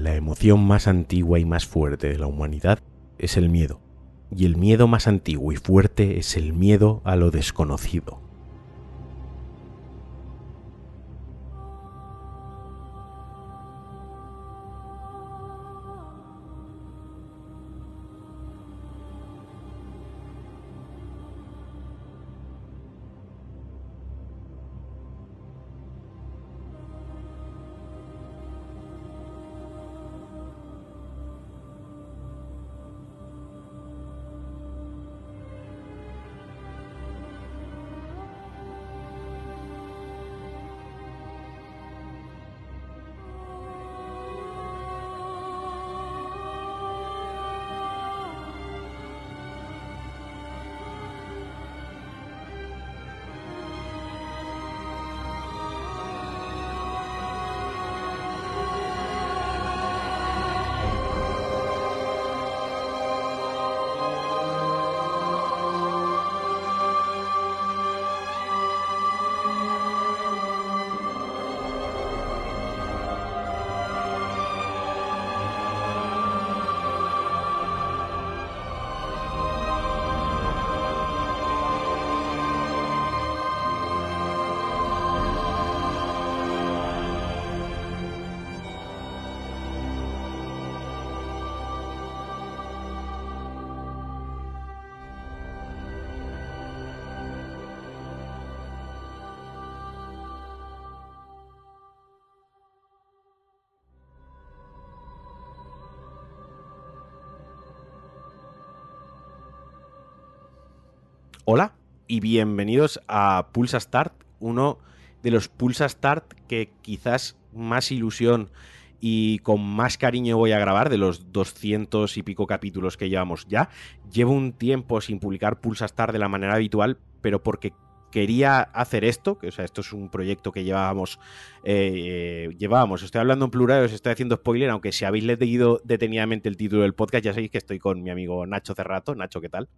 La emoción más antigua y más fuerte de la humanidad es el miedo, y el miedo más antiguo y fuerte es el miedo a lo desconocido. Y bienvenidos a Pulsa Start, uno de los Pulsa Start que quizás más ilusión y con más cariño voy a grabar de los 200 y pico capítulos que llevamos ya. Llevo un tiempo sin publicar Pulsa Start de la manera habitual, pero porque quería hacer esto, que o sea, esto es un proyecto que llevábamos, eh, llevábamos, estoy hablando en plural, os estoy haciendo spoiler, aunque si habéis leído detenidamente el título del podcast, ya sabéis que estoy con mi amigo Nacho Cerrato. Nacho, ¿qué tal?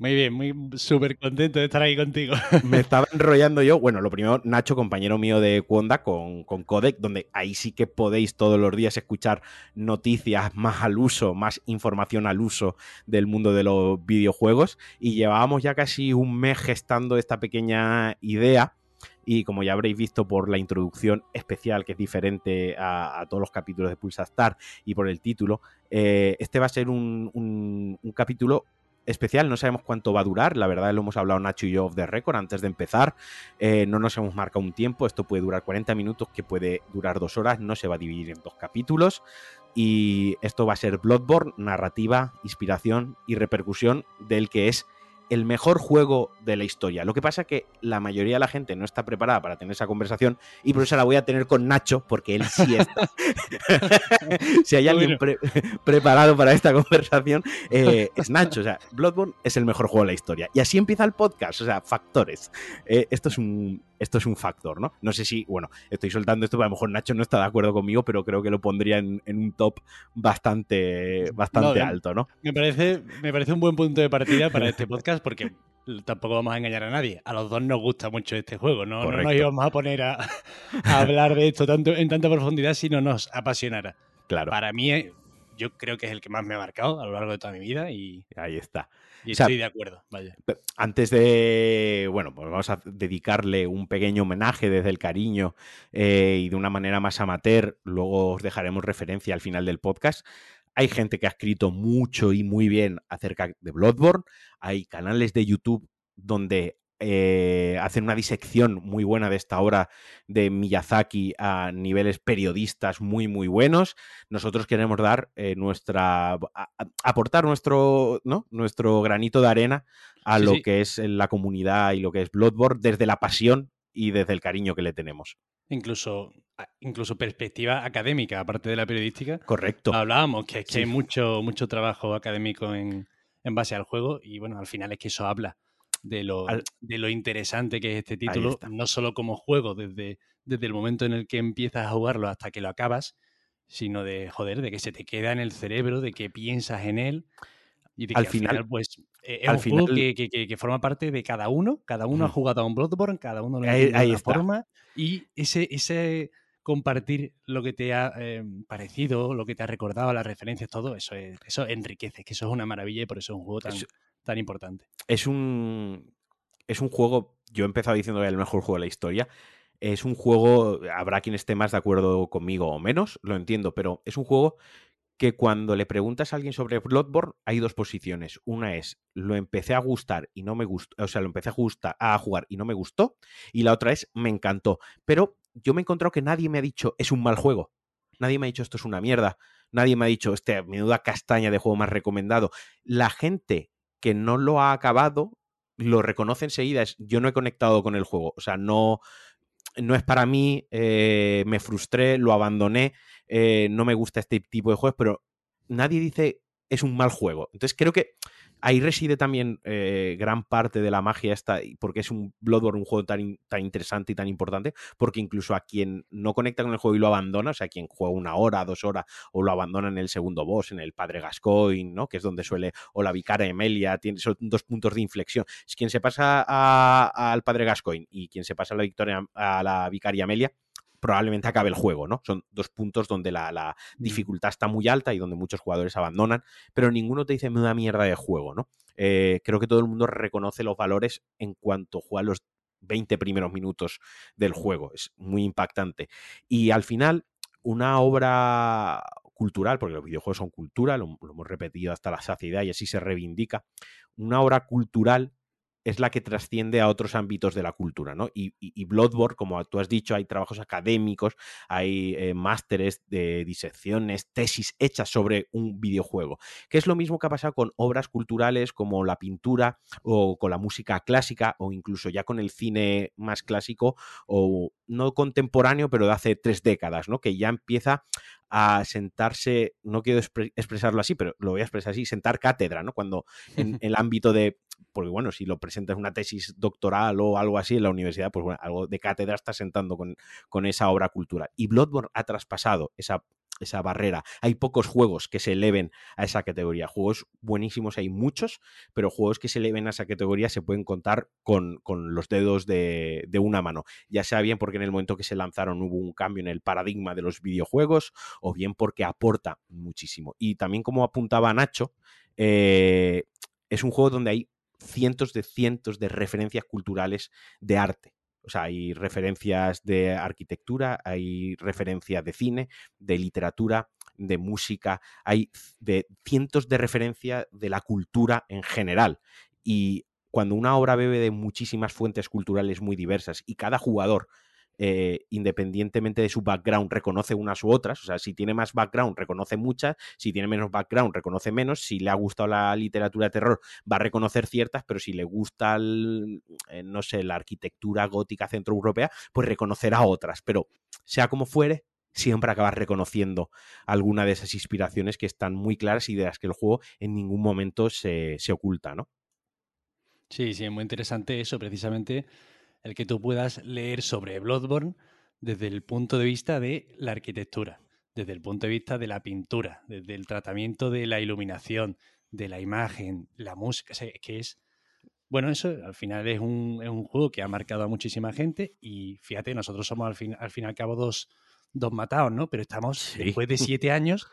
Muy bien, muy súper contento de estar ahí contigo. Me estaba enrollando yo. Bueno, lo primero, Nacho, compañero mío de Cuonda con, con Codec, donde ahí sí que podéis todos los días escuchar noticias más al uso, más información al uso del mundo de los videojuegos. Y llevábamos ya casi un mes gestando esta pequeña idea. Y como ya habréis visto por la introducción especial, que es diferente a, todos los capítulos de Pulsa Star y por el título, eh, este va a ser un, un capítulo especial, no sabemos cuánto va a durar, la verdad lo hemos hablado Nacho y yo off the record antes de empezar, eh, no nos hemos marcado un tiempo, esto puede durar 40 minutos, que puede durar dos horas, no se va a dividir en dos capítulos y esto va a ser Bloodborne, narrativa, inspiración y repercusión del que es el mejor juego de la historia. Lo que pasa es que la mayoría de la gente no está preparada para tener esa conversación y por eso la voy a tener con Nacho, porque él sí está. si hay alguien preparado para esta conversación, eh, es Nacho. O sea, Bloodborne es el mejor juego de la historia. Y así empieza el podcast, o sea, factores. Eh, esto es un, esto es un factor, ¿no? No sé si, bueno, estoy soltando esto, a lo mejor Nacho no está de acuerdo conmigo, pero creo que lo pondría en, un top bastante, bastante alto, ¿no? Me parece, me parece un buen punto de partida para este podcast porque tampoco vamos a engañar a nadie. A los dos nos gusta mucho este juego, no, no nos íbamos a poner a, hablar de esto tanto, en tanta profundidad si no nos apasionara. Claro. Para mí, eh, yo creo que es el que más me ha marcado a lo largo de toda mi vida y... Ahí está. Y estoy de acuerdo, vaya. Antes de, bueno, pues vamos a dedicarle un pequeño homenaje desde el cariño eh, y de una manera más amateur, luego os dejaremos referencia al final del podcast. Hay gente que ha escrito mucho y muy bien acerca de Bloodborne, hay canales de YouTube donde eh, hacen una disección muy buena de esta obra de Miyazaki a niveles periodistas muy, muy buenos. Nosotros queremos dar eh, nuestra. aportar nuestro, ¿no? nuestro granito de arena a lo que es la comunidad y lo que es Bloodborne desde la pasión y desde el cariño que le tenemos. Incluso, incluso perspectiva académica, aparte de la periodística. Correcto. Hablábamos que, hay mucho, mucho trabajo académico en, en base al juego y bueno, al final es que eso habla de lo, de lo interesante que es este título, no solo como juego desde, desde el momento en el que empiezas a jugarlo hasta que lo acabas, sino de, joder, de que se te queda en el cerebro, de que piensas en él. Y de que al, final, pues, e, es un juego que, que, forma parte de cada uno. Cada uno ha jugado a un Bloodborne, cada uno lo ha de una forma. Y ese, ese compartir lo que te ha eh, parecido, lo que te ha recordado, las referencias, todo, eso, eso enriquece, que eso es una maravilla y por eso es un juego tan, tan importante. Es un, es un juego, yo he empezado diciendo que el mejor juego de la historia. Es un juego, habrá quien esté más de acuerdo conmigo o menos, lo entiendo, pero es un juego que cuando le preguntas a alguien sobre Bloodborne hay dos posiciones. Una es, lo empecé a gustar y no me gustó, o sea, lo empecé a, a jugar y no me gustó, y la otra es, me encantó. Pero yo me he encontrado que nadie me ha dicho, es un mal juego. Nadie me ha dicho, esto es una mierda. Nadie me ha dicho, este, menuda castaña de juego más recomendado. La gente que no lo ha acabado lo reconoce enseguida. Es, yo no he conectado con el juego. O sea, no, no es para mí, eh, me frustré, lo abandoné, eh, no me gusta este tipo de juegos, pero nadie dice es un mal juego. Entonces creo que ahí reside también eh, gran parte de la magia esta, porque es un Bloodborne un juego tan, tan, interesante y tan importante, porque incluso a quien no conecta con el juego y lo abandona, o sea, quien juega una hora, dos horas, o lo abandona en el segundo boss, en el Padre Gascoigne, ¿no? Que es donde suele, o la Vicaria Emelia, tiene, son dos puntos de inflexión. Es quien se pasa al Padre Gascoigne y quien se pasa a la, Victoria, a la Vicaria Amelia, probablemente acabe el juego, ¿no? Son dos puntos donde la, mm. dificultad está muy alta y donde muchos jugadores abandonan, pero ninguno te dice una mierda de juego, ¿no? Eh, creo que todo el mundo reconoce los valores en cuanto juega los 20 primeros minutos del juego. Es muy impactante. Y al final, una obra cultural, porque los videojuegos son cultura, lo hemos repetido hasta la saciedad y así se reivindica, una obra cultural es la que trasciende a otros ámbitos de la cultura, ¿no? Y, y, Bloodborne, como tú has dicho, hay trabajos académicos, hay eh, másteres de disecciones, tesis hechas sobre un videojuego, que es lo mismo que ha pasado con obras culturales como la pintura o con la música clásica o incluso ya con el cine más clásico o no contemporáneo, pero de hace tres décadas, ¿no? Que ya empieza a sentarse, no quiero expresarlo así, pero lo voy a expresar así, sentar cátedra, ¿no? Cuando en, el ámbito de, porque bueno, si lo presentas una tesis doctoral o algo así en la universidad, pues bueno, algo de cátedra está sentando con, con esa obra cultural. Y Bloodborne ha traspasado esa esa barrera. Hay pocos juegos que se eleven a esa categoría. Juegos buenísimos hay muchos, pero juegos que se eleven a esa categoría se pueden contar con, los dedos de, una mano. Ya sea bien porque en el momento que se lanzaron hubo un cambio en el paradigma de los videojuegos, o bien porque aporta muchísimo. Y también como apuntaba Nacho, eh, es un juego donde hay cientos de cientos de referencias culturales de arte. O sea, hay referencias de arquitectura, hay referencias de cine, de literatura, de música, hay de cientos de referencias de la cultura en general. Y cuando una obra bebe de muchísimas fuentes culturales muy diversas y cada jugador eh, independientemente de su background, reconoce unas u otras. O sea, si tiene más background, reconoce muchas. Si tiene menos background, reconoce menos. Si le ha gustado la literatura de terror, va a reconocer ciertas, pero si le gusta, eh, no sé, la arquitectura gótica centroeuropea, pues reconocerá otras. Pero sea como fuere, siempre acabas reconociendo alguna de esas inspiraciones que están muy claras y de las que el juego en ningún momento se, se oculta, ¿no? Sí, sí, es muy interesante eso, precisamente el que tú puedas leer sobre Bloodborne desde el punto de vista de la arquitectura, desde el punto de vista de la pintura, desde el tratamiento de la iluminación, de la imagen, la música, que es... Bueno, eso al final es un, juego que ha marcado a muchísima gente y fíjate, nosotros somos al fin, al fin y al cabo dos, dos matados, ¿no? Pero estamos, después de siete años,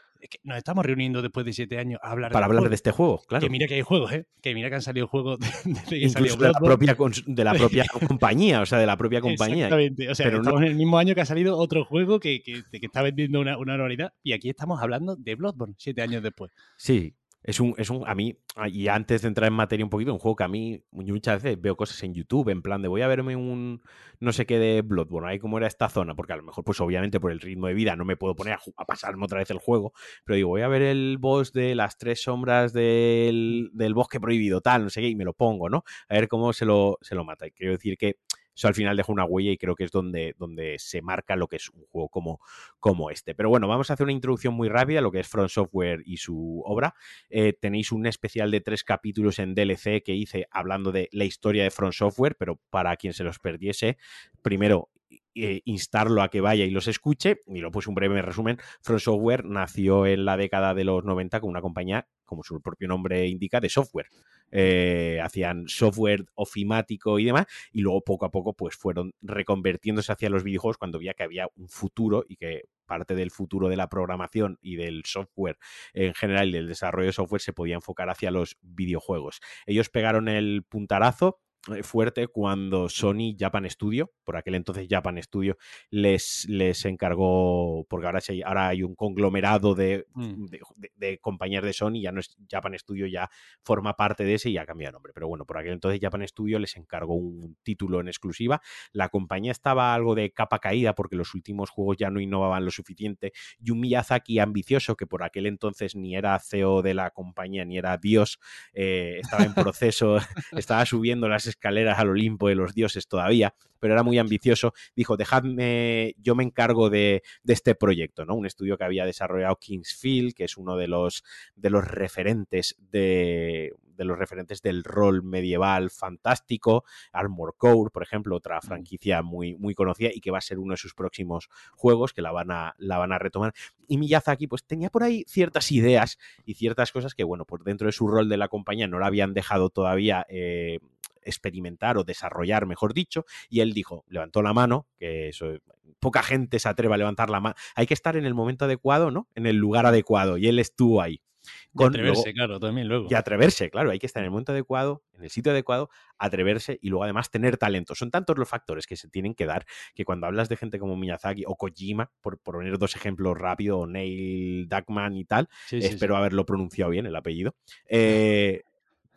nos estamos reuniendo después de siete años a hablar para hablar de este juego, claro. Que mira que hay juegos, ¿eh? Que mira que han salido juegos de, Incluso de la propia de la propia compañía, o sea, de la propia compañía. Exactamente. O sea, Pero estamos en el mismo año que ha salido otro juego que, que, está vendiendo una, una anualidad y aquí estamos hablando de Bloodborne siete años después. Sí, es un, es un, a mí, y antes de entrar en materia un poquito, un juego que a mí muchas veces veo cosas en YouTube, en plan de voy a verme un no sé qué de Bloodborne, ahí cómo era esta zona, porque a lo mejor, pues obviamente por el ritmo de vida no me puedo poner a, pasarme otra vez el juego, pero digo, voy a ver el boss de las tres sombras del, del bosque prohibido, tal, no sé qué, y me lo pongo, ¿no? A ver cómo se lo, se lo mata. Y quiero decir que eso al final deja una huella y creo que es donde, donde se marca lo que es un juego como, como este. Pero bueno, vamos a hacer una introducción muy rápida a lo que es Front Software y su obra. Eh, tenéis un especial de tres capítulos en DLC que hice hablando de la historia de Front Software, pero para quien se los perdiese, primero eh, instarlo a que vaya y los escuche. Y lo puse un breve resumen. Front Software nació en la década de los 90 con una compañía, como su propio nombre indica, de software. Eh, hacían software ofimático y demás, y luego poco a poco pues fueron reconvertiéndose hacia los videojuegos cuando veía que había un futuro y que parte del futuro de la programación y del software en general y del desarrollo de software se podía enfocar hacia los videojuegos. Ellos pegaron el puntarazo fuerte cuando Sony Japan Studio, por aquel entonces Japan Studio, les, les encargó, porque ahora, ahora hay un conglomerado de, mm. de, compañías de Sony, ya no es Japan Studio, ya forma parte de ese y ya cambia de nombre. Pero bueno, por aquel entonces Japan Studio les encargó un título en exclusiva. La compañía estaba algo de capa caída porque los últimos juegos ya no innovaban lo suficiente. Y un Miyazaki ambicioso, que por aquel entonces ni era CEO de la compañía ni era Dios, eh, estaba en proceso, estaba subiendo las escaleras al Olimpo de los dioses todavía, pero era muy ambicioso. Dijo, dejadme, yo me encargo de, este proyecto, ¿no? Un estudio que había desarrollado Kingsfield, que es uno de los, de los referentes de, de los referentes del rol medieval fantástico, Armor Core, por ejemplo, otra franquicia muy, muy conocida y que va a ser uno de sus próximos juegos, que la van a, la van a retomar. Y Miyazaki, pues tenía por ahí ciertas ideas y ciertas cosas que, bueno, por dentro de su rol de la compañía no la habían dejado todavía eh, experimentar o desarrollar, mejor dicho, y él dijo, levantó la mano, que eso, poca gente se atreve a levantar la mano, hay que estar en el momento adecuado, ¿no? En el lugar adecuado, y él estuvo ahí. y atreverse, claro, también luego. Y atreverse, claro, hay que estar en el momento adecuado, en el sitio adecuado, atreverse y luego además tener talento. Son tantos los factores que se tienen que dar que cuando hablas de gente como Miyazaki o Kojima, por, poner dos ejemplos rápidos, Neil Duckman y tal, espero haberlo pronunciado bien el apellido, eh,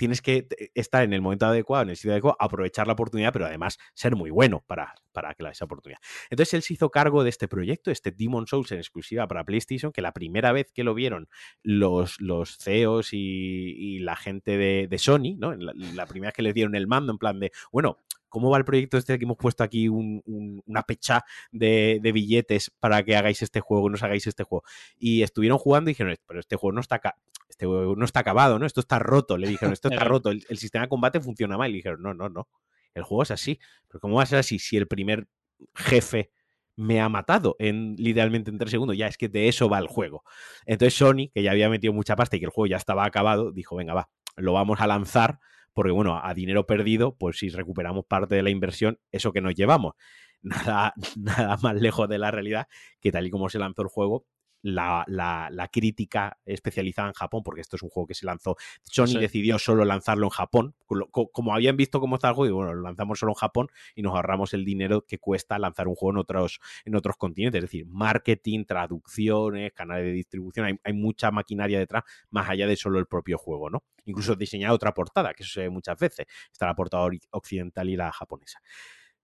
tienes que estar en el momento adecuado, en el sitio adecuado, aprovechar la oportunidad, pero además ser muy bueno para, para que la, esa oportunidad. Entonces él se hizo cargo de este proyecto, este Demon Souls en exclusiva para PlayStation, que la primera vez que lo vieron los, los CEOs y, la gente de, Sony, ¿no? La, la, primera vez que les dieron el mando, en plan de, bueno, ¿cómo va el proyecto este que hemos puesto aquí una pecha de, billetes para que hagáis este juego, nos hagáis este juego? Y estuvieron jugando y dijeron, pero este juego no está, este no está acabado, ¿no? Esto está roto. Le dijeron, esto está roto, el, sistema de combate funciona mal. Y dijeron, no, no, no, el juego es así. Pero ¿cómo va a ser así si el primer jefe me ha matado en literalmente en tres segundos. Ya es que de eso va el juego. Entonces Sony, que ya había metido mucha pasta y que el juego ya estaba acabado, dijo, venga, va, lo vamos a lanzar porque bueno, a dinero perdido, pues si recuperamos parte de la inversión, eso que nos llevamos. Nada, nada más lejos de la realidad que tal y como se lanzó el juego, la, la, crítica especializada en Japón, porque esto es un juego que se lanzó. Sony decidió solo lanzarlo en Japón. Como habían visto cómo está el juego, y bueno, lo lanzamos solo en Japón y nos ahorramos el dinero que cuesta lanzar un juego en otros, en otros continentes. Es decir, marketing, traducciones, canales de distribución. Hay, hay mucha maquinaria detrás, más allá de solo el propio juego, ¿no? Incluso diseñar otra portada, que eso se ve muchas veces. Está la portada occidental y la japonesa.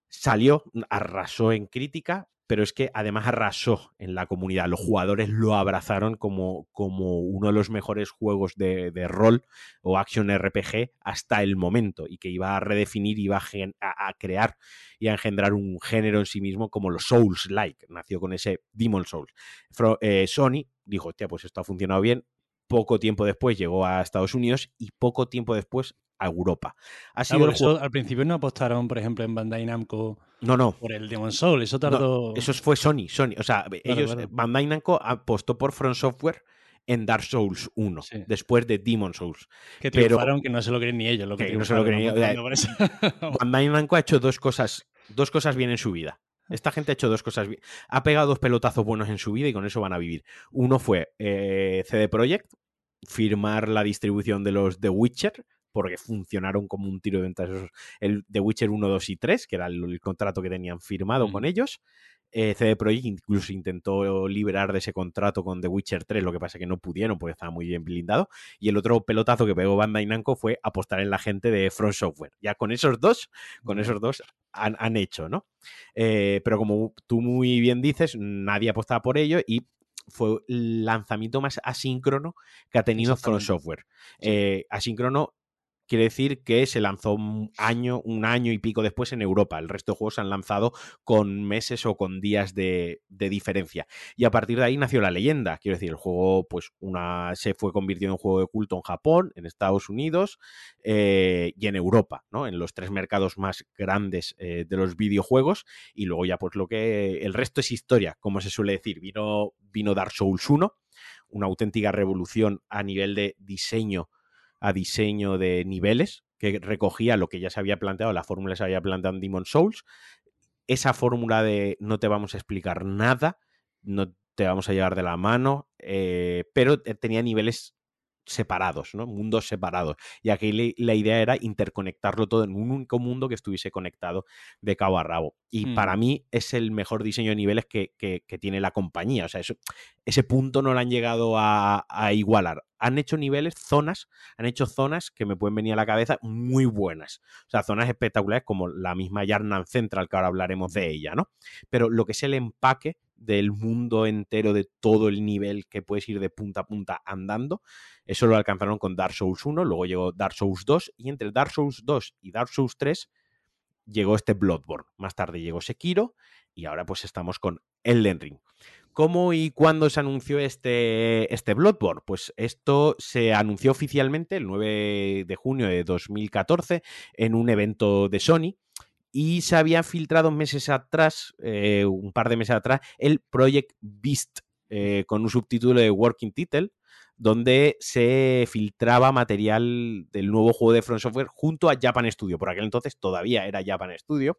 Salió, arrasó en crítica, pero es que además arrasó en la comunidad. Los jugadores lo abrazaron como, como uno de los mejores juegos de, rol o action RPG hasta el momento y que iba a redefinir, iba a, a, crear y a engendrar un género en sí mismo como los Souls-like. Nació con ese Demon Souls. Eh, Sony dijo, hostia, pues esto ha funcionado bien. Poco tiempo después llegó a Estados Unidos y poco tiempo después a Europa. Ha sido eso, al principio no apostaron, por ejemplo, en Bandai Namco no, no. por el Demon Soul, eso tardó... eso fue Sony, Sony. O sea, ellos, Bandai Namco apostó por Front Software en Dark Souls 1, después de Demon Souls. Que triunfaron que no se lo creen ni ellos. Lo que, no se lo creen Bandai Namco ha hecho dos cosas, dos cosas bien en su vida. Esta gente ha hecho dos cosas bien. Ha pegado dos pelotazos buenos en su vida y con eso van a vivir. Uno fue eh, CD Projekt, firmar la distribución de los The Witcher, porque funcionaron como un tiro de ventas. El The Witcher 1, 2 y 3, que era el, contrato que tenían firmado con ellos. Eh, CD Projekt incluso intentó liberar de ese contrato con The Witcher 3, lo que pasa que no pudieron porque estaba muy bien blindado. Y el otro pelotazo que pegó Bandai Namco fue apostar en la gente de Front Software. Ya con esos dos, con esos dos han, hecho, ¿no? Eh, pero como tú muy bien dices, nadie apostaba por ello y fue el lanzamiento más asíncrono que ha tenido Front Software. Eh, asíncrono quiere decir que se lanzó un año, un año y pico después en Europa. El resto de juegos se han lanzado con meses o con días de, diferencia. Y a partir de ahí nació la leyenda. Quiero decir, el juego, pues, una se fue convirtiendo en juego de culto en Japón, en Estados Unidos eh, y en Europa, ¿no? En los tres mercados más grandes eh, de los videojuegos. Y luego ya, pues, lo que. El resto es historia, como se suele decir. Vino, vino Dark Souls 1, una auténtica revolución a nivel de diseño a diseño de niveles, que recogía lo que ya se había planteado, la fórmula se había planteado en Demon Souls. Esa fórmula de no te vamos a explicar nada, no te vamos a llevar de la mano, eh, pero tenía niveles separados, ¿no? Mundos separados. Y aquí la idea era interconectarlo todo en un único mundo que estuviese conectado de cabo a rabo. Y para mm. mí es el mejor diseño de niveles que, tiene la compañía. O sea, eso, ese punto no lo han llegado a, igualar. Han hecho niveles, zonas, han hecho zonas que me pueden venir a la cabeza muy buenas. O sea, zonas espectaculares como la misma Yarnan Central, que ahora hablaremos de ella, ¿no? Pero lo que es el empaque del mundo entero, de todo el nivel que puedes ir de punta a punta andando, eso lo alcanzaron con Dark Souls 1, luego llegó Dark Souls 2 y entre Dark Souls 2 y Dark Souls 3 llegó este Bloodborne. Más tarde llegó Sekiro y ahora pues estamos con Elden Ring. ¿Cómo y cuándo se anunció este, este Bloodborne? Pues esto se anunció oficialmente el 9 de junio de 2014 en un evento de Sony y se había filtrado meses atrás, eh, un par de meses atrás, el Project Beast eh, con un subtítulo de Working Title donde se filtraba material del nuevo juego de Front Software junto a Japan Studio. Por aquel entonces todavía era Japan Studio,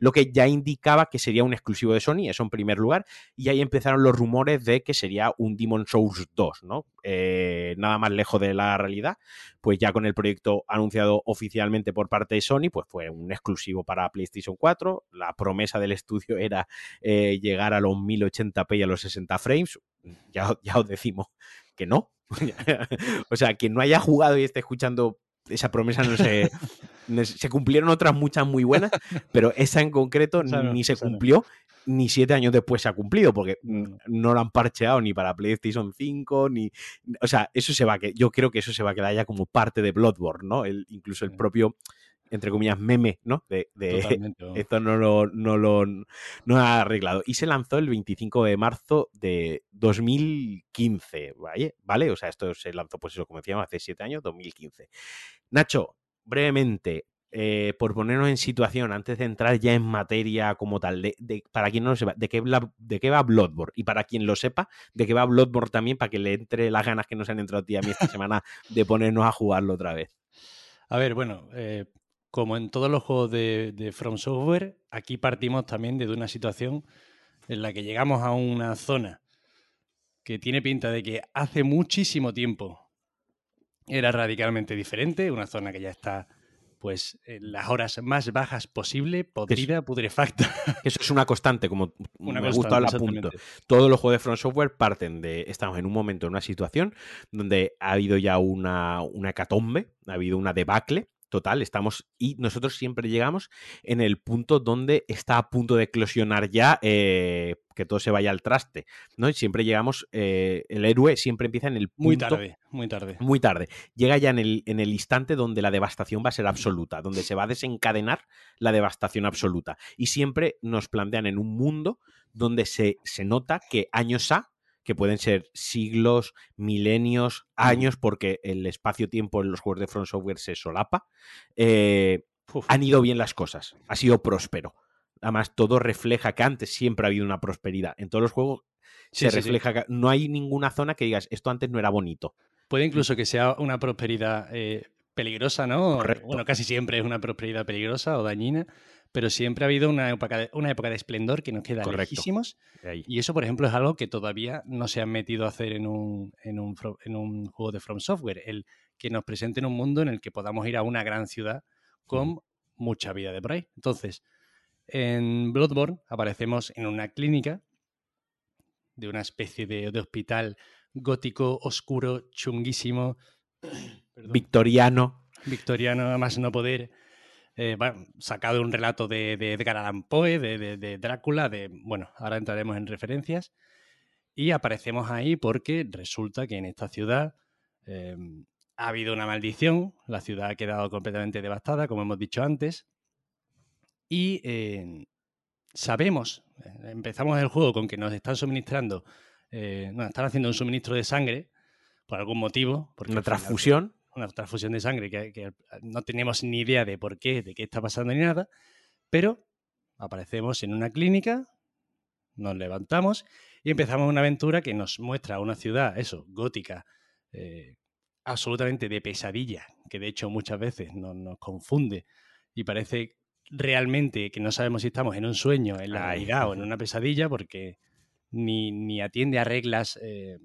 lo que ya indicaba que sería un exclusivo de Sony, eso en primer lugar, y ahí empezaron los rumores de que sería un Demon Souls 2, ¿no? Eh, nada más lejos de la realidad, pues ya con el proyecto anunciado oficialmente por parte de Sony, pues fue un exclusivo para PlayStation 4. La promesa del estudio era eh, llegar a los 1080p y a los 60 frames. Ya, ya os decimos que no, o sea, quien no haya jugado y esté escuchando esa promesa no se, se cumplieron otras muchas muy buenas, pero esa en concreto ni se cumplió, ni siete años después se ha cumplido, porque no lo han parcheado ni para PlayStation 5, ni. O sea, eso se va a que. Yo creo que eso se va a quedar ya como parte de Bloodborne, ¿no? El, incluso el propio entre comillas, meme, ¿no? De, esto no lo, no lo no ha arreglado. Y se lanzó el 25 de marzo de 2015, ¿vale? ¿vale? O sea, esto se lanzó, pues eso, como decíamos, hace siete años, 2015. Nacho, brevemente, eh, por ponernos en situación, antes de entrar ya en materia como tal, de, para quien no lo sepa, de qué, de qué va Bloodborne, y para quien lo sepa, de qué va Bloodborne también, para que le entre las ganas que nos han entrado a ti a mí esta semana de ponernos a jugarlo otra vez. A ver, bueno, eh, como en todos los juegos de, From Software, aquí partimos también de una situación en la que llegamos a una zona que tiene pinta de que hace muchísimo tiempo era radicalmente diferente, una zona que ya está pues en las horas más bajas posible, podrida, putrefacta. Eso es una constante, como una me gusta el punto. Todos los juegos de From Software parten de, estamos en un momento, en una situación donde ha habido ya una, una hecatombe, ha habido una debacle, total, estamos y nosotros siempre llegamos en el punto donde está a punto de eclosionar ya eh, que todo se vaya al traste, ¿no? Y siempre llegamos, eh, el héroe siempre empieza en el punto... Muy tarde, muy tarde. Muy tarde. Llega ya en el, en el instante donde la devastación va a ser absoluta, donde se va a desencadenar la devastación absoluta. Y siempre nos plantean en un mundo donde se, se nota que años A que pueden ser siglos, milenios, años, porque el espacio-tiempo en los juegos de Front Software se solapa. Eh, han ido bien las cosas, ha sido próspero. Además, todo refleja que antes siempre ha habido una prosperidad. En todos los juegos se refleja que no hay ninguna zona que digas, esto antes no era bonito. Puede incluso que sea una prosperidad eh, peligrosa, ¿no? Bueno, casi siempre es una prosperidad peligrosa o dañina pero siempre ha habido una época de, una época de esplendor que nos queda lejísimos. Y eso, por ejemplo, es algo que todavía no se han metido a hacer en un, en un, en un juego de From Software. El que nos presenten un mundo en el que podamos ir a una gran ciudad con mucha vida de por ahí. Entonces, en Bloodborne aparecemos en una clínica de una especie de, de hospital gótico, oscuro, chunguísimo. Victoriano. Victoriano, a más no poder eh, sacado un relato de, Edgar Allan Poe, de, Drácula, de, bueno, ahora entraremos en referencias, y aparecemos ahí porque resulta que en esta ciudad em, ha habido una maldición, la ciudad ha quedado completamente devastada, como hemos dicho antes, y em, sabemos, eh, empezamos el juego con que nos están suministrando, eh, nos están haciendo un suministro de sangre, por algún motivo. Porque una transfusión una transfusión de sangre que, no tenemos ni idea de por qué, de qué está pasando ni nada, pero aparecemos en una clínica, nos levantamos y empezamos una aventura que nos muestra una ciudad, eso, gótica, eh, absolutamente de pesadilla, que de hecho muchas veces nos, confunde y parece realmente que no sabemos si estamos en un sueño, en la realidad o en una pesadilla, porque ni, ni atiende a reglas eh,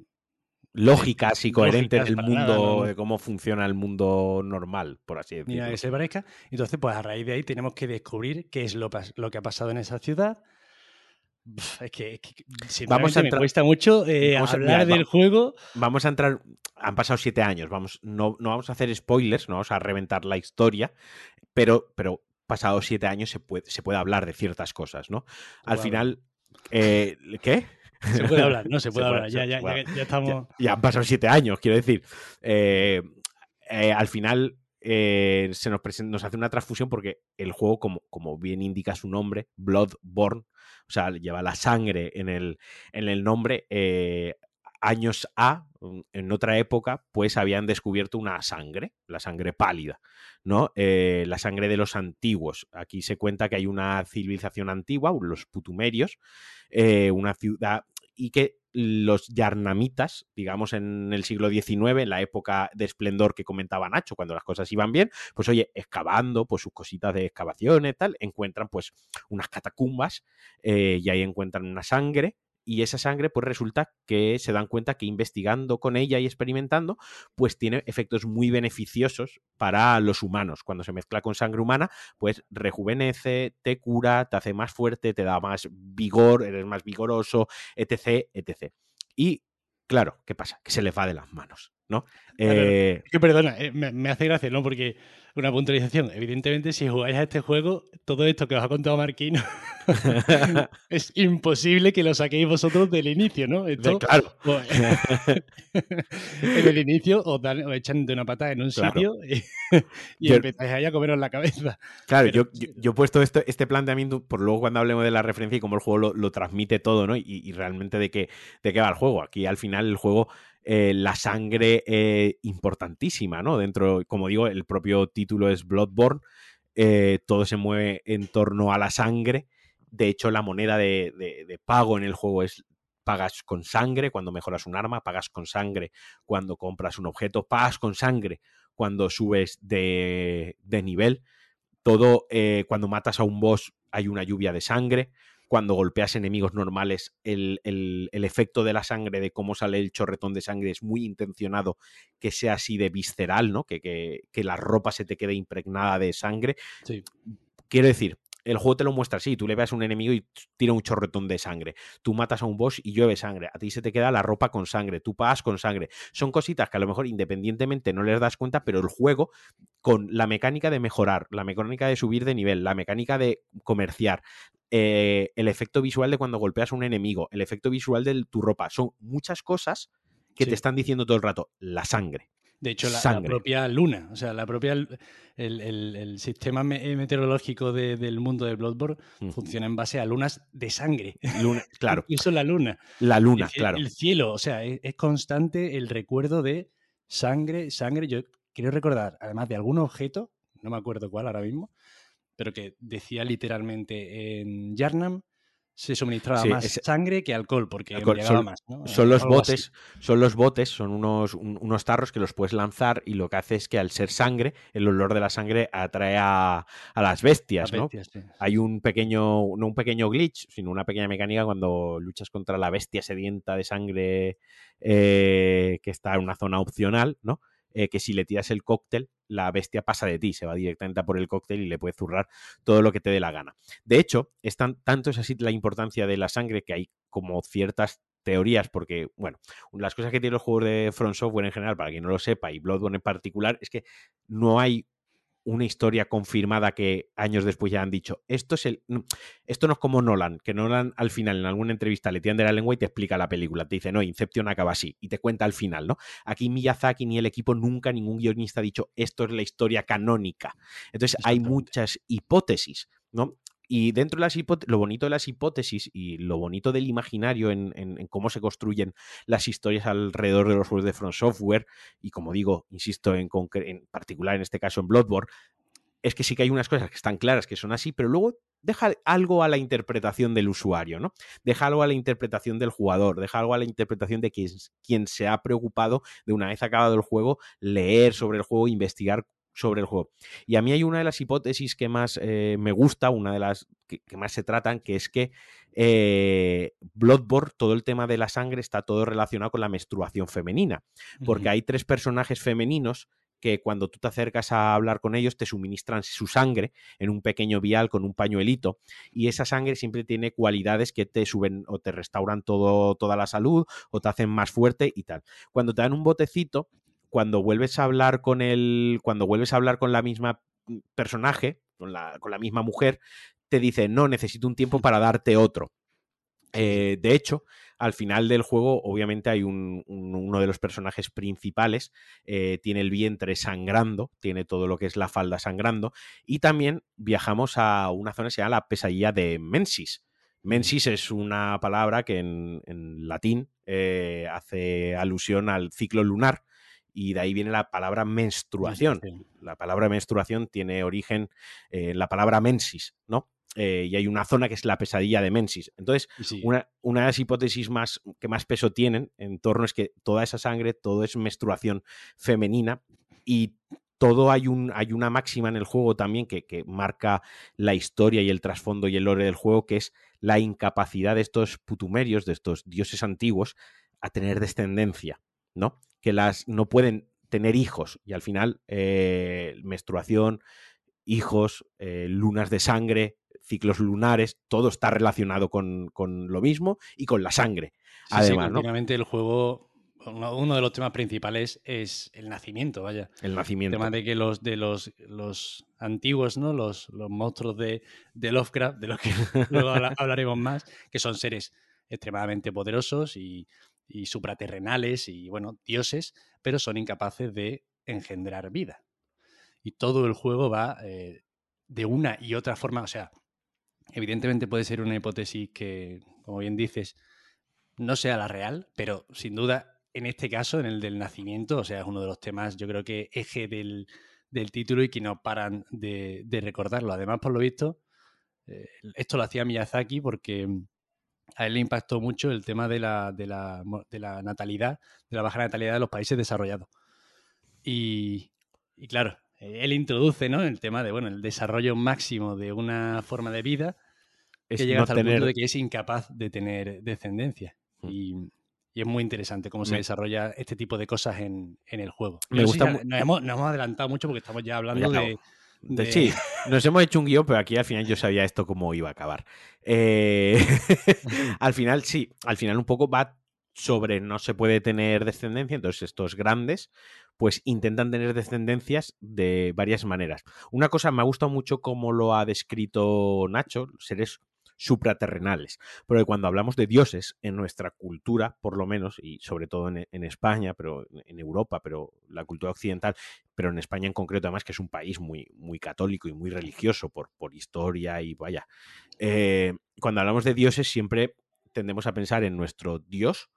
lógicas y coherentes del mundo, de cómo funciona el mundo normal, por así decirlo. Nada que se parezca. Entonces, pues a raíz de ahí tenemos que descubrir qué es lo, lo que ha pasado en esa ciudad. Es que, vamos a me cuesta mucho eh, hablar del juego. Vamos a entrar. Han pasado siete años. Vamos, no, no vamos a hacer spoilers, no vamos a reventar la historia, pero, pero pasados siete años se puede, se puede hablar de ciertas cosas, ¿no? Al final. Eh, ¿Qué? Se puede hablar, no se puede hablar. ya, ya, ya, estamos. Ya, han pasado siete años, quiero decir. Eh, eh, al final eh, se nos, nos hace una transfusión porque el juego, como, como bien indica su nombre, Bloodborne, o sea, lleva la sangre en el, en el nombre. años A, en otra época, pues habían descubierto una sangre, la sangre pálida, ¿no? la sangre de los antiguos. Aquí se cuenta que hay una civilización antigua, los putumerios, una ciudad y que los yarnamitas, digamos en el siglo XIX, en la época de esplendor que comentaba Nacho, cuando las cosas iban bien, pues oye, excavando pues sus cositas de excavaciones, tal, encuentran pues unas catacumbas eh, y ahí encuentran una sangre y esa sangre pues resulta que se dan cuenta que investigando con ella y experimentando pues tiene efectos muy beneficiosos para los humanos. Cuando se mezcla con sangre humana pues rejuvenece, te cura, te hace más fuerte, te da más vigor, eres más vigoroso, etc, etc. Y claro, ¿qué pasa? Que se le va de las manos, ¿no? Eh, que perdona, eh, me, hace gracia, ¿no? Porque una puntualización. Evidentemente, si jugáis a este juego, todo esto que os ha contado Marquino es imposible que lo saquéis vosotros del inicio, ¿no? claro. Pues, en el inicio os, dan, echan de una patada en un sitio y, empezáis ahí a comeros la cabeza. Claro, yo, yo, he puesto esto, este planteamiento por luego cuando hablemos de la referencia y cómo el juego lo, transmite todo, ¿no? Y, realmente de qué, de qué va el juego. Aquí al final el juego eh, la sangre eh, importantísima, ¿no? Dentro, como digo, el propio título es Bloodborne, eh, todo se mueve en torno a la sangre. De hecho, la moneda de, pago en el juego es pagas con sangre cuando mejoras un arma, pagas con sangre cuando compras un objeto, pagas con sangre cuando subes de, de nivel. Todo, cuando matas a un boss hay una lluvia de sangre cuando golpeas enemigos normales, el, efecto de la sangre, de cómo sale el chorretón de sangre, es muy intencionado que sea así de visceral, ¿no? Que, que, la ropa se te quede impregnada de sangre. Quiero decir, el juego te lo muestra así, tú le veas a un enemigo y tira un chorretón de sangre, tú matas a un boss y llueve sangre, a ti se te queda la ropa con sangre, tú pagas con sangre. Son cositas que a lo mejor independientemente no les das cuenta, pero el juego con la mecánica de mejorar, la mecánica de subir de nivel, la mecánica de comerciar, eh, el efecto visual de cuando golpeas a un enemigo, el efecto visual de tu ropa. Son muchas cosas que te están diciendo todo el rato. La sangre. De hecho, la, propia luna, o sea, la propia el, sistema meteorológico del mundo de Bloodborne funciona en base a lunas de sangre. Luna, claro. Eso es la luna. La luna, claro. El cielo, o sea, es, constante el recuerdo de sangre, sangre. Yo quiero recordar, además de algún objeto, no me acuerdo cuál ahora mismo, pero que decía literalmente en Yarnam se suministraba más sangre que alcohol, porque son, más. Son los botes, son los botes, son unos, unos tarros que los puedes lanzar y lo que hace es que al ser sangre, el olor de la sangre atrae a, las bestias, ¿no? Hay un pequeño, no un pequeño glitch, sino una pequeña mecánica cuando luchas contra la bestia sedienta de sangre eh, que está en una zona opcional, ¿no? Eh, que si le tiras el cóctel, la bestia pasa de ti, se va directamente a por el cóctel y le puede zurrar todo lo que te dé la gana. De hecho, es tanto es así la importancia de la sangre que hay como ciertas teorías, porque, bueno, las cosas que tiene los juegos de Front Software en general, para quien no lo sepa, y Bloodborne en particular, es que no hay una historia confirmada que años después ya han dicho, esto es el esto no es como Nolan, que Nolan al final en alguna entrevista le tiende la lengua y te explica la película, te dice, "No, Inception acaba así" y te cuenta al final, ¿no? Aquí Miyazaki ni el equipo nunca ningún guionista ha dicho, "Esto es la historia canónica." Entonces, hay muchas hipótesis, ¿no? Y dentro de las lo bonito de las hipótesis y lo bonito del imaginario en, cómo se construyen las historias alrededor de los juegos de Front Software, y como digo, insisto, en, en particular en este caso en Bloodborne, es que sí que hay unas cosas que están claras que son así, pero luego deja algo a la interpretación del usuario, ¿no? Deja algo a la interpretación del jugador, deja algo a la interpretación de quien, quien se ha preocupado de una vez acabado el juego, leer sobre el juego, investigar sobre el juego. Y a mí hay una de las hipótesis que más eh, me gusta, una de las que, más se tratan, que es que eh, Bloodborne, todo el tema de la sangre está todo relacionado con la menstruación femenina, porque hay tres personajes femeninos que cuando tú te acercas a hablar con ellos te suministran su sangre en un pequeño vial con un pañuelito y esa sangre siempre tiene cualidades que te suben o te restauran todo, toda la salud o te hacen más fuerte y tal. Cuando te dan un botecito, cuando vuelves a hablar con el, cuando vuelves a hablar con la misma personaje, con la, con la misma mujer, te dice, no, necesito un tiempo para darte otro. Eh, de hecho, al final del juego, obviamente hay un, uno de los personajes principales, eh, tiene el vientre sangrando, tiene todo lo que es la falda sangrando, y también viajamos a una zona que se llama la pesadilla de Mensis. Mensis es una palabra que en, latín eh, hace alusión al ciclo lunar, y de ahí viene la palabra menstruación. La palabra menstruación tiene origen en la palabra mensis, ¿no? Eh, y hay una zona que es la pesadilla de Mensis. Entonces, una, una, de las hipótesis más, que más peso tienen en torno es que toda esa sangre, todo es menstruación femenina y todo hay, un, hay una máxima en el juego también que, que, marca la historia y el trasfondo y el lore del juego, que es la incapacidad de estos putumerios, de estos dioses antiguos, a tener descendencia, ¿no? Que las no pueden tener hijos y al final eh, menstruación, hijos, eh, lunas de sangre, ciclos lunares, todo está relacionado con, lo mismo y con la sangre. Además, sí, el juego, uno de los temas principales es el nacimiento, vaya. El nacimiento. El tema de que los de los, los antiguos, ¿no? Los, los monstruos de, de Lovecraft, de los que luego hablaremos más, que son seres extremadamente poderosos y y supraterrenales y, bueno, dioses, pero son incapaces de engendrar vida. Y todo el juego va eh, de una y otra forma, o sea, evidentemente puede ser una hipótesis que, como bien dices, no sea la real, pero sin duda en este caso, en el del nacimiento, o sea, es uno de los temas, yo creo que eje del, título y que no paran de, recordarlo. Además, por lo visto, eh, esto lo hacía Miyazaki porque a él le impactó mucho el tema de la, de la, de la natalidad, de la baja natalidad de los países desarrollados. Y, y, claro, él introduce ¿no? el tema de bueno, el desarrollo máximo de una forma de vida que llega hasta el punto de que es incapaz de tener descendencia. Mm. Y, y, es muy interesante cómo se desarrolla este tipo de cosas en, en el juego. Me gusta nos, hemos, nos hemos adelantado mucho porque estamos ya hablando de Sí, nos hemos hecho un guion, pero aquí al final yo sabía esto cómo iba a acabar. Eh, al final, sí, al final un poco va sobre no se puede tener descendencia, entonces estos grandes pues intentan tener descendencias de varias maneras. Una cosa me ha gustado mucho cómo lo ha descrito Nacho, seres supraterrenales. Porque cuando hablamos de dioses en nuestra cultura, por lo menos, y sobre todo en, España, pero en Europa, pero la cultura occidental, pero en España en concreto, además, que es un país muy, muy católico y muy religioso por, por historia y vaya. Eh, cuando hablamos de dioses, siempre tendemos a pensar en nuestro dios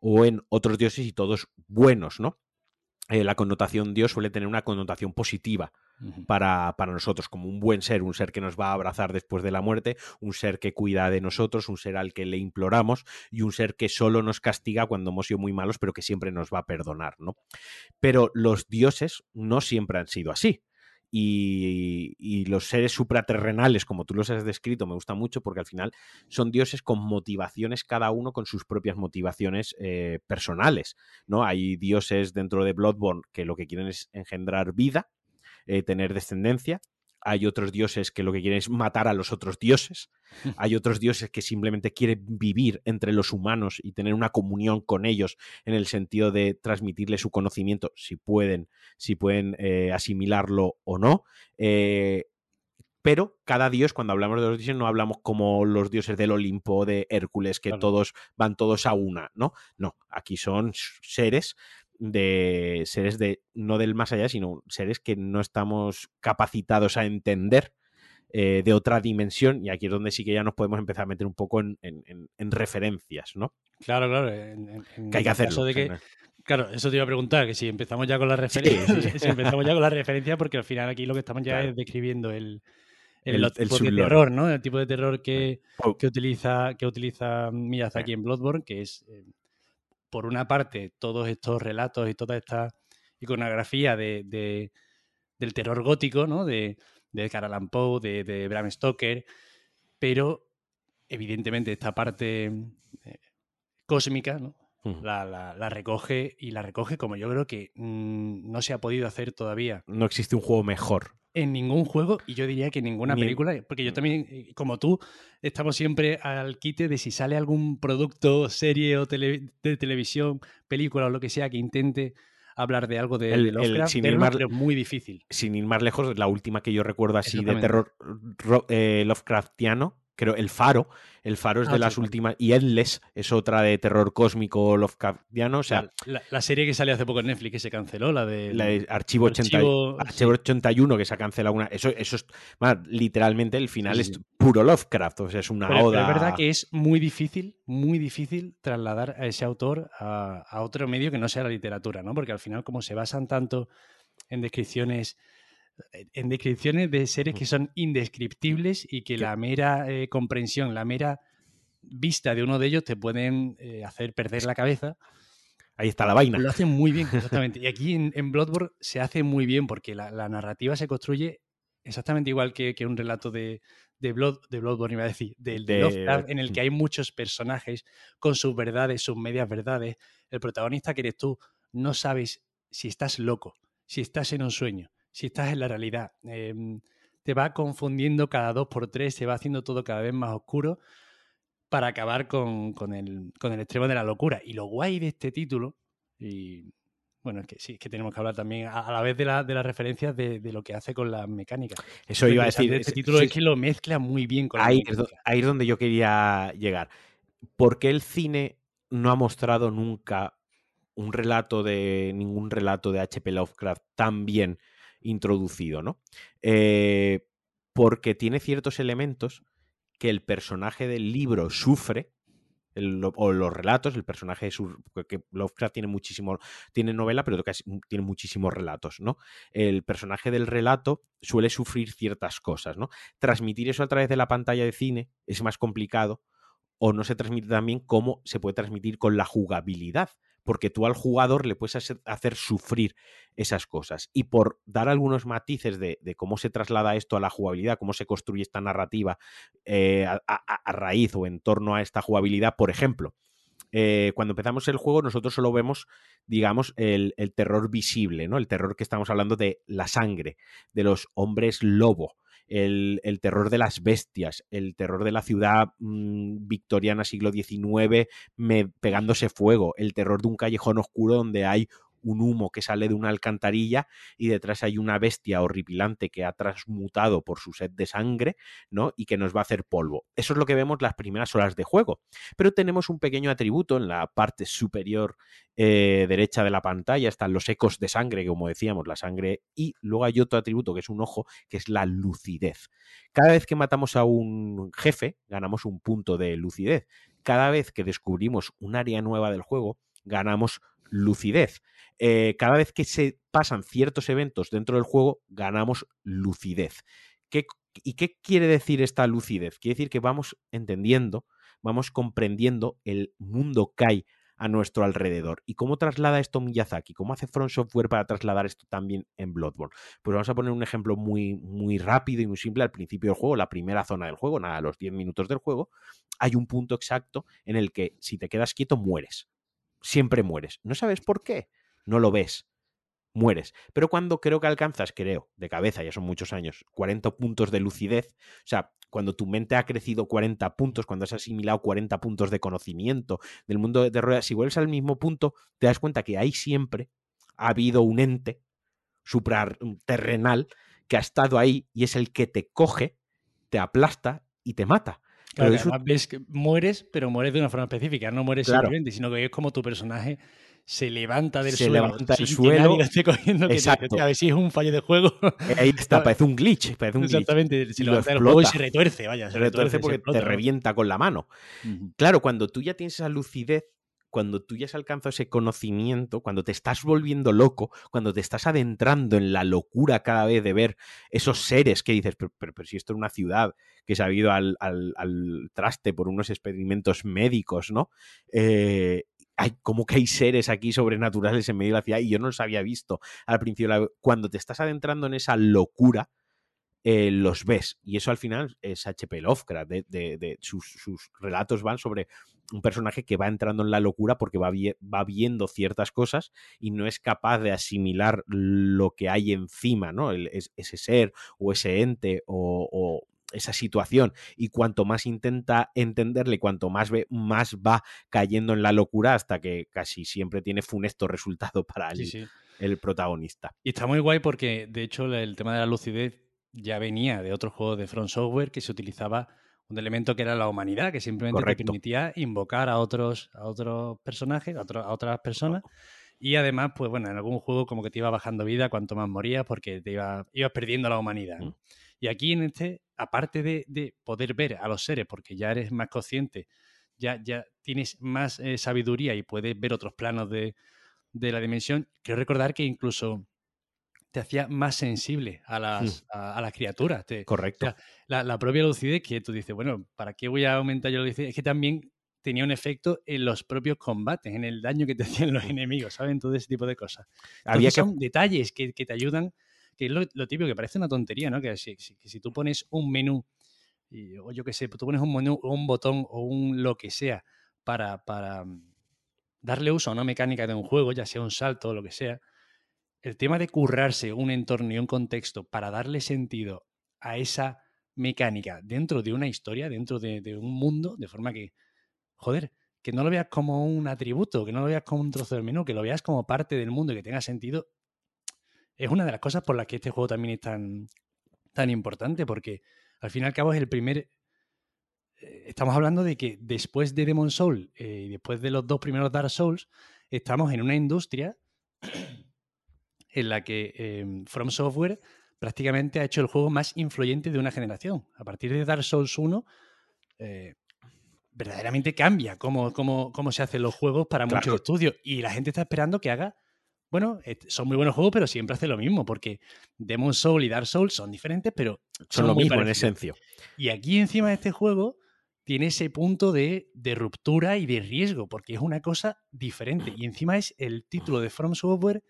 o en otros dioses y todos buenos, ¿no? Eh, la connotación Dios suele tener una connotación positiva para, para, nosotros, como un buen ser, un ser que nos va a abrazar después de la muerte, un ser que cuida de nosotros, un ser al que le imploramos y un ser que solo nos castiga cuando hemos sido muy malos, pero que siempre nos va a perdonar, ¿no? Pero los dioses no siempre han sido así. Y, los seres supraterrenales, como tú los has descrito, me gusta mucho porque al final son dioses con motivaciones, cada uno con sus propias motivaciones eh, personales. ¿no? Hay dioses dentro de Bloodborne que lo que quieren es engendrar vida, eh, tener descendencia hay otros dioses que lo que quieren es matar a los otros dioses, hay otros dioses que simplemente quieren vivir entre los humanos y tener una comunión con ellos en el sentido de transmitirles su conocimiento, si pueden, si pueden eh, asimilarlo o no. Eh, pero cada dios, cuando hablamos de los dioses, no hablamos como los dioses del Olimpo, de Hércules, que todos van todos a una, ¿no? No, aquí son seres de seres de no del más allá, sino seres que no estamos capacitados a entender eh, de otra dimensión, y aquí es donde sí que ya nos podemos empezar a meter un poco en, referencias, ¿no? Claro, claro. que hay que hacerlo. claro, eso te iba a preguntar, que si empezamos ya con la referencia, si empezamos ya con la referencia, porque al final aquí lo que estamos ya es describiendo el, el, tipo de terror, ¿no? El tipo de terror que, que utiliza, que utiliza Miyazaki en Bloodborne, que es, eh, por una parte, todos estos relatos y toda esta iconografía de, del terror gótico, ¿no? De, de Poe, de, Bram Stoker, pero evidentemente esta parte eh, cósmica, ¿no? La, recoge y la recoge como yo creo que mm, no se ha podido hacer todavía. No existe un juego mejor en ningún juego y yo diría que en ninguna película, porque yo también, eh, como tú, estamos siempre al quite de si sale algún producto, serie o de televisión, película o lo que sea que intente hablar de algo de, Lovecraft, sin ir más, muy difícil. Sin ir más lejos, la última que yo recuerdo así de terror eh, Lovecraftiano creo, El Faro. El Faro es de ah, las últimas. Y Endless es otra de terror cósmico Lovecraftiano. O sea, la, serie que salió hace poco en Netflix que se canceló, la de. La de Archivo, 81, que se ha cancelado una. Eso, eso es. literalmente el final es puro Lovecraft. O sea, es una oda. es verdad que es muy difícil, muy difícil trasladar a ese autor a, a otro medio que no sea la literatura, ¿no? Porque al final, como se basan tanto en descripciones en descripciones de seres que son indescriptibles y que la mera eh, comprensión, la mera vista de uno de ellos te pueden eh, hacer perder la cabeza. Ahí está la vaina. Lo hacen muy bien, exactamente. Y aquí en, Bloodborne se hace muy bien porque la, narrativa se construye exactamente igual que, un relato de, de, Blood, de Bloodborne, iba a decir, del de, Lovecraft, en el que hay muchos personajes con sus verdades, sus medias verdades. El protagonista que eres tú no sabes si estás loco, si estás en un sueño, si estás en la realidad. Em, te va confundiendo cada dos por tres, se va haciendo todo cada vez más oscuro para acabar con, el, extremo de la locura. Y lo guay de este título, y bueno, es que sí, es que tenemos que hablar también a, la vez de, la, de las referencias de, lo que hace con la mecánica. Eso iba a decir. Este título es que lo mezcla muy bien con ahí, la Ahí es donde yo quería llegar. ¿Por qué el cine no ha mostrado nunca un relato de ningún relato de H.P. Lovecraft tan bien introducido, ¿no? Eh, porque tiene ciertos elementos que el personaje del libro sufre, o los relatos, el personaje de que Lovecraft tiene muchísimo, tiene novela, pero tiene muchísimos relatos, ¿no? El personaje del relato suele sufrir ciertas cosas, ¿no? Transmitir eso a través de la pantalla de cine es más complicado, o no se transmite también como se puede transmitir con la jugabilidad, porque tú al jugador le puedes hacer sufrir esas cosas. Y por dar algunos matices de, cómo se traslada esto a la jugabilidad, cómo se construye esta narrativa eh, a, raíz o en torno a esta jugabilidad, por ejemplo, eh, cuando empezamos el juego nosotros solo vemos, digamos, el, el, terror visible, ¿no? El terror que estamos hablando de la sangre, de los hombres lobo, el, terror de las bestias, el terror de la ciudad mm, victoriana siglo XIX pegándose fuego, el terror de un callejón oscuro donde hay un humo que sale de una alcantarilla y detrás hay una bestia horripilante que ha transmutado por su sed de sangre, ¿no? Y que nos va a hacer polvo. Eso es lo que vemos las primeras horas de juego. Pero tenemos un pequeño atributo en la parte superior eh, derecha de la pantalla, están los ecos de sangre, como decíamos, la sangre, y luego hay otro atributo que es un ojo, que es la lucidez. Cada vez que matamos a un jefe, ganamos un punto de lucidez. Cada vez que descubrimos un área nueva del juego, ganamos lucidez. Eh, cada vez que se pasan ciertos eventos dentro del juego, ganamos lucidez. ¿Y qué quiere decir esta lucidez? Quiere decir que vamos entendiendo, vamos comprendiendo el mundo que hay a nuestro alrededor. ¿Y cómo traslada esto Miyazaki? ¿Cómo hace Front Software para trasladar esto también en Bloodborne? Pues vamos a poner un ejemplo muy, muy rápido y muy simple al principio del juego, la primera zona del juego, nada, los 10 minutos del juego, hay un punto exacto en el que si te quedas quieto mueres. Siempre mueres. No sabes por qué no lo ves, mueres. Pero cuando creo que alcanzas, creo, de cabeza, ya son muchos años, 40 puntos de lucidez, o sea, cuando tu mente ha crecido 40 puntos, cuando has asimilado 40 puntos de conocimiento del mundo de ruedas, si vuelves al mismo punto, te das cuenta que ahí siempre ha habido un ente supraterrenal que ha estado ahí y es el que te coge, te aplasta y te mata. Claro, ves que mueres, pero mueres de una forma específica, no mueres simplemente, sino que es como tu personaje se levanta del se suelo. levanta del suelo. cogiendo, Exacto. a ver si es un fallo de juego. Eh, ahí está, parece un glitch. Parece un Exactamente, se levanta del juego y se retuerce, vaya. Se, retuerce, porque te revienta con la mano. Claro, cuando tú ya tienes esa lucidez, cuando tú ya has alcanzado ese conocimiento, cuando te estás volviendo loco, cuando te estás adentrando en la locura cada vez de ver esos seres que dices, pero, si esto es una ciudad que se ha ido al, traste por unos experimentos médicos, ¿no? Eh, hay como que hay seres aquí sobrenaturales en medio de la ciudad y yo no los había visto al principio. Cuando te estás adentrando en esa locura, eh, los ves. Y eso al final es H.P. Lovecraft. De, sus, relatos van sobre un personaje que va entrando en la locura porque va, va, viendo ciertas cosas y no es capaz de asimilar lo que hay encima, ¿no? ese ser o ese ente o, esa situación. Y cuanto más intenta entenderle, cuanto más ve, más va cayendo en la locura hasta que casi siempre tiene funesto resultado para el, el protagonista. Y está muy guay porque, de hecho, el tema de la lucidez ya venía de otro juego de Front Software que se utilizaba un elemento que era la humanidad, que simplemente te permitía invocar a otros, a otros personajes, a, a, otras personas. Y además, pues bueno, en algún juego como que te iba bajando vida cuanto más morías porque te iba, ibas perdiendo la humanidad. Y aquí en este, aparte de, poder ver a los seres, porque ya eres más consciente, ya, ya tienes más eh, sabiduría y puedes ver otros planos de, de la dimensión, quiero recordar que incluso te hacía más sensible a las, hmm. a, las criaturas. Correcto. la, propia lucidez que tú dices, bueno, ¿para qué voy a aumentar yo la lucidez? Es que también tenía un efecto en los propios combates, en el daño que te hacían los enemigos, ¿saben? Todo ese tipo de cosas. Había que... Son detalles que, te ayudan, que es lo, típico, que parece una tontería, ¿no? Que si, si tú pones un menú, o yo qué sé, tú pones un menú o un botón o un lo que sea para, para mm, darle uso a una mecánica de un juego, ya sea un salto o lo que sea, el tema de currarse un entorno y un contexto para darle sentido a esa mecánica dentro de una historia, dentro de, un mundo, de forma que, joder, que no lo veas como un atributo, que no lo veas como un trozo del menú, que lo veas como parte del mundo y que tenga sentido, es una de las cosas por las que este juego también es tan, tan importante, porque al fin y al cabo es el primer... Eh, estamos hablando de que después de Demon Soul eh, y después de los dos primeros Dark Souls, estamos en una industria en la que em, From Software prácticamente ha hecho el juego más influyente de una generación. A partir de Dark Souls 1, eh, verdaderamente cambia cómo, cómo, cómo, se hacen los juegos para muchos estudios. Y la gente está esperando que haga. Bueno, son muy buenos juegos, pero siempre hace lo mismo, porque Demon Soul y Dark Souls son diferentes, pero son, lo mismo en esencia. Y aquí encima de este juego tiene ese punto de, de, ruptura y de riesgo, porque es una cosa diferente. Y encima es el título de From Software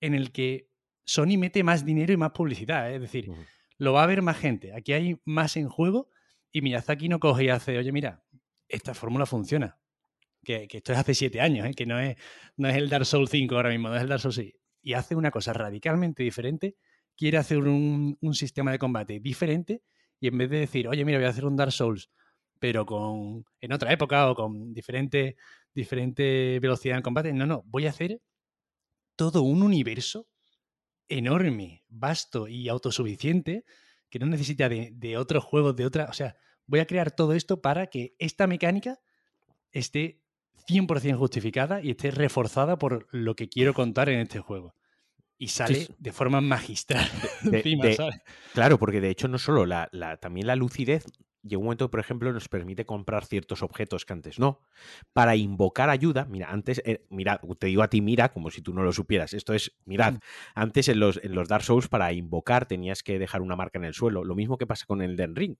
en el que Sony mete más dinero y más publicidad. ¿eh? Es decir, lo va a ver más gente. Aquí hay más en juego y Miyazaki no coge y hace, oye, mira, esta fórmula funciona. Que, esto es hace siete años, ¿eh? que no es, no es el Dark Souls 5 ahora mismo, no es el Dark Souls 6. Y hace una cosa radicalmente diferente. Quiere hacer un, sistema de combate diferente y en vez de decir, oye, mira, voy a hacer un Dark Souls, pero con en otra época o con diferente, diferente velocidad en combate, no, no, voy a hacer todo un universo enorme, vasto y autosuficiente que no necesita de, otros juegos, de otra... O sea, voy a crear todo esto para que esta mecánica esté 100% justificada y esté reforzada por lo que quiero contar en este juego. Y sale de forma magistral. Claro, porque de hecho no solo la, también la lucidez llega un momento, por ejemplo, nos permite comprar ciertos objetos que antes no. Para invocar ayuda, mira, antes, eh, mira, te digo a ti, mira, como si tú no lo supieras. Esto es, mirad, antes en los, en los Dark Souls, para invocar tenías que dejar una marca en el suelo. Lo mismo que pasa con el Den Ring.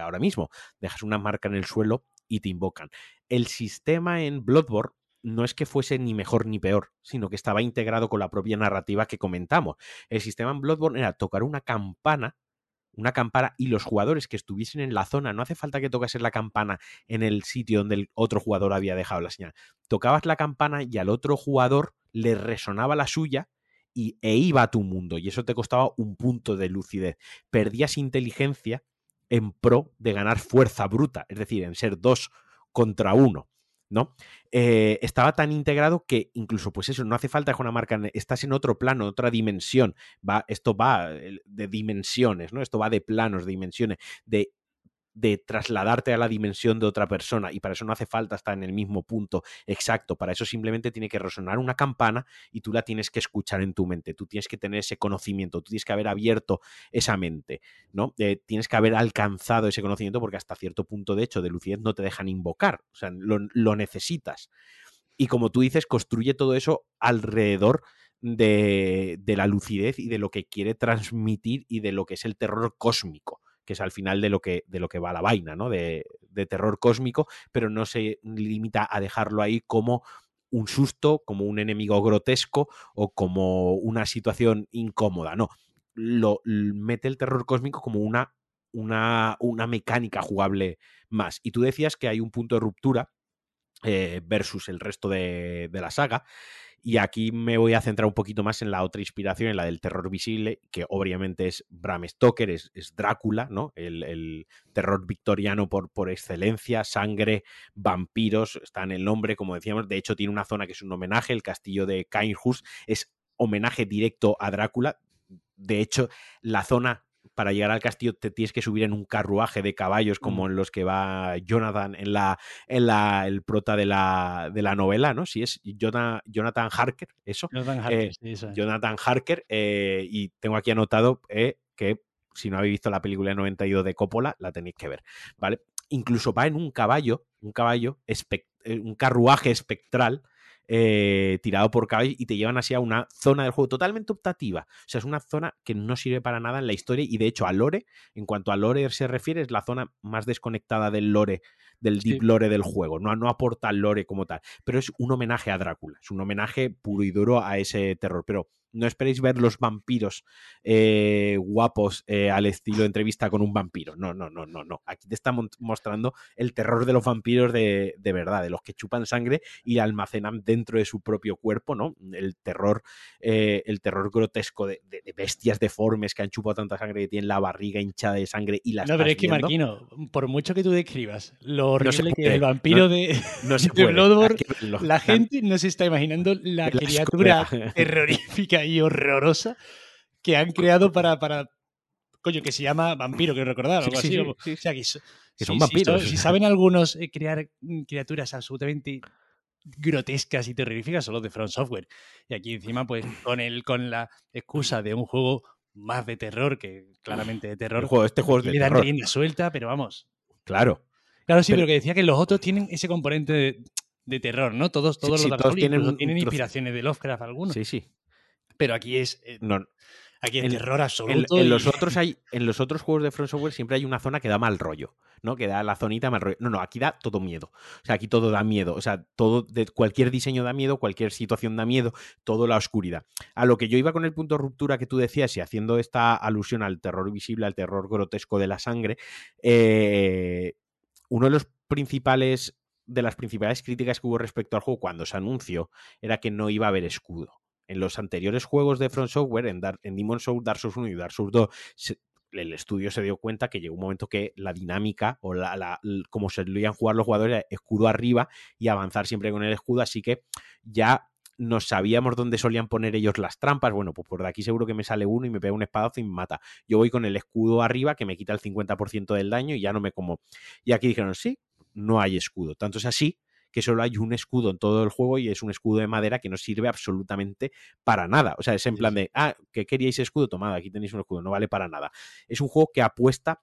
Ahora mismo, dejas una marca en el suelo y te invocan. El sistema en Bloodborne no es que fuese ni mejor ni peor, sino que estaba integrado con la propia narrativa que comentamos. El sistema en Bloodborne era tocar una campana una campana y los jugadores que estuviesen en la zona, no hace falta que tocases la campana en el sitio donde el otro jugador había dejado la señal. Tocabas la campana y al otro jugador le resonaba la suya y, e iba a tu mundo y eso te costaba un punto de lucidez. Perdías inteligencia en pro de ganar fuerza bruta, es decir, en ser dos contra uno. ¿No? Eh, estaba tan integrado que incluso, pues eso, no hace falta que una marca, estás en otro plano, otra dimensión, va, esto va eh, de dimensiones, ¿no? Esto va de planos, de dimensiones, de de trasladarte a la dimensión de otra persona y para eso no hace falta estar en el mismo punto exacto, para eso simplemente tiene que resonar una campana y tú la tienes que escuchar en tu mente, tú tienes que tener ese conocimiento, tú tienes que haber abierto esa mente, ¿no? Eh, tienes que haber alcanzado ese conocimiento porque hasta cierto punto de hecho de lucidez no te dejan invocar, o sea, lo, necesitas. Y como tú dices, construye todo eso alrededor de, la lucidez y de lo que quiere transmitir y de lo que es el terror cósmico que es al final de lo que, de lo que va la vaina, ¿no? De, de terror cósmico, pero no se limita a dejarlo ahí como un susto, como un enemigo grotesco o como una situación incómoda. No, lo mete el terror cósmico como una, una, una mecánica jugable más. Y tú decías que hay un punto de ruptura eh, versus el resto de, de la saga. Y aquí me voy a centrar un poquito más en la otra inspiración, en la del terror visible, que obviamente es Bram Stoker, es, Drácula, ¿no? El, terror victoriano por, por excelencia, sangre, vampiros, está en el nombre, como decíamos. De hecho, tiene una zona que es un homenaje, el castillo de Cainhus, es homenaje directo a Drácula. De hecho, la zona para llegar al castillo te tienes que subir en un carruaje de caballos como mm. en los que va Jonathan en la, en la el prota de la, de la novela, ¿no? Si es Jonathan, Jonathan Harker, eso. Jonathan Harker, eh, sí, Jonathan Harker eh, y tengo aquí anotado eh, que si no habéis visto la película de 92 de Coppola, la tenéis que ver, ¿vale? Incluso va en un caballo, un caballo, un carruaje espectral eh, tirado por caballo y te llevan así a una zona del juego totalmente optativa. O sea, es una zona que no sirve para nada en la historia y de hecho a lore, en cuanto a lore se refiere, es la zona más desconectada del lore, del deep lore del juego. No, no aporta lore como tal, pero es un homenaje a Drácula, es un homenaje puro y duro a ese terror. Pero no esperéis ver los vampiros eh, guapos eh, al estilo entrevista con un vampiro. No, no, no, no, no. Aquí te está mostrando el terror de los vampiros de, verdad, de los que chupan sangre y almacenan dentro de su propio cuerpo, ¿no? El terror, eh, el terror grotesco de, bestias deformes que han chupado tanta sangre que tienen la barriga hinchada de sangre y las. No, pero es que Marquino, por mucho que tú describas lo horrible que es el vampiro de, no se Bloodborne, la gente no se está imaginando la criatura terrorífica y horrorosa que han creado para, para coño, que se llama vampiro, que recordar, algo así. o sea, que, son vampiros. Si, saben algunos eh, crear mm, criaturas absolutamente grotescas y terroríficas, son los de Front Software. Y aquí encima, pues, con el, con la excusa de un juego más de terror que claramente de terror. juego, este juego es de terror. suelta, pero vamos. Claro. Claro, sí, pero, que decía que los otros tienen ese componente de, terror, ¿no? Todos, todos los todos tienen, tienen inspiraciones de Lovecraft algunos. Sí, sí pero aquí es. Eh, no, aquí es terror absoluto. En, los otros hay, en los otros juegos de Front Software siempre hay una zona que da mal rollo, ¿no? Que da la zonita mal rollo. No, no, aquí da todo miedo. O sea, aquí todo da miedo. O sea, todo, de, cualquier diseño da miedo, cualquier situación da miedo, todo la oscuridad. A lo que yo iba con el punto de ruptura que tú decías y haciendo esta alusión al terror visible, al terror grotesco de la sangre, eh, uno de los principales de las principales críticas que hubo respecto al juego cuando se anunció era que no iba a haber escudo en los anteriores juegos de Front Software, en, Dark, en Demon Souls, Dark Souls 1 y Dark Souls 2, el estudio se dio cuenta que llegó un momento que la dinámica o la, como se solían jugar los jugadores era escudo arriba y avanzar siempre con el escudo, así que ya no sabíamos dónde solían poner ellos las trampas. Bueno, pues por aquí seguro que me sale uno y me pega un espadazo y me mata. Yo voy con el escudo arriba que me quita el 50% del daño y ya no me como. Y aquí dijeron, sí, no hay escudo. Tanto es así que solo hay un escudo en todo el juego y es un escudo de madera que no sirve absolutamente para nada. O sea, es en plan de, ah, que queríais escudo, tomad, aquí tenéis un escudo, no vale para nada. Es un juego que apuesta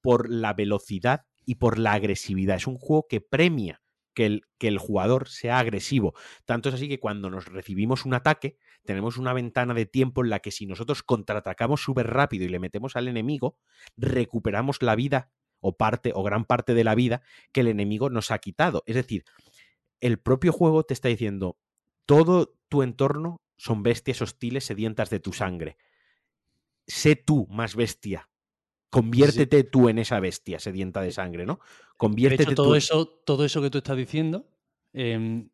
por la velocidad y por la agresividad. Es un juego que premia que el, que el, jugador sea agresivo. Tanto es así que cuando nos recibimos un ataque, tenemos una ventana de tiempo en la que si nosotros contraatacamos súper rápido y le metemos al enemigo, recuperamos la vida o parte o gran parte de la vida que el enemigo nos ha quitado. Es decir, el propio juego te está diciendo, todo tu entorno son bestias hostiles sedientas de tu sangre. Sé tú más bestia. Conviértete tú en esa bestia sedienta de sangre, ¿no? Conviértete todo eso, todo eso que tú estás diciendo, em,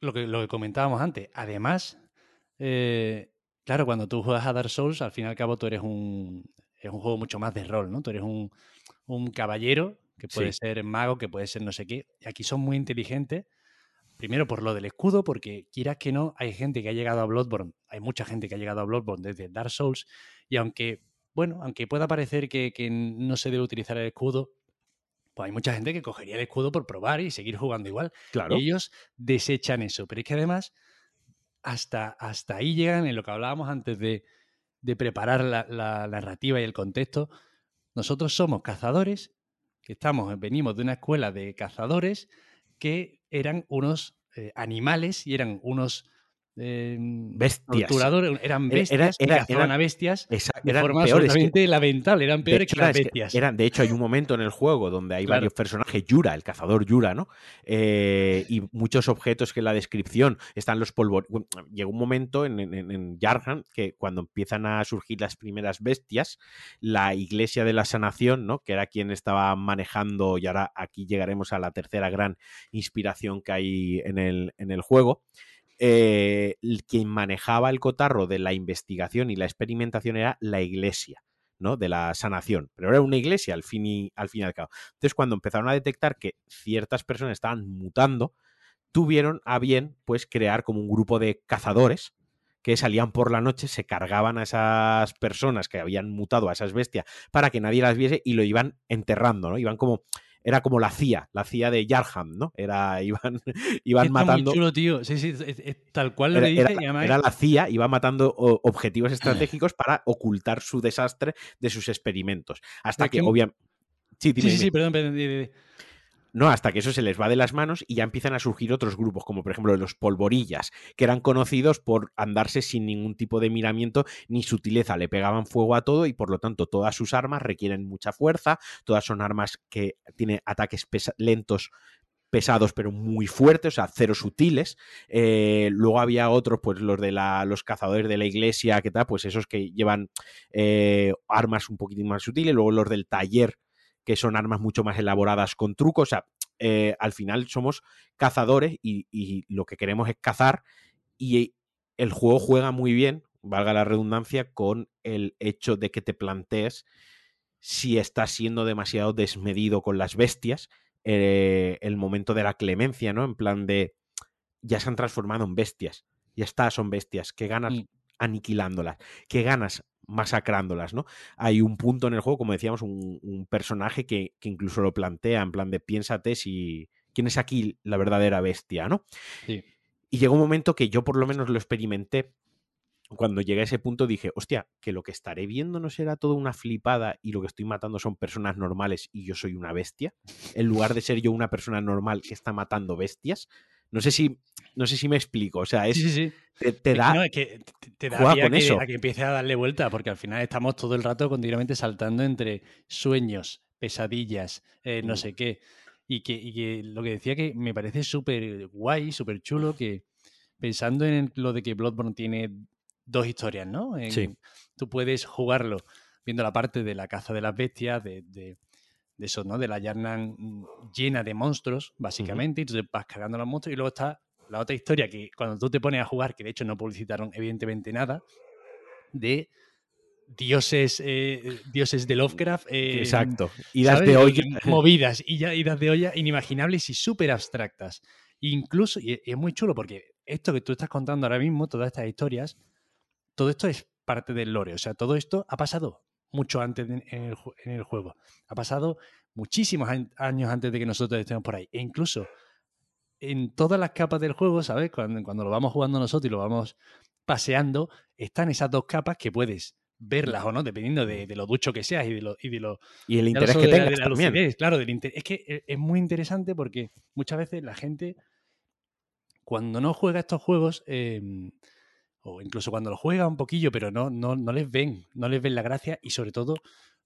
lo, que, lo que comentábamos antes. Además, eh, claro, cuando tú juegas a Dark Souls, al fin y al cabo tú eres un, es un juego mucho más de rol, ¿no? Tú eres un, un caballero, que puede ser mago, que puede ser no sé qué. Aquí son muy inteligentes. Primero por lo del escudo, porque quieras que no, hay gente que ha llegado a Bloodborne, hay mucha gente que ha llegado a Bloodborne desde Dark Souls, y aunque, bueno, aunque pueda parecer que, no se debe utilizar el escudo, pues hay mucha gente que cogería el escudo por probar y seguir jugando igual. Claro. ellos desechan eso. Pero es que además, hasta, hasta ahí llegan en lo que hablábamos antes de, preparar la narrativa y el contexto nosotros somos cazadores, que estamos, venimos de una escuela de cazadores que eran unos eh, animales y eran unos eh, bestias. eran bestias eran a bestias de forma absolutamente lamentable, eran peores que las bestias. eran, de hecho, hay un momento en el juego donde hay varios personajes, Yura, el cazador Yura, ¿no? Eh, y muchos objetos que en la descripción están los polvos. llegó un momento en, en, Yarhan que cuando empiezan a surgir las primeras bestias, la iglesia de la sanación, ¿no? Que era quien estaba manejando, y ahora aquí llegaremos a la tercera gran inspiración que hay en el, en el juego eh, quien manejaba el cotarro de la investigación y la experimentación era la iglesia. ¿no? de la sanación, pero era una iglesia al fin, y, al fin y al cabo. Entonces, cuando empezaron a detectar que ciertas personas estaban mutando, tuvieron a bien pues crear como un grupo de cazadores que salían por la noche, se cargaban a esas personas que habían mutado a esas bestias para que nadie las viese y lo iban enterrando, ¿no? Iban como era como la CIA, la CIA de Yarham, ¿no? Era, iban, iban matando. Muy chulo, tío. Sí, sí, tal cual lo era, dice. Era, la CIA, iba matando objetivos estratégicos para ocultar su desastre de sus experimentos. Hasta que, obviamente. Sí, sí, sí, perdón, perdón. No, hasta que eso se les va de las manos y ya empiezan a surgir otros grupos, como por ejemplo los polvorillas, que eran conocidos por andarse sin ningún tipo de miramiento ni sutileza, le pegaban fuego a todo y por lo tanto todas sus armas requieren mucha fuerza, todas son armas que tienen ataques lentos pesados pero muy fuertes, o sea, cero sutiles. Eh, luego había otros, pues los de la, los cazadores de la iglesia, que tal, pues esos que llevan eh, armas un poquitín más sutiles. Luego los del taller, que son armas mucho más elaboradas con trucos. O sea, eh, al final somos cazadores y, lo que queremos es cazar y el juego juega muy bien, valga la redundancia, con el hecho de que te plantees si estás siendo demasiado desmedido con las bestias, eh, el momento de la clemencia, ¿no? En plan de, ya se han transformado en bestias, ya está, son bestias, que ganas mm. aniquilándolas, que ganas masacrándolas, ¿no? Hay un punto en el juego, como decíamos, un, personaje que, incluso lo plantea en plan de piénsate si quién es aquí la verdadera bestia, ¿no? Y llegó un momento que yo por lo menos lo experimenté. Cuando llegué a ese punto dije, hostia, que lo que estaré viendo no será toda una flipada y lo que estoy matando son personas normales y yo soy una bestia, en lugar de ser yo una persona normal que está matando bestias. No sé si, no sé si me explico. O sea, es, Te, da. que te, da a que, a que empiece a darle vuelta, porque al final estamos todo el rato continuamente saltando entre sueños, pesadillas, eh, no mm. sé qué. Y que, lo que decía que me parece súper guay, súper chulo, que pensando en lo de que Bloodborne tiene dos historias, ¿no? sí. Tú puedes jugarlo viendo la parte de la caza de las bestias, de de eso, ¿no? De la Yarnan mm, llena de monstruos, básicamente, y tú te vas cargando los monstruos. Y luego está la otra historia que cuando tú te pones a jugar, que de hecho no publicitaron evidentemente nada, de dioses, eh, dioses de Lovecraft. Eh, Exacto. Idas de olla. Movidas, y ya idas de olla inimaginables y súper abstractas. Incluso, y es muy chulo porque esto que tú estás contando ahora mismo, todas estas historias, todo esto es parte del lore. O sea, todo esto ha pasado mucho antes en el, juego. Ha pasado muchísimos años antes de que nosotros estemos por ahí. E incluso en todas las capas del juego, ¿sabes? Cuando, cuando lo vamos jugando nosotros y lo vamos paseando, están esas dos capas que puedes verlas o no, dependiendo de, lo ducho que seas y de lo... Y, de lo, y el interés que tengas también. claro, del es que e, es muy interesante porque muchas veces la gente, cuando no juega estos juegos, em, o incluso cuando lo juega un poquillo, pero no, no, no les ven, no les ven la gracia y sobre todo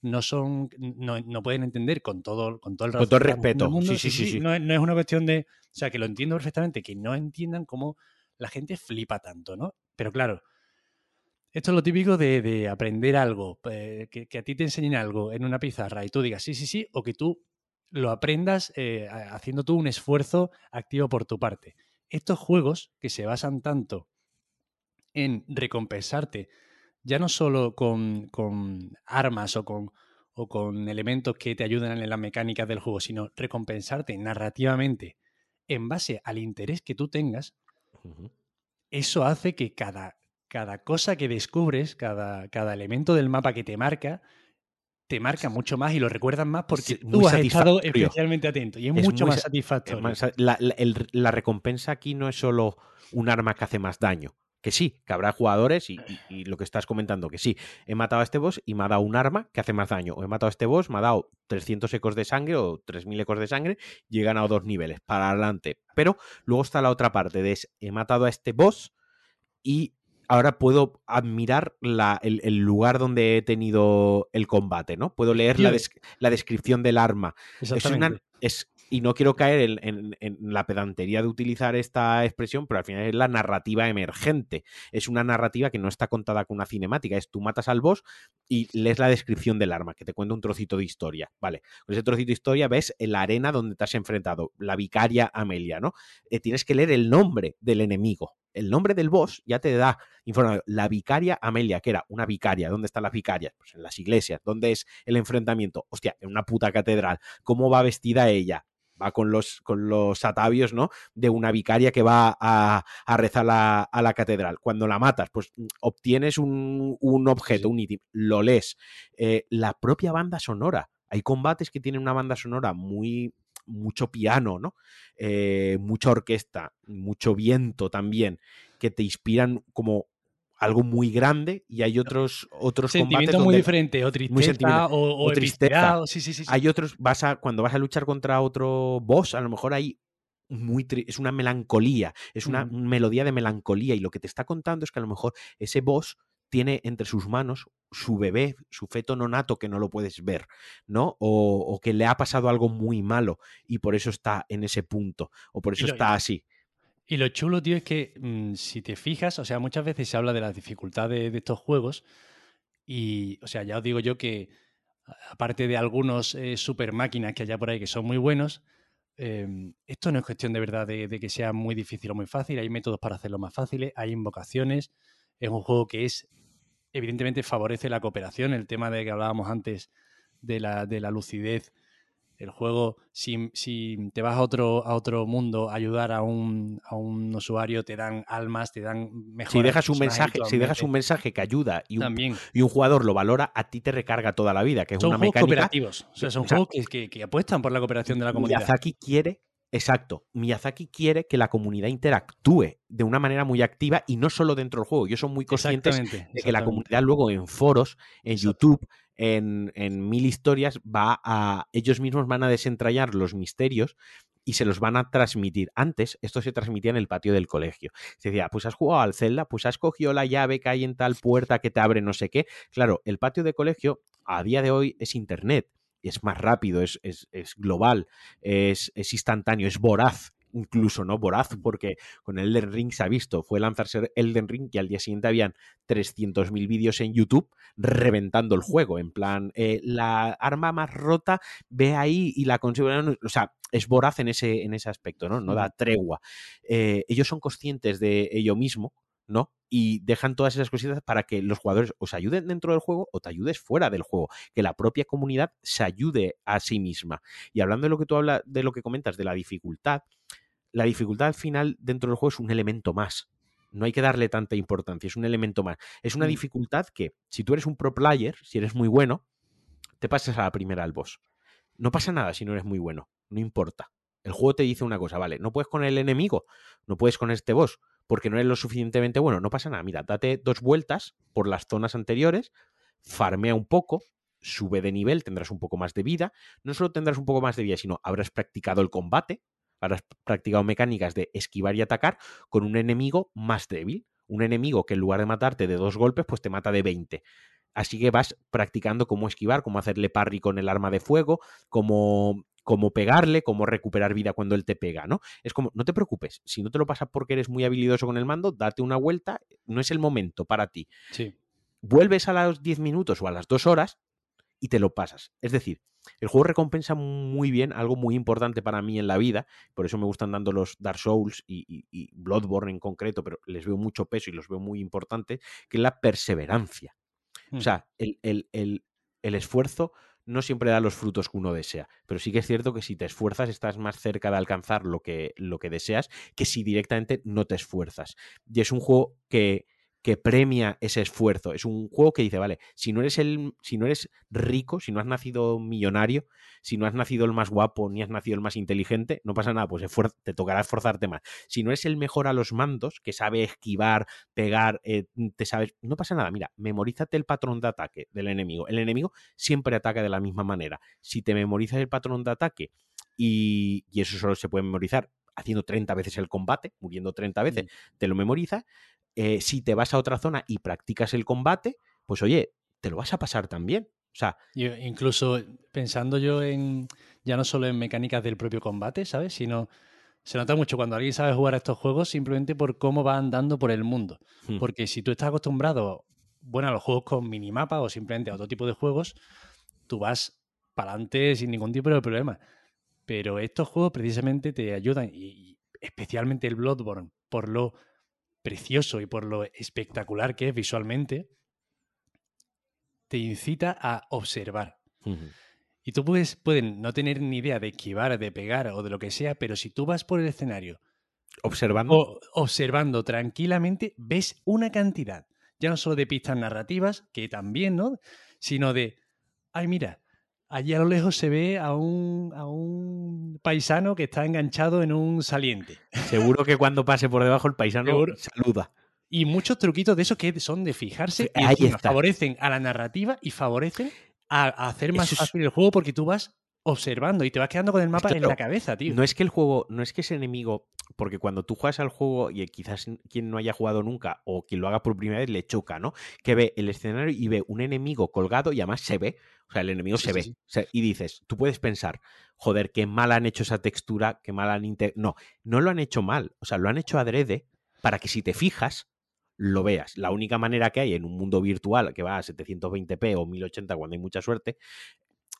no son, no, no pueden entender con todo, con todo el, con todo respeto. sí, sí, sí, No, no, es una cuestión de, o sea, que lo entiendo perfectamente, que no entiendan cómo la gente flipa tanto, ¿no? Pero claro, esto es lo típico de, de aprender algo, eh, que, que, a ti te enseñen algo en una pizarra y tú digas sí, sí, sí, o que tú lo aprendas eh, haciendo tú un esfuerzo activo por tu parte. Estos juegos que se basan tanto en recompensarte, ya no solo con, armas o con, o con elementos que te ayudan en las mecánicas del juego, sino recompensarte narrativamente en base al interés que tú tengas, eso hace que cada, cada cosa que descubres, cada, cada, elemento del mapa que te marca, te marca mucho más y lo recuerdas más porque tú has estado especialmente atento y es, mucho más satisfactorio. la recompensa aquí no es solo un arma que hace más daño que sí, que habrá jugadores y, lo que estás comentando, que sí, he matado a este boss y me ha dado un arma que hace más daño, o he matado a este boss, me ha dado 300 ecos de sangre o 3000 ecos de sangre y he ganado dos niveles para adelante. Pero luego está la otra parte de es, he matado a este boss y ahora puedo admirar el, lugar donde he tenido el combate, ¿no? Puedo leer la, la, descripción del arma. Es, una, es, y no quiero caer en, la pedantería de utilizar esta expresión, pero al final es la narrativa emergente. Es una narrativa que no está contada con una cinemática, es tú matas al boss y lees la descripción del arma, que te cuenta un trocito de historia. Vale, con ese trocito de historia ves la arena donde te has enfrentado, la vicaria Amelia, ¿no? Eh, tienes que leer el nombre del enemigo. El nombre del boss ya te da información. La vicaria Amelia, que era una vicaria. ¿Dónde están las vicarias? Pues en las iglesias. ¿Dónde es el enfrentamiento? Hostia, en una puta catedral. ¿Cómo va vestida ella? Va con los, con los atavios, ¿no? De una vicaria que va a, rezar a la catedral. Cuando la matas, pues mm, obtienes un, objeto, un ítem, lo lees. Eh, la propia banda sonora. Hay combates que tienen una banda sonora muy, mucho piano, ¿no? Eh, mucha orquesta, mucho viento también, que te inspiran como algo muy grande y hay otros otros sentimiento muy diferente o tristeza o, tristeza sí, sí, sí, hay otros vas a cuando vas a luchar contra otro boss a lo mejor hay muy es una melancolía es una melodía de melancolía y lo que te está contando es que a lo mejor ese boss tiene entre sus manos su bebé, su feto nonato que no lo puedes ver, ¿no? O, que le ha pasado algo muy malo y por eso está en ese punto, o por eso está así. Y lo chulo, tío, es que mm, si te fijas, o sea, muchas veces se habla de la dificultad de, estos juegos y, o sea, ya os digo yo que aparte de algunos eh, super máquinas que haya por ahí que son muy buenos, em, esto no es cuestión de verdad de, que sea muy difícil o muy fácil, hay métodos para hacerlo más fáciles, hay invocaciones, es un juego que es, evidentemente favorece la cooperación, el tema de que hablábamos antes de la, de la lucidez el juego, si, si, te vas a otro, a otro mundo a ayudar a un, a un usuario, te dan almas, te dan mejor. Si dejas un mensaje, si dejas un mensaje que ayuda y un, y un jugador lo valora, a ti te recarga toda la vida, que es son una mecánica. cooperativos. O sea, son juegos que, que, apuestan por la cooperación de la comunidad. Miyazaki quiere Exacto. Miyazaki quiere que la comunidad interactúe de una manera muy activa y no solo dentro del juego. Yo soy muy conscientes de que la comunidad luego en foros, en YouTube, en, mil historias, va a. ellos mismos van a desentrañar los misterios y se los van a transmitir. Antes, esto se transmitía en el patio del colegio. Se decía, pues has jugado al Zelda, pues has cogido la llave que hay en tal puerta que te abre no sé qué. Claro, el patio de colegio a día de hoy es internet es más rápido, es, global, es, instantáneo, es voraz incluso, ¿no? Voraz, porque con Elden Ring se ha visto, fue lanzarse Elden Ring y al día siguiente habían 300.000 vídeos en YouTube reventando el juego, en plan, eh, la arma más rota, ve ahí y la consigue, o sea, es voraz en ese, en ese aspecto, ¿no? No da tregua. Eh, ellos son conscientes de ello mismo, ¿no? Y dejan todas esas cositas para que los jugadores os ayuden dentro del juego o te ayudes fuera del juego, que la propia comunidad se ayude a sí misma. Y hablando de lo que tú hablas, de lo que comentas, de la dificultad, la dificultad al final dentro del juego es un elemento más. No hay que darle tanta importancia, es un elemento más. Es una mm. dificultad que, si tú eres un pro player, si eres muy bueno, te pasas a la primera al boss. No pasa nada si no eres muy bueno, no importa. El juego te dice una cosa, vale, no puedes con el enemigo, no puedes con este boss, porque no eres lo suficientemente bueno, no pasa nada. Mira, date dos vueltas por las zonas anteriores, farmea un poco, sube de nivel, tendrás un poco más de vida. No solo tendrás un poco más de vida, sino habrás practicado el combate, habrás practicado mecánicas de esquivar y atacar con un enemigo más débil. Un enemigo que en lugar de matarte de dos golpes, pues te mata de 20. Así que vas practicando cómo esquivar, cómo hacerle parry con el arma de fuego, cómo cómo pegarle, cómo recuperar vida cuando él te pega, ¿no? Es como, no te preocupes, si no te lo pasas porque eres muy habilidoso con el mando, date una vuelta, no es el momento para ti. Sí. Vuelves a los 10 minutos o a las 2 horas y te lo pasas. Es decir, el juego recompensa muy bien algo muy importante para mí en la vida, por eso me gustan dando los Dark Souls y, Bloodborne en concreto, pero les veo mucho peso y los veo muy importante, que es la perseverancia. O hmm. sea, el, el, el esfuerzo no siempre da los frutos que uno desea. Pero sí que es cierto que si te esfuerzas estás más cerca de alcanzar lo que, lo que deseas que si directamente no te esfuerzas. Y es un juego que, que premia ese esfuerzo. Es un juego que dice, vale, si no eres el, si no eres rico, si no has nacido millonario, si no has nacido el más guapo ni has nacido el más inteligente, no pasa nada, pues te tocará esforzarte más. Si no eres el mejor a los mandos, que sabe esquivar, pegar, eh, te sabes, no pasa nada. Mira, memorízate el patrón de ataque del enemigo. El enemigo siempre ataca de la misma manera. Si te memorizas el patrón de ataque y, y eso solo se puede memorizar haciendo 30 veces el combate, muriendo 30 veces, te lo memorizas, eh, si te vas a otra zona y practicas el combate, pues oye, te lo vas a pasar también. O sea, incluso pensando yo en ya no solo en mecánicas del propio combate, ¿sabes? Sino se nota mucho cuando alguien sabe jugar a estos juegos simplemente por cómo va andando por el mundo. Hmm. Porque si tú estás acostumbrado, bueno, a los juegos con minimapa o simplemente a otro tipo de juegos, tú vas para adelante sin ningún tipo de problema. Pero estos juegos precisamente te ayudan, y especialmente el Bloodborne, por lo precioso y por lo espectacular que es visualmente, te incita a observar. Y tú puedes, pueden no tener ni idea de esquivar, de pegar o de lo que sea, pero si tú vas por el escenario observando, observando tranquilamente, ves una cantidad, ya no solo de pistas narrativas, que también, ¿no? Sino de, ay, mira, allí a lo lejos se ve a un, a un paisano que está enganchado en un saliente. Seguro que cuando pase por debajo el paisano saluda. Y muchos truquitos de esos que son de fijarse y favorecen a la narrativa y favorecen a, hacer más fácil el juego porque tú vas observando y te vas quedando con el mapa en la cabeza, tío. No es que el juego, no es que ese enemigo, porque cuando tú juegas al juego y quizás quien no haya jugado nunca o quien lo haga por primera vez le choca, ¿no? Que ve el escenario y ve un enemigo colgado y además se ve, o sea, el enemigo se ve. y dices, tú puedes pensar, joder, qué mal han hecho esa textura, qué mal han... No, no lo han hecho mal, o sea, lo han hecho adrede para que si te fijas, lo veas. La única manera que hay en un mundo virtual que va a 720p o 1080 cuando hay mucha suerte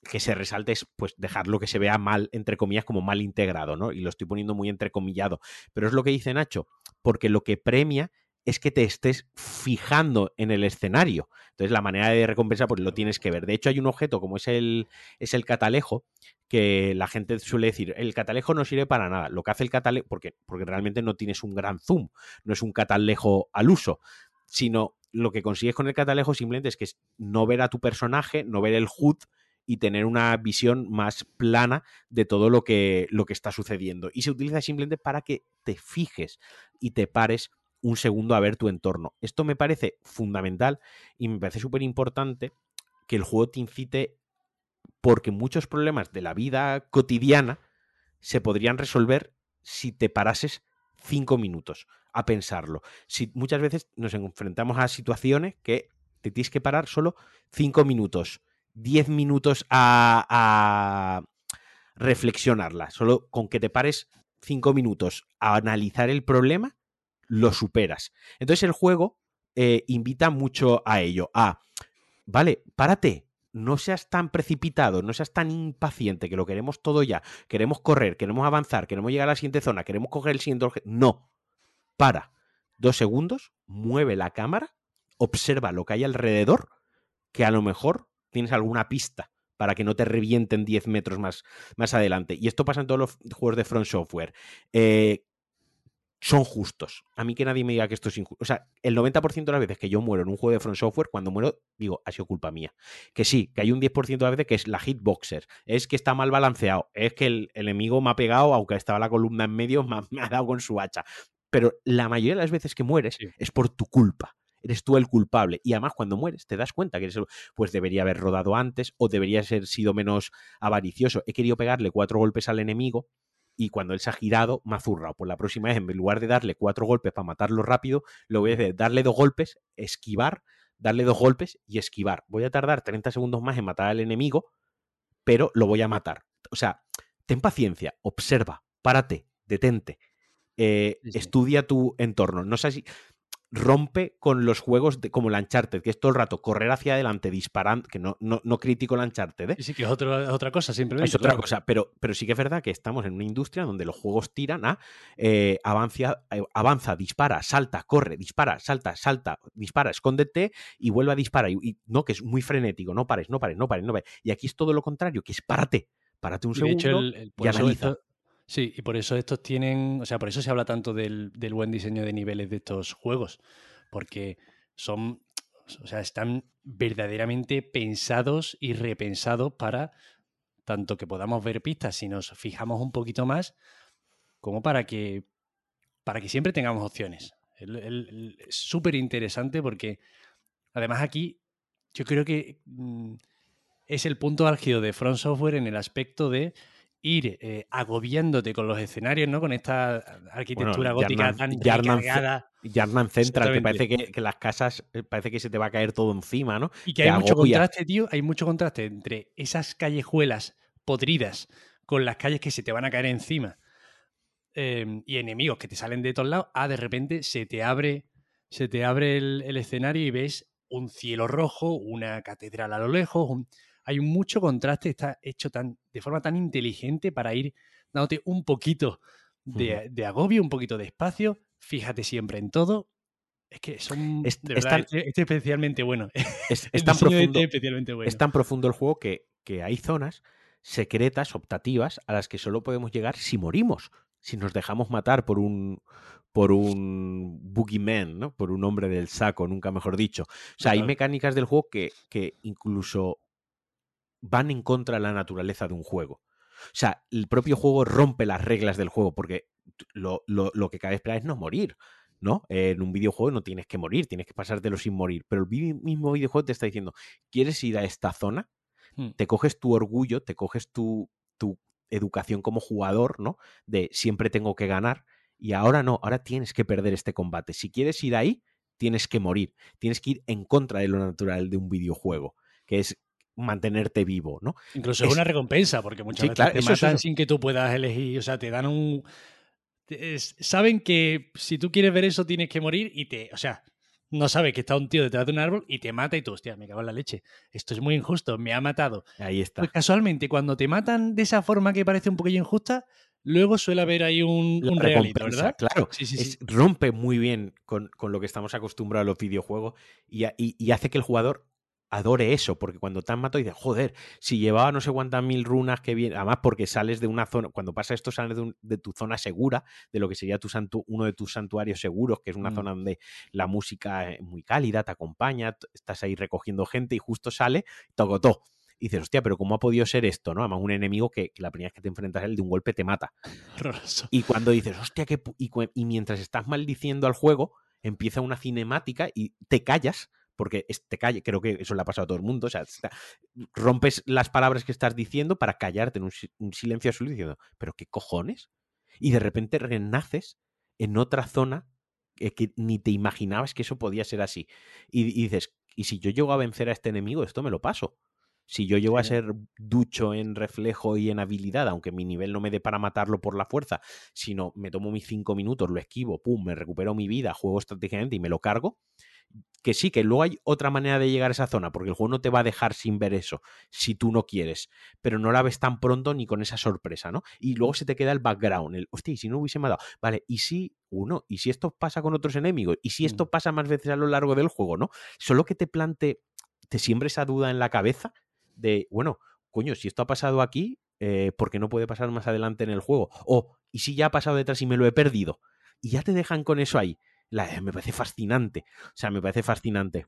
que se resalte es pues dejarlo que se vea mal, entre comillas, como mal integrado, ¿no? Y lo estoy poniendo muy entrecomillado. Pero es lo que dice Nacho, porque lo que premia es que te estés fijando en el escenario. Entonces, la manera de recompensar, pues lo tienes que ver. De hecho, hay un objeto como es el, es el catalejo, que la gente suele decir, el catalejo no sirve para nada. Lo que hace el catalejo, porque, porque realmente no tienes un gran zoom, no es un catalejo al uso, sino lo que consigues con el catalejo simplemente es que es no ver a tu personaje, no ver el HUD, y tener una visión más plana de todo lo que, lo que está sucediendo. Y se utiliza simplemente para que te fijes y te pares un segundo a ver tu entorno. Esto me parece fundamental y me parece súper importante que el juego te incite porque muchos problemas de la vida cotidiana se podrían resolver si te parases cinco minutos a pensarlo. Si muchas veces nos enfrentamos a situaciones que te tienes que parar solo cinco minutos 10 minutos a, reflexionarla. Solo con que te pares 5 minutos a analizar el problema, lo superas. Entonces el juego eh, invita mucho a ello, a, vale, párate, no seas tan precipitado, no seas tan impaciente, que lo queremos todo ya, queremos correr, queremos avanzar, queremos llegar a la siguiente zona, queremos coger el siguiente objeto. No, para, dos segundos, mueve la cámara, observa lo que hay alrededor, que a lo mejor tienes alguna pista para que no te revienten 10 metros más, más adelante. Y esto pasa en todos los juegos de Front Software. Eh, son justos. A mí que nadie me diga que esto es injusto. O sea, el 90% de las veces que yo muero en un juego de Front Software, cuando muero, digo, ha sido culpa mía. Que sí, que hay un 10% de las veces que es la hitboxer. Es que está mal balanceado. Es que el, enemigo me ha pegado, aunque estaba la columna en medio, me ha, dado con su hacha. Pero la mayoría de las veces que mueres es por tu culpa eres tú el culpable. Y además, cuando mueres, te das cuenta que eres, pues debería haber rodado antes o debería haber sido menos avaricioso. He querido pegarle cuatro golpes al enemigo y cuando él se ha girado, me ha zurrado. Pues la próxima vez, en lugar de darle cuatro golpes para matarlo rápido, lo voy a hacer darle dos golpes, esquivar, darle dos golpes y esquivar. Voy a tardar 30 segundos más en matar al enemigo, pero lo voy a matar. O sea, ten paciencia, observa, párate, detente. Eh, estudia tu entorno. No sé si rompe con los juegos de, como el Uncharted, que es todo el rato correr hacia adelante disparando, que no, no, no critico el Uncharted. ¿eh? Sí, que es otra cosa, simplemente. Es otra cosa, pero, pero sí que es verdad que estamos en una industria donde los juegos tiran a eh, avanza, eh, avanza, dispara, salta, corre, dispara, salta, salta, dispara, escóndete y vuelve a disparar. Y, no, que es muy frenético, no pares, no pares, no pares, no pares. Y aquí es todo lo contrario, que es párate, párate un segundo y analiza. Sí, y por eso estos tienen, o sea, por eso se habla tanto del, buen diseño de niveles de estos juegos, porque son, o sea, están verdaderamente pensados y repensados para tanto que podamos ver pistas si nos fijamos un poquito más, como para que, para que siempre tengamos opciones. Es súper interesante porque además aquí yo creo que mm, es el punto álgido de Front Software en el aspecto de ir eh, agobiándote con los escenarios, ¿no? Con esta arquitectura gótica tan Yarnan Central, que parece que, las casas eh, parece que se te va a caer todo encima, ¿no? Y que hay mucho contraste, tío, hay mucho contraste entre esas callejuelas podridas con las calles que se te van a caer encima em, y enemigos que te salen de todos lados, a de repente se te abre, se te abre el, escenario y ves un cielo rojo, una catedral a lo lejos, hay mucho contraste, está hecho tan, de forma tan inteligente para ir dándote un poquito de, agobio, un poquito de espacio. Fíjate siempre en todo. Es que son. Es, de verdad, este, este especialmente bueno. Es, tan profundo, especialmente bueno. es tan profundo el juego que, que hay zonas secretas, optativas, a las que solo podemos llegar si morimos, si nos dejamos matar por un por un boogeyman, ¿no? Por un hombre del saco, nunca mejor dicho. O sea, hay mecánicas del juego que, que incluso van en contra de la naturaleza de un juego. O sea, el propio juego rompe las reglas del juego, porque lo, lo, que cabe esperar es no morir. ¿no? En un videojuego no tienes que morir, tienes que pasártelo sin morir. Pero el mismo videojuego te está diciendo, ¿quieres ir a esta zona? Hmm. Te coges tu orgullo, te coges tu, tu educación como jugador, ¿no? De siempre tengo que ganar. Y ahora no, ahora tienes que perder este combate. Si quieres ir ahí, tienes que morir. Tienes que ir en contra de lo natural de un videojuego. Que es mantenerte vivo, ¿no? Incluso es una recompensa, porque muchas veces te matan sin que tú puedas elegir, o sea, te dan un... saben que si tú quieres ver eso tienes que morir y te... O sea, no sabe que está un tío detrás de un árbol y te mata y tú, hostia, me cago en la leche. Esto es muy injusto, me ha matado. Ahí está. Pues casualmente, cuando te matan de esa forma que parece un poquillo injusta, luego suele haber ahí un, un realito, ¿verdad? Claro, sí, sí, rompe muy bien con, lo que estamos acostumbrados a los videojuegos y, y hace que el jugador adore eso, porque cuando te han matado dices, joder, si llevaba no sé cuántas mil runas que viene, además porque sales de una zona, cuando pasa esto sales de, tu zona segura, de lo que sería tu santu, uno de tus santuarios seguros, que es una mm. zona donde la música es muy cálida, te acompaña, estás ahí recogiendo gente y justo sale, tocotó. Y dices, hostia, pero ¿cómo ha podido ser esto? ¿no? Además, un enemigo que, la primera vez que te enfrentas a él de un golpe te mata. Y cuando dices, hostia, que y, y mientras estás maldiciendo al juego, empieza una cinemática y te callas porque te calle, creo que eso le ha pasado a todo el mundo, o sea, rompes las palabras que estás diciendo para callarte en un, silencio absoluto diciendo, pero qué cojones, y de repente renaces en otra zona que, ni te imaginabas que eso podía ser así, y, dices, y si yo llego a vencer a este enemigo, esto me lo paso. Si yo llego a ser ducho en reflejo y en habilidad, aunque mi nivel no me dé para matarlo por la fuerza, sino me tomo mis cinco minutos, lo esquivo, pum, me recupero mi vida, juego estratégicamente y me lo cargo, que sí, que luego hay otra manera de llegar a esa zona, porque el juego no te va a dejar sin ver eso, si tú no quieres, pero no la ves tan pronto ni con esa sorpresa, ¿no? Y luego se te queda el background, el, hostia, y si no hubiese matado, vale, y si uno, y si esto pasa con otros enemigos, y si esto mm. pasa más veces a lo largo del juego, ¿no? Solo que te plante, te siempre esa duda en la cabeza de, bueno, coño, si esto ha pasado aquí, eh, ¿por qué no puede pasar más adelante en el juego? O, ¿y si ya ha pasado detrás y me lo he perdido? Y ya te dejan con eso ahí me parece fascinante. O sea, me parece fascinante.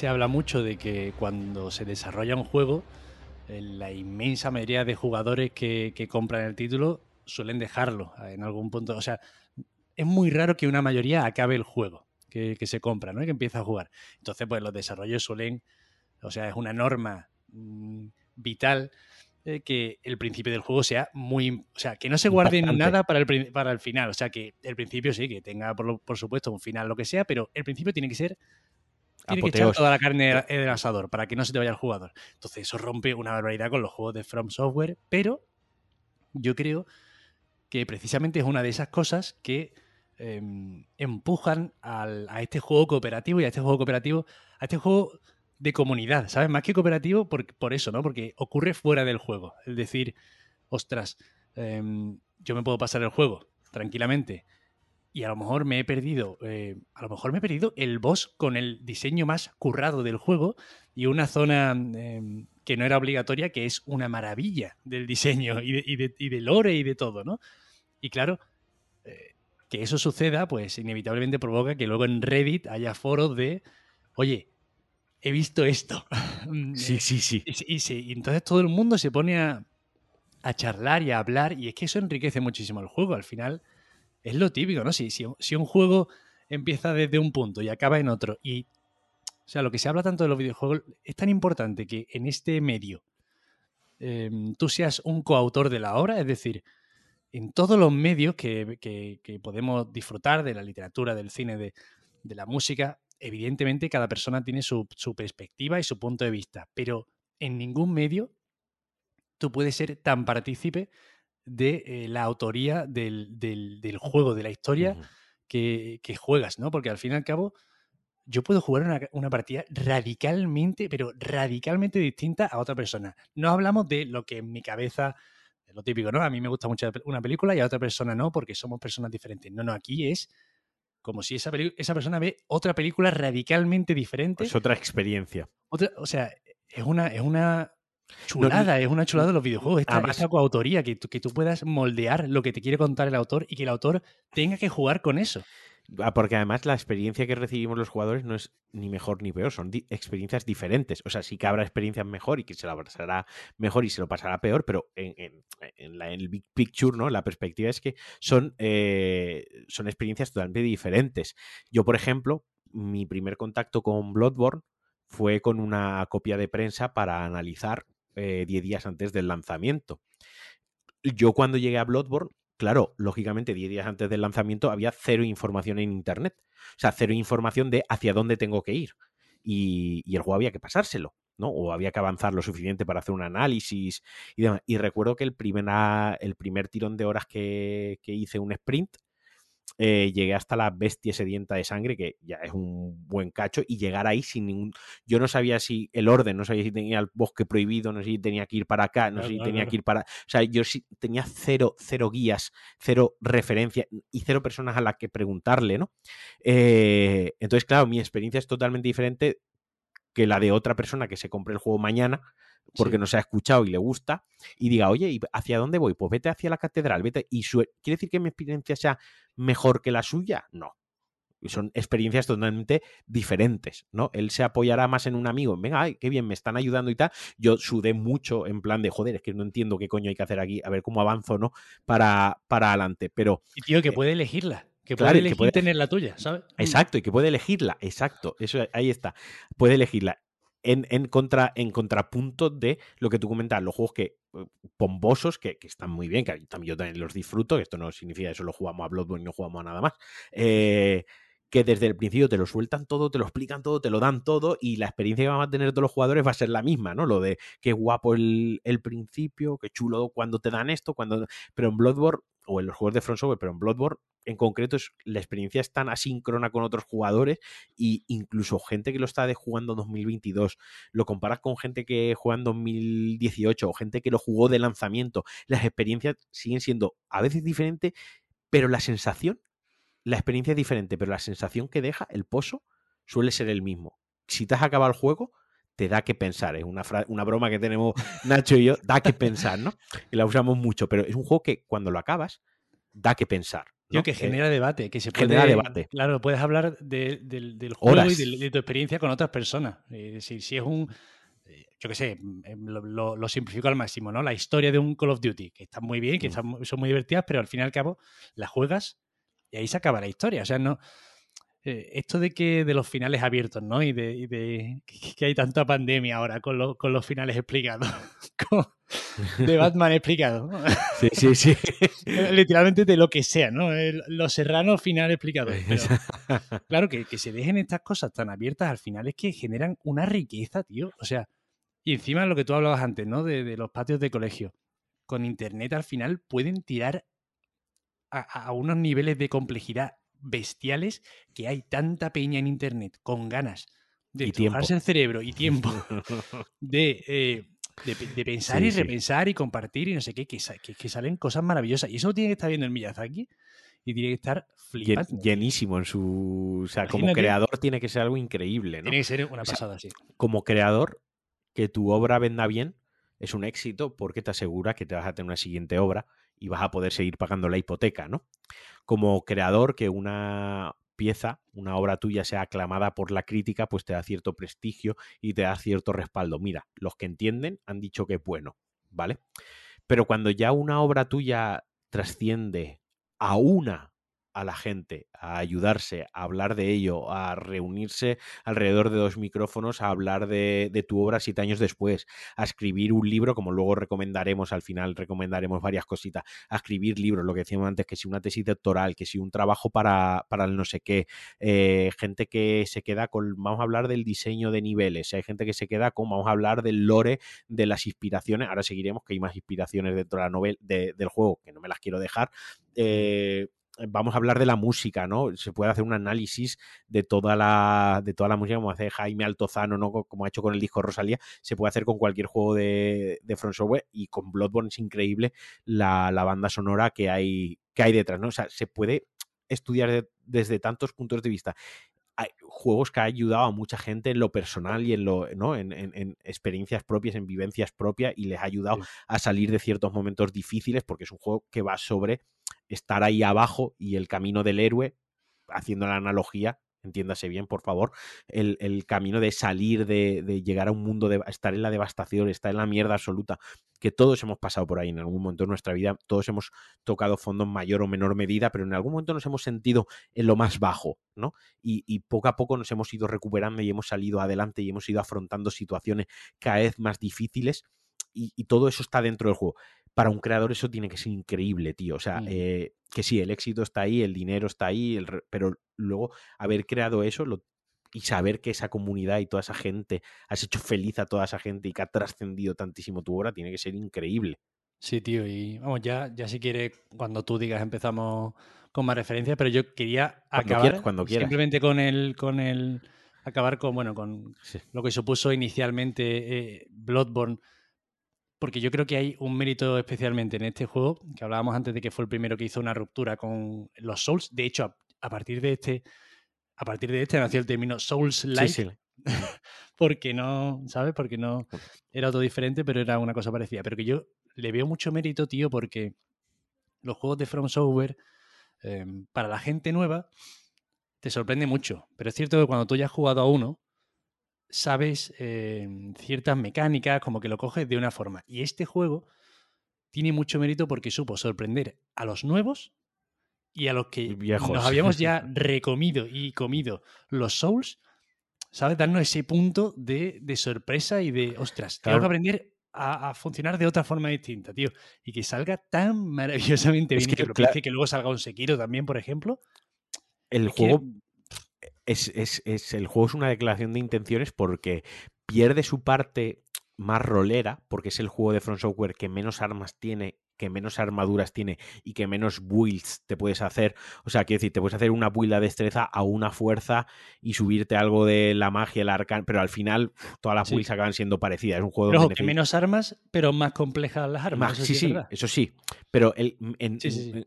Se habla mucho de que cuando se desarrolla un juego, eh, la inmensa mayoría de jugadores que, compran el título suelen dejarlo en algún punto. O sea, es muy raro que una mayoría acabe el juego que, se compra, ¿no? Y que empieza a jugar. Entonces, pues los desarrollos suelen, o sea, es una norma mm, vital eh, que el principio del juego sea muy. O sea, que no se guarde nada para el, para el final. O sea, que el principio sí, que tenga, por, supuesto, un final, lo que sea, pero el principio tiene que ser. Tiene que echar toda la carne del asador para que no se te vaya el jugador. Entonces, eso rompe una barbaridad con los juegos de From Software, pero yo creo que precisamente es una de esas cosas que em, empujan a este juego cooperativo y a este juego cooperativo, a este juego de comunidad, ¿sabes? Más que cooperativo por, por eso, ¿no? Porque ocurre fuera del juego. Es decir, ostras, em, yo me puedo pasar el juego tranquilamente y a lo mejor me he perdido, eh, a lo mejor me he perdido el boss con el diseño más currado del juego y una zona em, que no era obligatoria, que es una maravilla del diseño y de, y de, y de lore y de todo, ¿no? Y claro, eh, que eso suceda, pues inevitablemente provoca que luego en Reddit haya foros de, oye, he visto esto. Sí, sí, sí. Y, entonces todo el mundo se pone a, charlar y a hablar y es que eso enriquece muchísimo el juego. Al final es lo típico, ¿no? Si, si, un juego empieza desde un punto y acaba en otro y... O sea, lo que se habla tanto de los videojuegos es tan importante que en este medio em, tú seas un coautor de la obra, es decir, en todos los medios que, que, podemos disfrutar de la literatura, del cine, de, de la música, evidentemente cada persona tiene su, perspectiva y su punto de vista, pero en ningún medio tú puedes ser tan partícipe de eh, la autoría del, juego, de la historia que, juegas, ¿no? Porque al fin y al cabo, yo puedo jugar una, partida radicalmente, pero radicalmente distinta a otra persona. No hablamos de lo que en mi cabeza, lo típico, ¿no? A mí me gusta mucho una película y a otra persona no, porque somos personas diferentes. No, no, aquí es como si esa, esa persona ve otra película radicalmente diferente. Es otra experiencia. Otra, o sea, es una, es una chulada, es una chulada de los videojuegos. Esta, esta coautoría, que, que tú puedas moldear lo que te quiere contar el autor y que el autor tenga que jugar con eso. Ah, porque además la experiencia que recibimos los jugadores no es ni mejor ni peor, son experiencias diferentes. O sea, sí que habrá experiencias mejor y que se la pasará mejor y se lo pasará peor, pero en, el big picture, ¿no? La perspectiva es que son, eh, son experiencias totalmente diferentes. Yo, por ejemplo, mi primer contacto con Bloodborne fue con una copia de prensa para analizar 10 eh, días antes del lanzamiento. Yo cuando llegué a Bloodborne claro, lógicamente 10 días antes del lanzamiento había cero información en Internet. O sea, cero información de hacia dónde tengo que ir. Y, el juego había que pasárselo, ¿no? O había que avanzar lo suficiente para hacer un análisis y demás. Y recuerdo que el primer, el primer tirón de horas que hice un sprint eh, llegué hasta la bestia sedienta de sangre, que ya es un buen cacho, y llegar ahí sin ningún... Yo no sabía si el orden, no sabía si tenía el bosque prohibido, no sé si tenía que ir para acá, no sé si tenía que ir para... O sea, yo sí tenía cero, cero guías, cero referencias y cero personas a las que preguntarle, ¿no? Eh, entonces, claro, mi experiencia es totalmente diferente que la de otra persona que se compre el juego mañana porque no se ha escuchado y le gusta, y diga, oye, ¿y hacia dónde voy? Pues vete hacia la catedral, vete. ¿Y ¿Quiere decir que mi experiencia sea mejor que la suya? No. Son experiencias totalmente diferentes, ¿no? Él se apoyará más en un amigo, venga, ay, qué bien, me están ayudando y tal. Yo sudé mucho en plan de, joder, es que no entiendo qué coño hay que hacer aquí, a ver cómo avanzo, ¿no? Para, para adelante. Pero. Y tío, que eh, puede elegirla. Que puede elegir tener la tuya, ¿sabes? Exacto, y que puede elegirla, exacto. Eso ahí está. Puede elegirla en, contra, en contrapunto de lo que tú comentas, los juegos que eh, pombosos, que, están muy bien, que yo también los disfruto, esto no significa que solo jugamos a Bloodborne y no jugamos a nada más. Eh, que desde el principio te lo sueltan todo, te lo explican todo, te lo dan todo y la experiencia que van a tener todos los jugadores va a ser la misma, ¿no? Lo de qué guapo el, el principio, qué chulo cuando te dan esto, cuando... Pero en Bloodborne o en los juegos de Front Software, pero en Bloodborne en concreto es, la experiencia es tan asíncrona con otros jugadores y incluso gente que lo está de jugando en 2022, lo comparas con gente que juega en 2018 o gente que lo jugó de lanzamiento, las experiencias siguen siendo a veces diferentes, pero la sensación, la experiencia es diferente, pero la sensación que deja el pozo suele ser el mismo. Si te has acabado el juego, te da que pensar. Es una, una broma que tenemos Nacho y yo, da que pensar, ¿no? Y la usamos mucho, pero es un juego que cuando lo acabas, da que pensar. Que genera debate, que se puede. Genera debate. Claro, puedes hablar del juego y de, tu experiencia con otras personas. si es un. Yo qué sé, em, lo, simplifico al máximo, ¿no? La historia de un Call of Duty, que está muy bien, que mm. son muy divertidas, pero al fin y al cabo la juegas y ahí se acaba la historia. O sea, no. Eh, esto de que de los finales abiertos, ¿no? Y de, que hay tanta pandemia ahora con, los finales explicados. de Batman explicado. Sí, sí, sí. Literalmente de lo que sea, ¿no? los serranos final explicado. claro, que, se dejen estas cosas tan abiertas al final es que generan una riqueza, tío. O sea, y encima lo que tú hablabas antes, ¿no? De, de los patios de colegio. Con internet al final pueden tirar a, unos niveles de complejidad bestiales que hay tanta peña en internet con ganas de trabajarse el cerebro y tiempo eh, de, de, pensar y repensar y compartir y no sé qué, que, que, salen cosas maravillosas. Y eso tiene que estar viendo el Miyazaki y tiene que estar flipando. Llenísimo en su. O sea, como creador tiene que ser algo increíble, ¿no? Tiene que ser una pasada, sí. Como creador, que tu obra venda bien es un éxito porque te asegura que te vas a tener una siguiente obra y vas a poder seguir pagando la hipoteca, ¿no? Como creador, que una pieza, una obra tuya sea aclamada por la crítica, pues te da cierto prestigio y te da cierto respaldo. Mira, los que entienden han dicho que es bueno, ¿vale? Pero cuando ya una obra tuya trasciende a una a la gente, a ayudarse, a hablar de ello, a reunirse alrededor de dos micrófonos, a hablar de, tu obra siete años después, a escribir un libro, como luego recomendaremos al final, recomendaremos varias cositas, a escribir libros, lo que decíamos antes, que si una tesis doctoral, que si un trabajo para, para el no sé qué, eh, gente que se queda con, vamos a hablar del diseño de niveles, hay gente que se queda con, vamos a hablar del lore, de las inspiraciones, ahora seguiremos que hay más inspiraciones dentro de la novela, del juego, que no me las quiero dejar. Eh, vamos a hablar de la música, ¿no? Se puede hacer un análisis de toda la, de toda la música, como hace Jaime Altozano, ¿no? Como ha hecho con el disco Rosalía, se puede hacer con cualquier juego de, de Front Software y con Bloodborne es increíble la, banda sonora que hay, que hay detrás, ¿no? O sea, se puede estudiar desde tantos puntos de vista. Hay juegos que han ayudado a mucha gente en lo personal y en lo, ¿no? En, experiencias propias, en vivencias propias, y les ha ayudado a salir de ciertos momentos difíciles, porque es un juego que va sobre estar ahí abajo y el camino del héroe, haciendo la analogía, entiéndase bien, por favor, el, camino de salir, de, llegar a un mundo, de estar en la devastación, estar en la mierda absoluta, que todos hemos pasado por ahí en algún momento de nuestra vida, todos hemos tocado fondo en mayor o menor medida, pero en algún momento nos hemos sentido en lo más bajo, ¿no? Y, poco a poco nos hemos ido recuperando y hemos salido adelante y hemos ido afrontando situaciones cada vez más difíciles y, y todo eso está dentro del juego para un creador eso tiene que ser increíble, tío. O sea, eh, que sí, el éxito está ahí, el dinero está ahí, pero luego haber creado eso y saber que esa comunidad y toda esa gente, has hecho feliz a toda esa gente y que ha trascendido tantísimo tu obra, tiene que ser increíble. Sí, tío, y vamos, ya, ya si quieres, cuando tú digas empezamos con más referencias, pero yo quería acabar cuando quieras. simplemente con el, con el, acabar con, bueno, con lo que supuso inicialmente eh, Bloodborne porque yo creo que hay un mérito especialmente en este juego, que hablábamos antes de que fue el primero que hizo una ruptura con los Souls. De hecho, a, partir de este, a partir de este nació el término Souls-like. porque no, ¿sabes? Porque no era todo diferente, pero era una cosa parecida. Pero que yo le veo mucho mérito, tío, porque los juegos de From Software, em, para la gente nueva, te sorprende mucho. Pero es cierto que cuando tú ya has jugado a uno, sabes em, ciertas mecánicas, como que lo coges de una forma. Y este juego tiene mucho mérito porque supo sorprender a los nuevos y a los que nos habíamos ya recomido y comido los Souls, ¿sabes? Darnos ese punto de, sorpresa y de, ostras, tengo que aprender a, funcionar de otra forma distinta, tío. Y que salga tan maravillosamente bien que, que, que luego salga un Sekiro también, por ejemplo. El juego es, es, el juego es una declaración de intenciones porque pierde su parte más rolera, porque es el juego de Front Software que menos armas tiene que menos armaduras tiene y que menos builds te puedes hacer. O sea, quiero decir, te puedes hacer una build de destreza a una fuerza y subirte algo de la magia, el arcano, pero al final todas las builds acaban siendo parecidas. Es un juego pero que menos armas, pero más complejas las armas. sí, sí, eso sí. Pero el, en,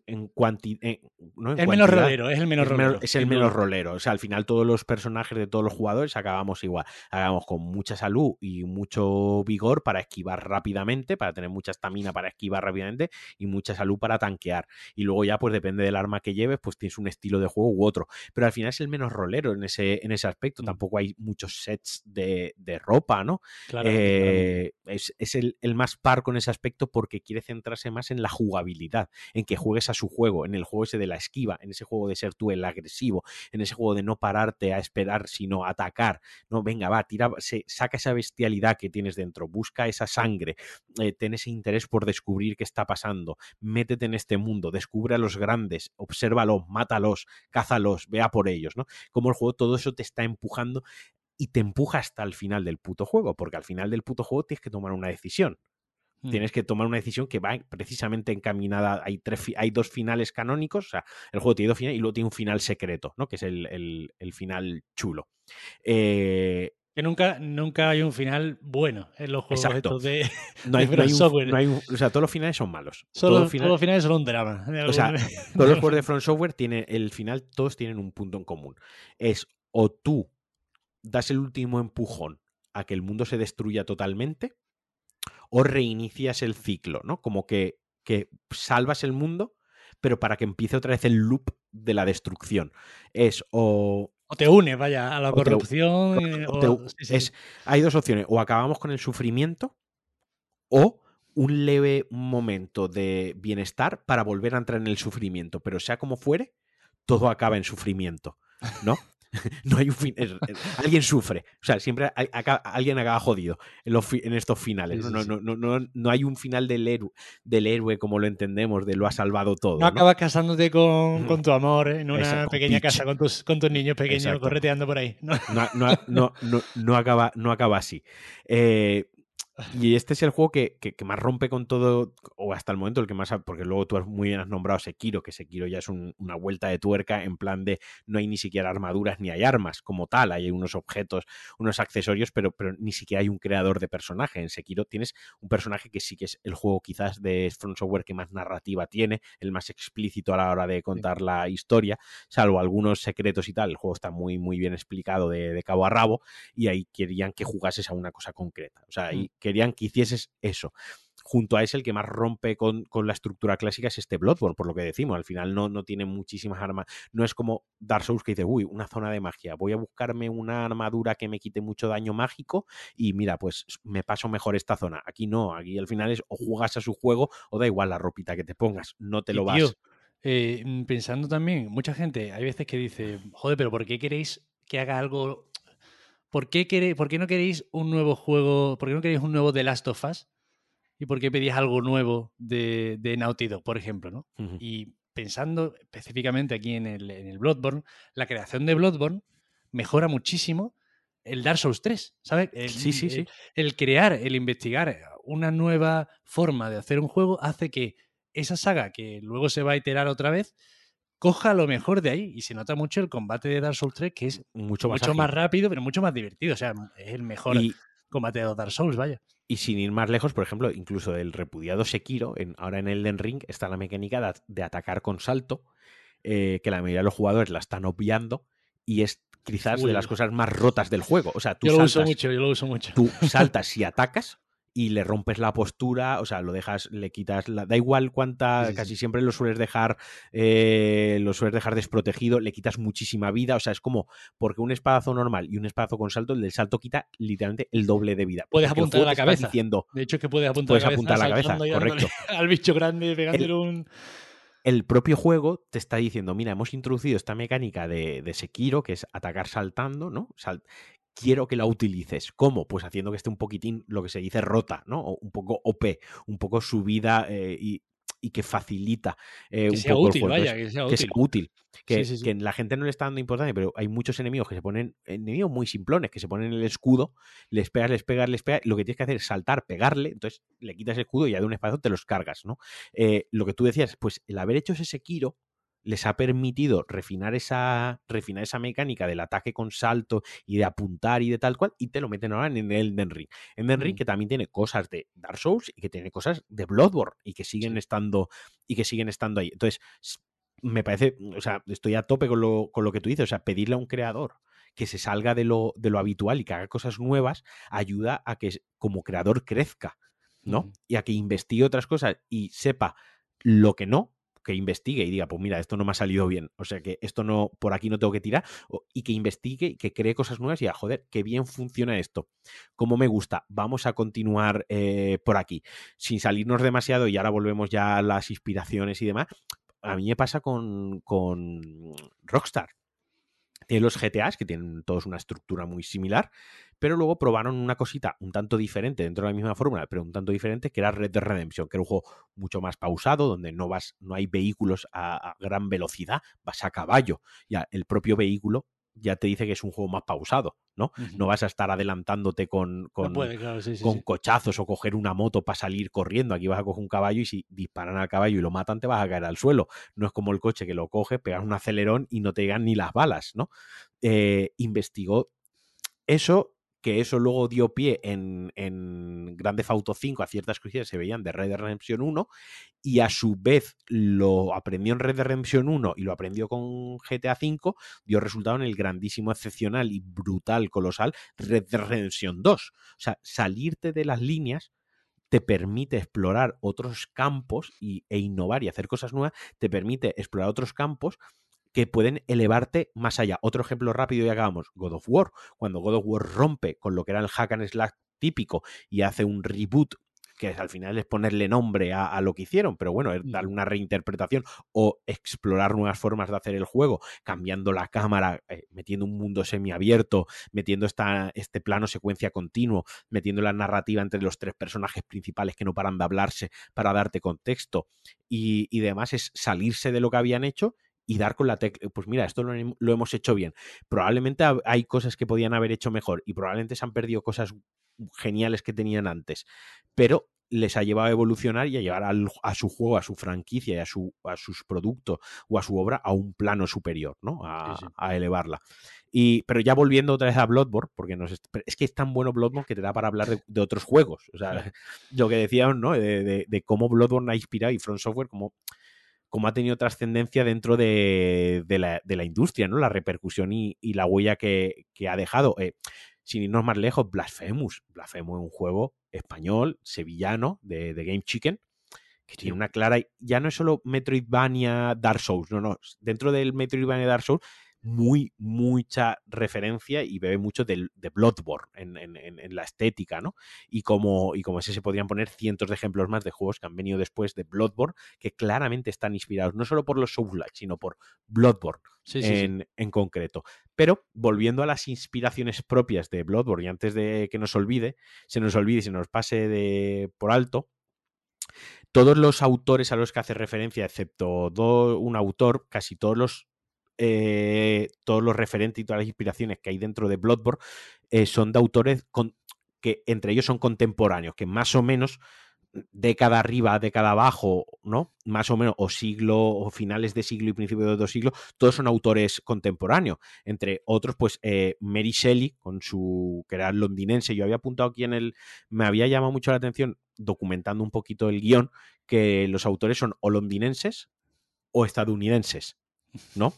en, cuanti, el menos rolero, es el menos rolero. Es el menos rolero. O sea, al final todos los personajes de todos los jugadores acabamos igual. Acabamos con mucha salud y mucho vigor para esquivar rápidamente, para tener mucha estamina para esquivar rápidamente y mucha salud para tanquear. Y luego ya, pues depende del arma que lleves, pues tienes un estilo de juego u otro. Pero al final es el menos rolero en ese, en ese aspecto. Mm. Tampoco hay muchos sets de, ropa, ¿no? Eh, es, el, el, más par con ese aspecto porque quiere centrarse más en la jugabilidad, en que juegues a su juego, en el juego ese de la esquiva, en ese juego de ser tú el agresivo, en ese juego de no pararte a esperar, sino atacar. No, venga, va, tira, se, saca esa bestialidad que tienes dentro, busca esa sangre, eh, ten ese interés por descubrir qué está pasando, métete en este mundo, descubre a los grandes, obsérvalos, mátalos, cázalos, vea por ellos, ¿no? Como el juego todo eso te está empujando y te empuja hasta el final del puto juego, porque al final del puto juego tienes que tomar una decisión. Mm. Tienes que tomar una decisión que va precisamente encaminada. Hay, tres, hay dos finales canónicos, o sea, el juego tiene dos finales y luego tiene un final secreto, ¿no? Que es el, final chulo. Eh, que nunca, nunca hay un final bueno en los juegos estos de, no hay, Software. o sea, todos los finales son malos. todos los finales son un drama. O sea, todos los juegos de Front Software tienen el final, todos tienen un punto en común. Es o tú das el último empujón a que el mundo se destruya totalmente, o reinicias el ciclo, ¿no? Como que, que salvas el mundo, pero para que empiece otra vez el loop de la destrucción. Es o o te une, vaya, a la corrupción. es, hay dos opciones. O acabamos con el sufrimiento o un leve momento de bienestar para volver a entrar en el sufrimiento. Pero sea como fuere, todo acaba en sufrimiento, ¿no? no hay un fin. alguien sufre. O sea, siempre alguien acaba jodido en, estos finales. no, no, no, no, hay un final del héroe, del héroe como lo entendemos, de lo ha salvado todo. No, acabas casándote con, con, tu amor en una pequeña casa con tus, con tus niños pequeños correteando por ahí. No, no, no, acaba, no acaba así. Eh, y este es el juego que, más rompe con todo, o hasta el momento el que más, porque luego tú has muy bien has nombrado Sekiro, que Sekiro ya es una vuelta de tuerca en plan de no hay ni siquiera armaduras ni hay armas como tal, hay unos objetos, unos accesorios, pero, pero ni siquiera hay un creador de personaje. En Sekiro tienes un personaje que sí que es el juego quizás de Front Software que más narrativa tiene, el más explícito a la hora de contar la historia, salvo algunos secretos y tal, el juego está muy, muy bien explicado de, cabo a rabo y ahí querían que jugases a una cosa concreta. O sea, ahí mm querían que hicieses eso. Junto a ese, el que más rompe con, la estructura clásica es este Bloodborne, por lo que decimos. Al final no, no tiene muchísimas armas. No es como Dark Souls que dice, uy, una zona de magia. Voy a buscarme una armadura que me quite mucho daño mágico y mira, pues me paso mejor esta zona. Aquí no, aquí al final es o juegas a su juego o da igual la ropita que te pongas, no te lo vas. Eh, mm, pensando también, mucha gente, hay veces que dice, joder, pero ¿por qué queréis que haga algo ¿por qué, no queréis un nuevo juego? ¿Por qué no queréis un nuevo The Last of Us? ¿Y por qué pedís algo nuevo de, de Naughty Dog, por ejemplo? ¿no? Y pensando específicamente aquí en el, en el Bloodborne, la creación de Bloodborne mejora muchísimo el Dark Souls 3, ¿sabes? sí, sí, sí. el, crear, el investigar una nueva forma de hacer un juego hace que esa saga que luego se va a iterar otra vez coja lo mejor de ahí. Y se nota mucho el combate de Dark Souls 3, que es mucho más, mucho más rápido, pero mucho más divertido. O sea, es el mejor combate de Dark Souls, vaya. Y sin ir más lejos, por ejemplo, incluso el repudiado Sekiro, en, ahora en Elden Ring, está la mecánica de, atacar con salto, eh, que la mayoría de los jugadores la están obviando, y es quizás de las cosas más rotas del juego. O sea, tú yo lo uso mucho, yo lo uso mucho. Tú saltas y atacas, y le rompes la postura, o sea, lo dejas, le quitas, la, da igual cuánta, casi siempre lo sueles dejar, eh, lo sueles dejar desprotegido, le quitas muchísima vida, o sea, es como, porque un espadazo normal y un espadazo con salto, el del salto quita literalmente el doble de vida. Puedes apuntar a la cabeza. Diciendo, de hecho, es que puedes apuntar, puedes apuntar a la cabeza, correcto. Al bicho grande pegándole un el propio juego te está diciendo, mira, hemos introducido esta mecánica de, de Sekiro, que es atacar saltando, ¿no? Quiero que la utilices. ¿Cómo? Pues haciendo que esté un poquitín lo que se dice rota, ¿no? O un poco OP, un poco subida eh, y, que facilita eh, un sea útil, Vaya, que sea útil. Que sea útil. Que, la gente no le está dando importancia, pero hay muchos enemigos que se ponen, enemigos muy simplones, que se ponen el escudo, les pegas, les pegas, les pegas, lo que tienes que hacer es saltar, pegarle, entonces le quitas el escudo y ya de un espacio te los cargas, ¿no? Eh, lo que tú decías, pues el haber hecho ese Sekiro les ha permitido refinar esa, refinar esa mecánica del ataque con salto y de apuntar y de tal cual, y te lo meten ahora en el Ring. Den Ring que también tiene cosas de Dark Souls y que tiene cosas de Bloodborne y que siguen estando y que siguen estando ahí. Entonces, me parece, o sea, estoy a tope con lo, con lo que tú dices, o sea, pedirle a un creador que se salga de lo, de lo habitual y que haga cosas nuevas ayuda a que como creador crezca ¿no? Y a que investigue otras cosas y sepa lo que no, que investigue y diga, pues mira, esto no me ha salido bien, o sea que esto no, por aquí no tengo que tirar, y que investigue que cree cosas nuevas y diga, joder, qué bien funciona esto, cómo me gusta, vamos a continuar eh, por aquí, sin salirnos demasiado y ahora volvemos ya a las inspiraciones y demás. A mí me pasa con, con Rockstar. Tiene los GTAs, que tienen todos una estructura muy similar, pero luego probaron una cosita un tanto diferente dentro de la misma fórmula, pero un tanto diferente, que era Red Dead Redemption, que era un juego mucho más pausado, donde no vas, no hay vehículos a, gran velocidad, vas a caballo. Ya el propio vehículo ya te dice que es un juego más pausado, ¿no? No vas a estar adelantándote con, con, con cochazos o coger una moto para salir corriendo. Aquí vas a coger un caballo y si disparan al caballo y lo matan, te vas a caer al suelo. No es como el coche que lo coge, pegas un acelerón y no te llegan ni las balas, ¿no? Eh, investigó eso que eso luego dio pie en, en Grande Auto 5 a ciertas cosillas se veían de Red Dead Redemption 1 y a su vez lo aprendió en Red Dead Redemption 1 y lo aprendió con GTA 5, dio resultado en el grandísimo, excepcional y brutal, colosal Red Dead Redemption 2. O sea, salirte de las líneas te permite explorar otros campos y, e innovar y hacer cosas nuevas, te permite explorar otros campos que pueden elevarte más allá. Otro ejemplo rápido y acabamos, God of War. Cuando God of War rompe con lo que era el hack and slash típico y hace un reboot que al final es ponerle nombre a, lo que hicieron, pero bueno, es darle una reinterpretación o explorar nuevas formas de hacer el juego, cambiando la cámara, eh, metiendo un mundo semiabierto, metiendo esta, este plano secuencia continuo, metiendo la narrativa entre los tres personajes principales que no paran de hablarse para darte contexto y, y demás, es salirse de lo que habían hecho y dar con la tecla, pues mira, esto lo, hemos hecho bien. Probablemente hay cosas que podían haber hecho mejor y probablemente se han perdido cosas geniales que tenían antes, pero les ha llevado a evolucionar y a llevar a su juego, a su franquicia y a, su, a sus productos o a su obra a un plano superior, ¿no? A, elevarla. Y, pero ya volviendo otra vez a Bloodborne, porque nos es que es tan bueno Bloodborne que te da para hablar de, otros juegos. O sea, lo que decíamos, ¿no? De, de, cómo Bloodborne ha inspirado y Front Software, como cómo ha tenido trascendencia dentro de, la, industria, ¿no? La repercusión y, la huella que, ha dejado. Eh, sin irnos más lejos, Blasphemous. Blasphemous es un juego español, sevillano, de, de Game Chicken, que tiene una clara. Ya no es solo Metroidvania Dark Souls, no, no. Dentro del Metroidvania Dark Souls muy, mucha referencia y bebe mucho de, de Bloodborne en, la estética, ¿no? Y como, y como ese se podrían poner cientos de ejemplos más de juegos que han venido después de Bloodborne, que claramente están inspirados no solo por los souls sino por Bloodborne en, en, concreto. Pero volviendo a las inspiraciones propias de Bloodborne, y antes de que nos olvide, se nos olvide y se nos pase de por alto, todos los autores a los que hace referencia, excepto un autor, casi todos los eh, todos los referentes y todas las inspiraciones que hay dentro de Bloodborne eh, son de autores que entre ellos son contemporáneos, que más o menos década arriba, década abajo, ¿no? Más o menos, o siglo, o finales de siglo y principios de otro siglo, todos son autores contemporáneos. Entre otros, pues eh, Mary Shelley, con su, que era londinense, yo había apuntado aquí en el, me había llamado mucho la atención, documentando un poquito el guion, que los autores son o londinenses o estadounidenses, ¿no?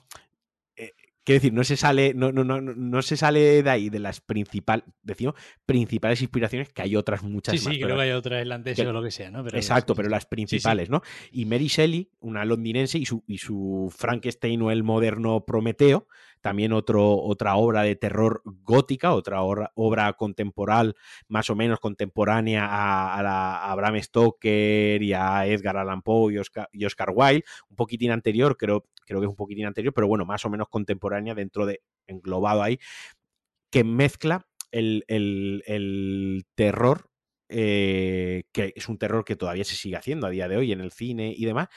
Quiero decir, no se sale, no, no, no, no se sale de ahí, de las principales, decimos, principales inspiraciones, que hay otras muchas sí, más. Sí, creo que hay otras irlandesas o lo que sea, ¿no? exacto, pero las principales, ¿no? Y Mary Shelley, una londinense, y su, y su Frankenstein o el moderno Prometeo, también otro, otra obra de terror gótica, otra obra, contemporánea, más o menos contemporánea a, a, Bram Stoker y a Edgar Allan Poe y Oscar, y Oscar Wilde, un poquitín anterior, creo, creo que es un poquitín anterior, pero bueno, más o menos contemporánea dentro de, englobado ahí, que mezcla el, terror, eh, que es un terror que todavía se sigue haciendo a día de hoy en el cine y demás,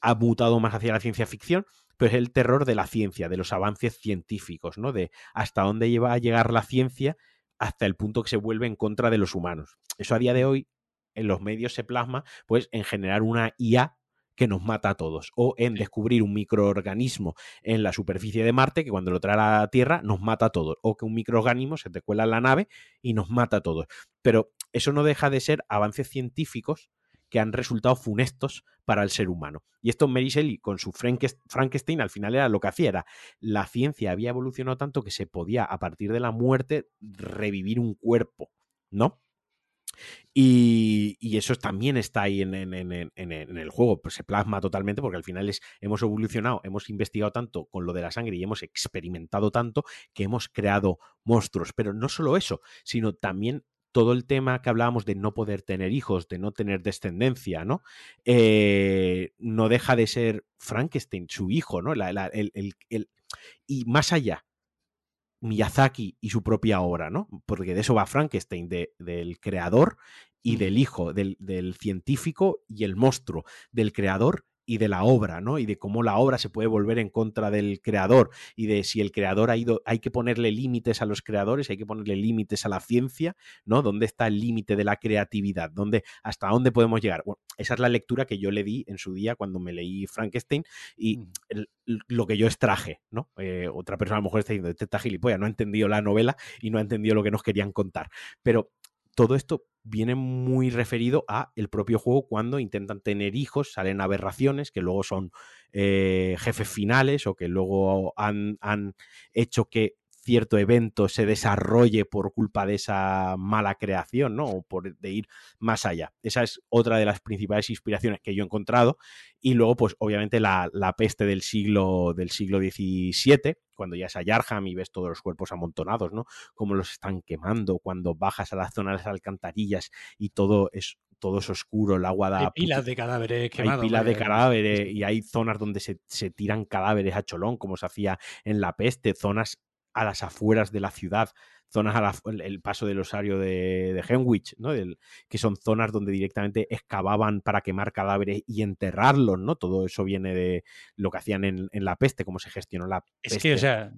ha mutado más hacia la ciencia ficción, pero es el terror de la ciencia, de los avances científicos, ¿no? De hasta dónde lleva a llegar la ciencia hasta el punto que se vuelve en contra de los humanos. Eso a día de hoy en los medios se plasma pues en generar una IA que nos mata a todos, o en descubrir un microorganismo en la superficie de Marte que cuando lo trae a la Tierra nos mata a todos, o que un microorganismo se te cuela en la nave y nos mata a todos. Pero eso no deja de ser avances científicos que han resultado funestos para el ser humano. Y esto Mary Shelley con su Frankenstein al final era lo que hacía, era la ciencia había evolucionado tanto que se podía a partir de la muerte revivir un cuerpo, ¿no? Y, eso también está ahí en, el juego, pues se plasma totalmente porque al final es, hemos evolucionado, hemos investigado tanto con lo de la sangre y hemos experimentado tanto que hemos creado monstruos. Pero no solo eso, sino también todo el tema que hablábamos de no poder tener hijos, de no tener descendencia, ¿no? Eh, no deja de ser Frankenstein, su hijo, ¿no? y más allá, Miyazaki y su propia obra, ¿no? Porque de eso va Frankenstein, del creador y del hijo, del, del, científico y el monstruo, del creador y de la obra, ¿no? Y de cómo la obra se puede volver en contra del creador y de si el creador ha ido, hay que ponerle límites a los creadores, hay que ponerle límites a la ciencia, ¿no? ¿Dónde está el límite de la creatividad? ¿Dónde, ¿Hasta dónde podemos llegar? Bueno, esa es la lectura que yo le di en su día cuando me leí Frankenstein y lo que yo extraje, ¿no? Eh, otra persona a lo mejor está diciendo, este está gilipollas, no ha entendido la novela y no ha entendido lo que nos querían contar. Pero todo esto viene muy referido a el propio juego cuando intentan tener hijos, salen aberraciones que luego son eh, jefes finales o que luego han, han hecho que cierto evento se desarrolle por culpa de esa mala creación, ¿no? O por de ir más allá. Esa es otra de las principales inspiraciones que yo he encontrado. Y luego, pues, obviamente, la, peste del siglo, del siglo XVII, cuando ya es a Yarham y ves todos los cuerpos amontonados, ¿no? Cómo los están quemando, cuando bajas a la zona de las alcantarillas y todo es todo es oscuro, el agua da... Hay pilas de cadáveres quemados. Hay pilas de cadáveres y hay zonas donde se, se, tiran cadáveres a cholón, como se hacía en la peste, zonas a las afueras de la ciudad, zonas a el paso del osario de, de Henwich, ¿no? que son zonas donde directamente excavaban para quemar cadáveres y enterrarlos, ¿no? Todo eso viene de lo que hacían en, la peste, cómo se gestionó la peste. Es que, o sea,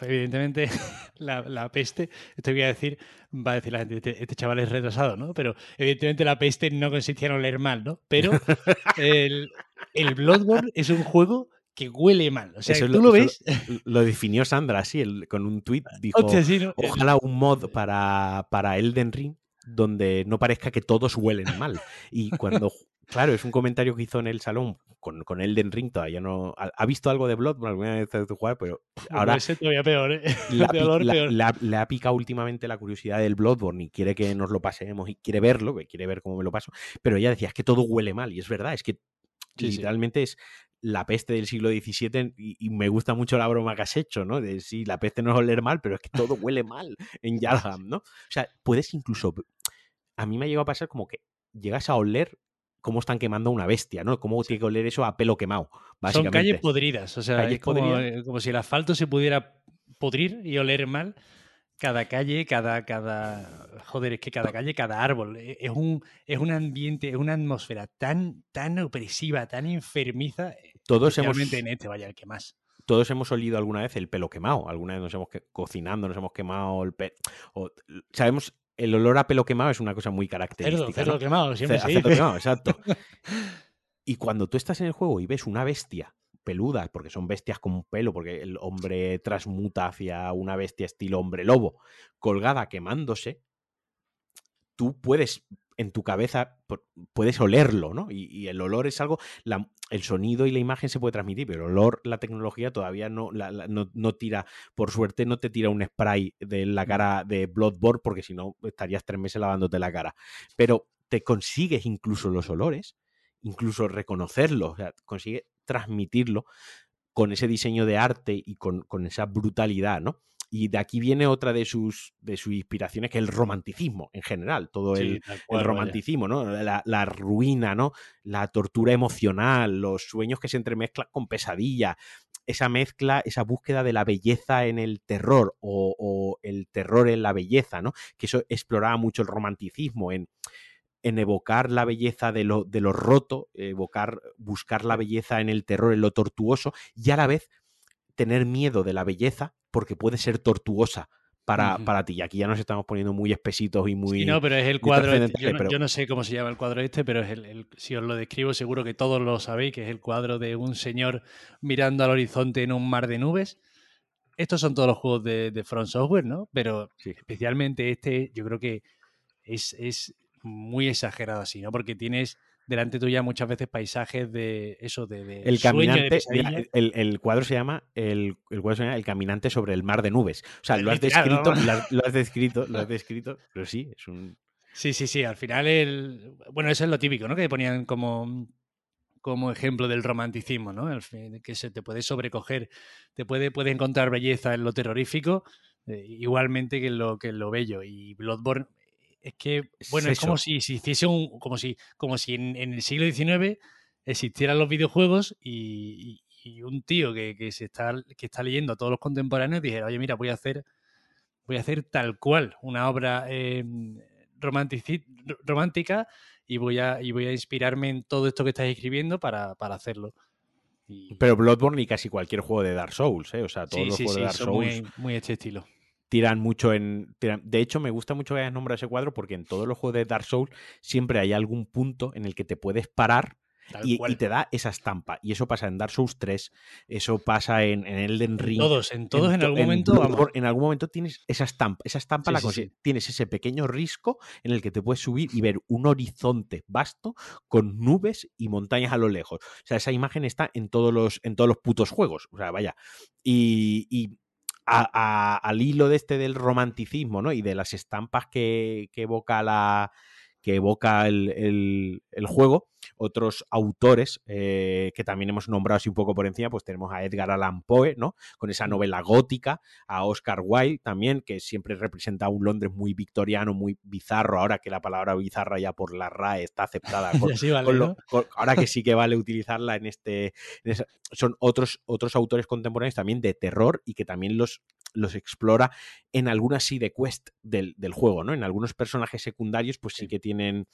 evidentemente la, peste, esto voy a decir, va a decir la gente, este, este, chaval es retrasado, ¿no? Pero evidentemente la peste no consistía en oler mal, ¿no? Pero el, el Bloodborne es un juego que huele mal. O sea, tú lo, ves. Lo, definió Sandra así, con un tuit. Dijo: Ojalá un mod para, para Elden Ring donde no parezca que todos huelen mal. Y cuando. Claro, es un comentario que hizo en el salón con, con Elden Ring, todavía no. Ha, visto algo de Bloodborne alguna vez de jugar, pero ahora. Ese todavía peor, ¿eh? Le ha picado últimamente la curiosidad del Bloodborne y quiere que nos lo pasemos y quiere verlo, que quiere ver cómo me lo paso. Pero ella decía, es que todo huele mal, y es verdad, es que literalmente es la peste del siglo XVII y, me gusta mucho la broma que has hecho, ¿no? De sí, la peste no es oler mal, pero es que todo huele mal en Yarham, ¿no? O sea, puedes incluso... A mí me ha llegado a pasar como que llegas a oler cómo están quemando una bestia, ¿no? Cómo tiene que oler eso a pelo quemado, básicamente. Son calles podridas, o sea, es como, eh, como si el asfalto se pudiera podrir y oler mal cada calle, cada, cada, joder, es que cada calle, cada árbol, e, es un, es un ambiente, es una atmósfera tan, tan opresiva, tan enfermiza. Eh, todos hemos, en este, vaya, el que más. Todos hemos olido alguna vez el pelo quemado, alguna vez nos hemos cocinando, nos hemos quemado el pelo. sabemos, el olor a pelo quemado es una cosa muy característica. Cerdo, quemado, siempre sí. quemado, exacto. y cuando tú estás en el juego y ves una bestia peludas, porque son bestias con pelo, porque el hombre transmuta hacia una bestia estilo hombre lobo, colgada quemándose, tú puedes, en tu cabeza, puedes olerlo, ¿no? Y, el olor es algo, el sonido y la imagen se puede transmitir, pero el olor, la tecnología todavía no, no, no, tira, por suerte no te tira un spray de la mm. cara de Bloodborne, porque si no estarías tres meses lavándote la cara. Pero te consigues incluso los olores, incluso reconocerlos, o sea, consigues transmitirlo con ese diseño de arte y con, esa brutalidad, ¿no? Y de aquí viene otra de sus, de sus inspiraciones, que es el romanticismo en general, todo el, romanticismo, ¿no? La, ruina, ¿no? La tortura emocional, los sueños que se entremezclan con pesadillas, esa mezcla, esa búsqueda de la belleza en el terror o, o, el terror en la belleza, ¿no? Que eso exploraba mucho el romanticismo en en evocar la belleza de lo, de lo roto, evocar, buscar la belleza en el terror, en lo tortuoso, y a la vez tener miedo de la belleza porque puede ser tortuosa. Para, para, ti. Y aquí ya nos estamos poniendo muy espesitos y muy. Sí, no, pero es el cuadro. Este, yo, no, sé cómo se llama el cuadro este, pero es el, si os lo describo, seguro que todos lo sabéis, que es el cuadro de un señor mirando al horizonte en un mar de nubes. Estos son todos los juegos de, de Front Software, ¿no? Pero especialmente este, yo creo que es, es muy exagerado así, ¿no? Porque tienes delante tuya muchas veces paisajes de eso, de, el caminante, el, cuadro se llama el, cuadro se llama El caminante sobre el mar de nubes. O sea, lo has descrito, lo, has, descrito, lo has descrito, pero sí, es un Sí, sí, sí. Al final, el... bueno, eso es lo típico, ¿no? Que ponían como, como ejemplo del romanticismo, ¿no? que se te puede sobrecoger, te puede, puede encontrar belleza en lo terrorífico, eh, igualmente que en lo, que lo bello. Y Bloodborne es que, bueno, es, como si, si hiciese un, como si, como si en, el siglo XIX existieran los videojuegos y, un tío que, se está, que está leyendo a todos los contemporáneos dijera, oye, mira, voy a hacer, voy a hacer tal cual una obra eh, romántica y voy, a, y voy a inspirarme en todo esto que estás escribiendo para, hacerlo. Pero Bloodborne y casi cualquier juego de Dark Souls, ¿eh? O sea, todos los juegos de Dark Souls. Muy, muy este estilo tiran mucho en... de hecho, me gusta mucho que hayas nombrado ese cuadro porque en todos los juegos de Dark Souls siempre hay algún punto en el que te puedes parar y, te da esa estampa. Y eso pasa en Dark Souls 3, eso pasa en, en Elden Ring. Todos, en todos en, algún momento. En algún momento tienes esa estampa. Esa estampa la tienes ese pequeño risco en el que te puedes subir y ver un horizonte vasto con nubes y montañas a lo lejos. O sea, esa imagen está en todos los, en todos los putos juegos. O sea, vaya. y, al hilo de este del romanticismo, ¿no? Y de las estampas que evoca la, que evoca el, juego. Otros autores eh, que también hemos nombrado así un poco por encima, pues tenemos a Edgar Allan Poe, ¿no? Con esa novela gótica, a Oscar Wilde también, que siempre representa un Londres muy victoriano, muy bizarro, ahora que la palabra bizarra ya por la RAE está aceptada. ahora que sí que vale utilizarla en este... son otros, otros autores contemporáneos también de terror y que también los los explora en algunas side quest del, juego, ¿no? En algunos personajes secundarios, pues sí que tienen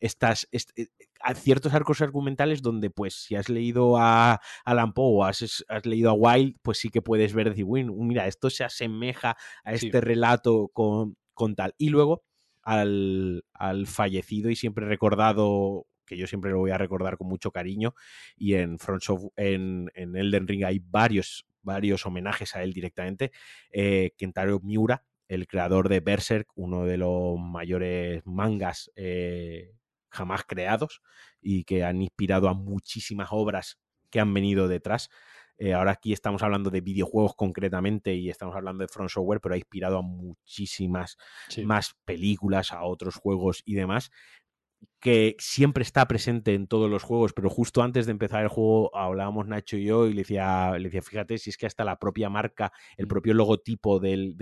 estas, eh, ciertos arcos argumentales donde, pues, si has leído a Alan Poe o has, leído a Wild, pues sí que puedes ver, decir, mira, esto se asemeja a este relato con, con, tal. Y luego al, al fallecido y siempre recordado que yo siempre lo voy a recordar con mucho cariño. Y en Front en, en Elden Ring hay varios varios homenajes a él directamente. Eh, Kentaro Miura, el creador de Berserk, uno de los mayores mangas eh, jamás creados y que han inspirado a muchísimas obras que han venido detrás. Eh, ahora aquí estamos hablando de videojuegos concretamente y estamos hablando de Front Software, pero ha inspirado a muchísimas más películas, a otros juegos y demás que siempre está presente en todos los juegos, pero justo antes de empezar el juego hablábamos Nacho y yo y le decía, le decía fíjate, si es que hasta la propia marca, el propio logotipo del,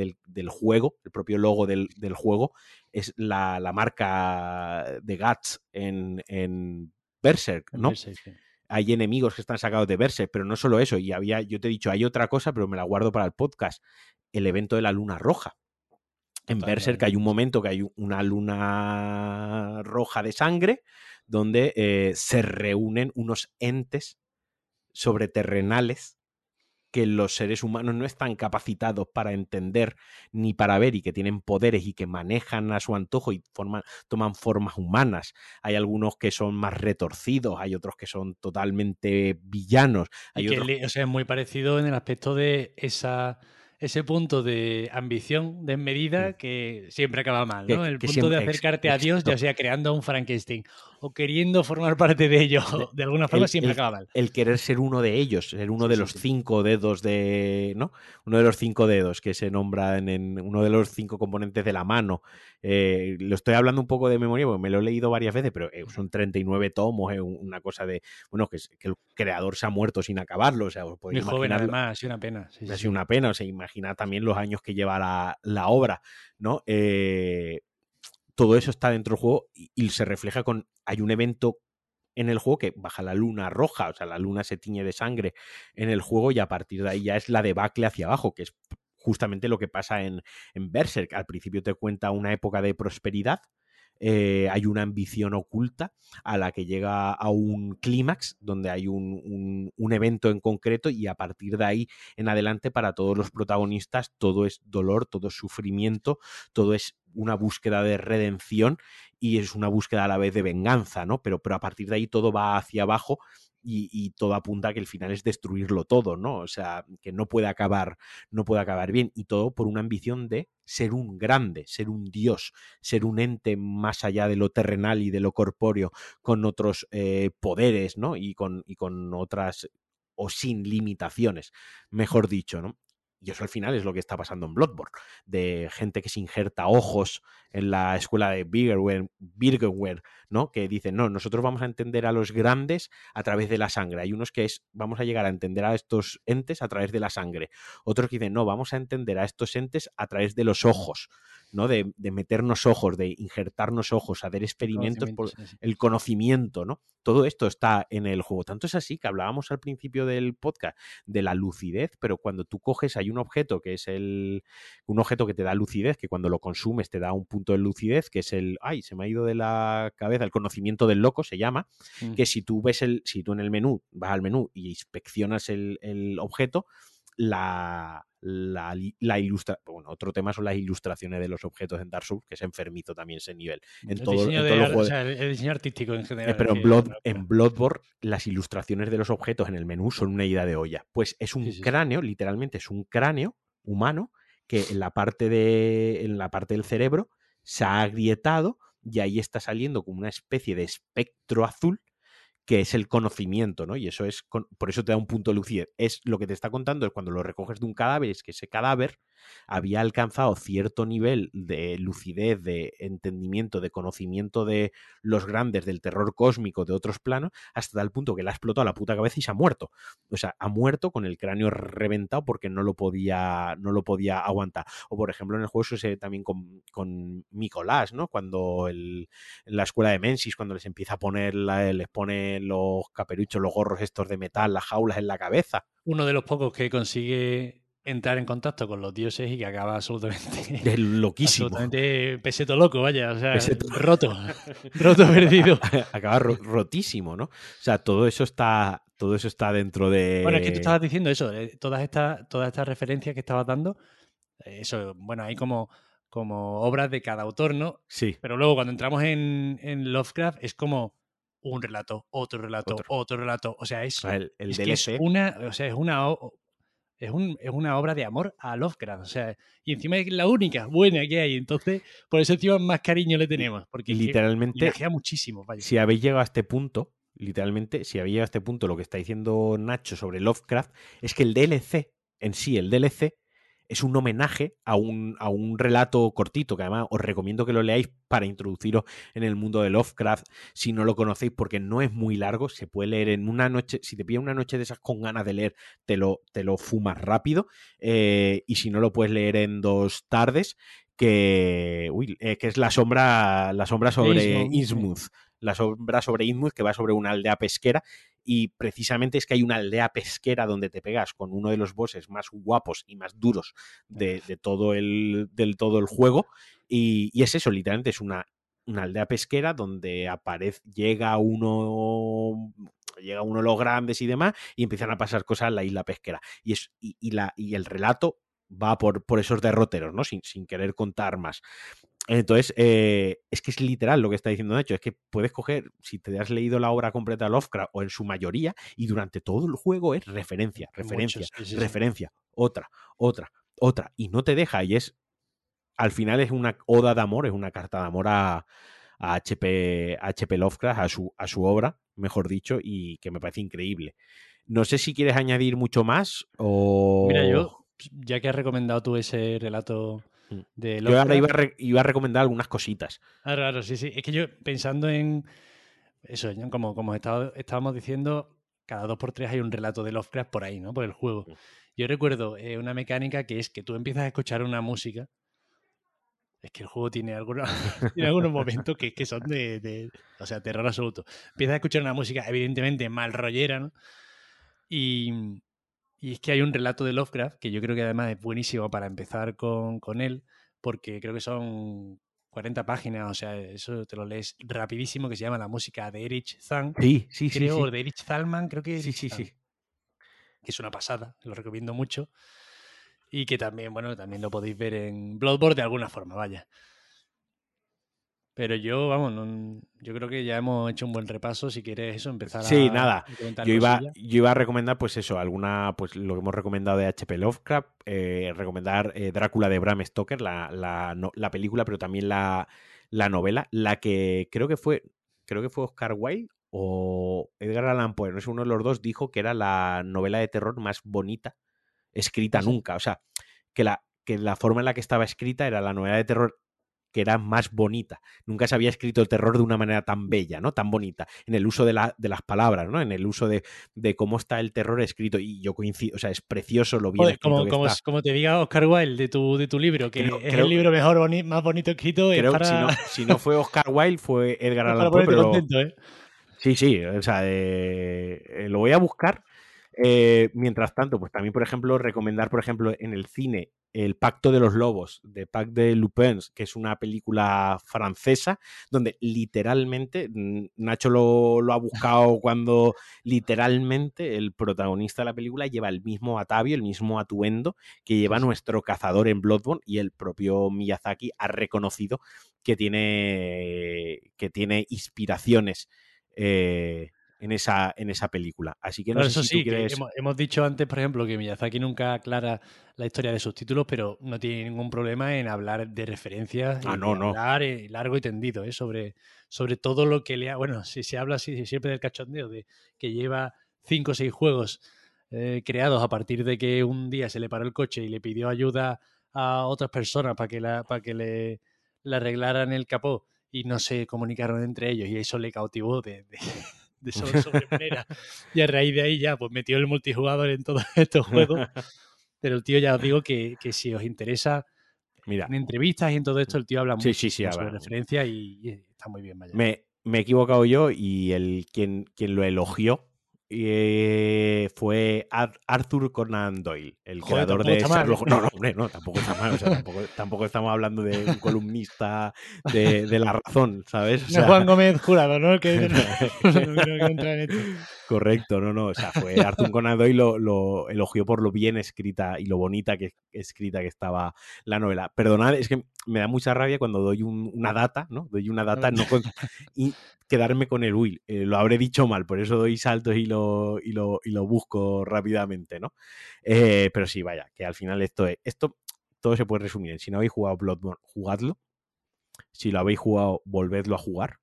juego, el propio logo del, juego, es la, marca de Guts en, en Berserk, ¿no? Hay enemigos que están sacados de Berserk, pero no solo eso, y había, yo te he dicho, hay otra cosa, pero me la guardo para el podcast, el evento de la luna roja en que hay un momento que hay una luna roja de sangre donde eh, se reúnen unos entes sobreterrenales que los seres humanos no están capacitados para entender ni para ver y que tienen poderes y que manejan a su antojo y forman, toman formas humanas. Hay algunos que son más retorcidos, hay otros que son totalmente villanos. Hay o sea, es muy parecido en el aspecto de esa ese punto de ambición desmedida mm. que siempre acaba mal, ¿no? el punto de acercarte a Dios, ya sea creando un Frankenstein o queriendo formar parte de ello, de, alguna forma siempre acaba mal. El querer ser uno de ellos, ser uno de los cinco dedos de, ¿no? Uno de los cinco dedos que se nombran en uno de los cinco componentes de la mano. Eh, lo estoy hablando un poco de memoria porque me lo he leído varias veces, pero eh, son 39 tomos, es una cosa de, bueno, que, el creador se ha muerto sin acabarlo, o sea, Muy joven además, ha sido una pena. ha sido una pena, o sea, imagina también los años que lleva la, la obra, ¿no? Eh, todo eso está dentro del juego y, se refleja con, hay un evento en el juego que baja la luna roja, o sea, la luna se tiñe de sangre en el juego y a partir de ahí ya es la debacle hacia abajo, que es justamente lo que pasa en, en Berserk. Al principio te cuenta una época de prosperidad, eh, hay una ambición oculta a la que llega a un clímax donde hay un, un, evento en concreto y a partir de ahí en adelante para todos los protagonistas todo es dolor, todo es sufrimiento, todo es una búsqueda de redención y es una búsqueda a la vez de venganza, ¿no? Pero, pero a partir de ahí todo va hacia abajo y, todo apunta a que el final es destruirlo todo, ¿no? O sea, que no puede acabar, no puede acabar bien. Y todo por una ambición de ser un grande, ser un dios, ser un ente más allá de lo terrenal y de lo corpóreo, con otros eh, poderes, ¿no? Y con, y con otras, o sin limitaciones, mejor dicho, ¿no? Y eso al final es lo que está pasando en Bloodborne, de gente que se injerta ojos en la escuela de Birgerware, ¿no? Que dicen, no, nosotros vamos a entender a los grandes a través de la sangre. Hay unos que es, vamos a llegar a entender a estos entes a través de la sangre. Otros que dicen, no, vamos a entender a estos entes a través de los ojos, ¿no? De, meternos ojos, de injertarnos ojos, hacer experimentos por el conocimiento, ¿no? Todo esto está en el juego. Tanto es así que hablábamos al principio del podcast de la lucidez, pero cuando tú coges, hay un objeto que es el. un objeto que te da lucidez, que cuando lo consumes te da un punto de lucidez, que es el. Ay, se me ha ido de la cabeza, el conocimiento del loco se llama. Mm. Que si tú ves el. Si tú en el menú, vas al menú y inspeccionas el, el objeto, la, la, la ilustra bueno, otro tema son las ilustraciones de los objetos en Dark Souls, que es enfermito también ese nivel. En el, todo, diseño el diseño artístico en general. Eh, pero en, Blood, en Bloodborne, las ilustraciones de los objetos en el menú son una idea de olla. Pues es un cráneo, literalmente es un cráneo humano que en la parte de. en la parte del cerebro se ha agrietado y ahí está saliendo como una especie de espectro azul que es el conocimiento, ¿no? Y eso es, por eso te da un punto de lucidez. Es lo que te está contando es cuando lo recoges de un cadáver, es que ese cadáver había alcanzado cierto nivel de lucidez, de entendimiento, de conocimiento de los grandes, del terror cósmico, de otros planos, hasta tal punto que le ha explotado la puta cabeza y se ha muerto. O sea, ha muerto con el cráneo reventado porque no lo podía, no lo podía aguantar. O por ejemplo, en el juego se también con, con Nicolás, ¿no? Cuando el, en la escuela de Mensis, cuando les empieza a poner, les pone los caperuchos, los gorros estos de metal, las jaulas en la cabeza. Uno de los pocos que consigue entrar en contacto con los dioses y que acaba absolutamente. Es loquísimo. Absolutamente peseto loco, vaya. O sea, roto. roto, perdido. Acaba rotísimo, ¿no? O sea, todo eso está. Todo eso está dentro de. Bueno, es que tú estabas diciendo eso, eh, todas estas, todas estas referencias que estabas dando, eh, eso, bueno, hay como, como obras de cada autor, ¿no? Sí. Pero luego cuando entramos en, en Lovecraft es como un relato, otro relato, otro, relato. O sea, es, el, es, es una, o sea, es una es, un, es, una obra de amor a Lovecraft. O sea, y encima es la única buena que hay. Entonces, por eso encima más cariño le tenemos. Porque literalmente. Es muchísimo. Si habéis llegado a este punto, literalmente, si habéis llegado a este punto, lo que está diciendo Nacho sobre Lovecraft es que el DLC en sí, el DLC, es un homenaje a un, a un relato cortito, que además os recomiendo que lo leáis para introduciros en el mundo de Lovecraft, si no lo conocéis, porque no es muy largo, se puede leer en una noche, si te pilla una noche de esas con ganas de leer, te lo, te lo fumas rápido, eh, y si no lo puedes leer en dos tardes, que, eh, que es la sombra, la sombra sobre Innsmouth, la sombra sobre Innsmouth, que va sobre una aldea pesquera, y precisamente es que hay una aldea pesquera donde te pegas con uno de los bosses más guapos y más duros de, todo, el, del todo el juego, y, es eso, literalmente es una, una aldea pesquera donde aparece, llega uno llega uno de los grandes y demás, y empiezan a pasar cosas en la isla pesquera. Y, es, y, la, y el relato va por, por esos derroteros, ¿no? Sin, sin querer contar más. Entonces, eh, es que es literal lo que está diciendo Nacho, es que puedes coger, si te has leído la obra completa de Lovecraft o en su mayoría, y durante todo el juego es referencia, referencia, referencia, otra, otra, otra, y no te deja, y es, al final es una oda de amor, es una carta de amor a, a HP, HP Lovecraft, a su, a su obra, mejor dicho, y que me parece increíble. No sé si quieres añadir mucho más o... Mira, yo ya que has recomendado tú ese relato. De Yo ahora iba a, recomendar algunas cositas. Claro, claro, sí, sí. Es que yo pensando en eso, como, como estábamos diciendo, cada dos por tres hay un relato de Lovecraft por ahí, ¿no? Por el juego. Yo recuerdo eh, una mecánica que es que tú empiezas a escuchar una música. Es que el juego tiene, algunos, tiene algunos momentos que, que son de, de, O sea, terror absoluto. Empiezas a escuchar una música, evidentemente, mal rollera, ¿no? Y, y es que hay un relato de Lovecraft que yo creo que además es buenísimo para empezar con, él, porque creo que son 40 páginas, o sea, eso te lo lees rapidísimo, que se llama La música de Erich Zahn. Sí, sí, sí. O de Erich Zalman, creo que Sí, sí, sí. Que es una pasada, lo recomiendo mucho. Y que también, bueno, también lo podéis ver en Bloodborne de alguna forma, vaya. Pero yo, vamos, yo creo que ya hemos hecho un buen repaso. Si quieres eso, empezar sí, nada. Yo iba, yo iba a recomendar, pues eso, alguna, pues lo que hemos recomendado de H.P. Lovecraft, eh, recomendar eh, Drácula de Bram Stoker, la, la, la película, pero también la, la, novela, la que creo que fue, creo que fue Oscar Wilde o Edgar Allan Poe, no sé, uno de los dos dijo que era la novela de terror más bonita escrita nunca. O sea, que la, que la forma en la que estaba escrita era la novela de terror que era más bonita. Nunca se había escrito el terror de una manera tan bella, ¿no? Tan bonita, en el uso de, la, de las palabras, ¿no? En el uso de, de, cómo está el terror escrito. Y yo coincido, o sea, es precioso lo bien escrito como, que como, está. como, te diga Oscar Wilde de tu, de tu libro, que creo, es el libro mejor, boni más bonito escrito. Creo para... si, no, si no fue Oscar Wilde, fue Edgar Allan Poe, pero... Contento, ¿eh? Sí, sí, o sea, eh, lo voy a buscar. Eh, mientras tanto, pues también, por ejemplo, recomendar, por ejemplo, en el cine El Pacto de los Lobos, de Pac de Lupins, que es una película francesa, donde literalmente, Nacho lo, lo ha buscado cuando literalmente el protagonista de la película lleva el mismo atavio, el mismo atuendo que lleva nuestro cazador en Bloodborne y el propio Miyazaki ha reconocido que tiene, que tiene inspiraciones. Eh, en esa, en esa película. Así que no pero sé eso si sí, quieres... hemos, hemos, dicho antes, por ejemplo, que Miyazaki nunca aclara la historia de sus títulos, pero no tiene ningún problema en hablar de referencias ah, y no, no. hablar eh, largo y tendido ¿eh? sobre, sobre todo lo que le ha... Bueno, si se habla así siempre del cachondeo, de que lleva cinco o seis juegos eh, creados a partir de que un día se le paró el coche y le pidió ayuda a otras personas para que, la, para que le, le arreglaran el capó y no se comunicaron entre ellos y eso le cautivó de, de de sobre, sobremanera. y a raíz de ahí ya, pues metió el multijugador en todos estos juegos. Pero el tío ya os digo que, que si os interesa, Mira, en entrevistas y en todo esto, el tío habla sí, mucho sí, sí, sobre referencia y, y, está muy bien. Vaya. Me, me, he equivocado yo y el quien, quien lo elogió eh, fue Arthur Conan Doyle, el Joder, creador de Sherlock. No, no, hombre, no, tampoco está mal. O sea, tampoco, tampoco, estamos hablando de un columnista de, de la razón, ¿sabes? O sea, no Juan Gómez Jurado, ¿no? Que, Correcto, no, no. O sea, fue Arthur Conan Doyle lo, lo, elogió por lo bien escrita y lo bonita que escrita que estaba la novela. Perdonad, es que me da mucha rabia cuando doy un, una data, ¿no? Doy una data y quedarme con el Will. Eh, lo habré dicho mal, por eso doy saltos y lo, y lo, y lo busco rápidamente, ¿no? Eh, pero sí, vaya, que al final esto es. Esto todo se puede resumir si no habéis jugado Bloodborne, jugadlo. Si lo habéis jugado, volvedlo a jugar.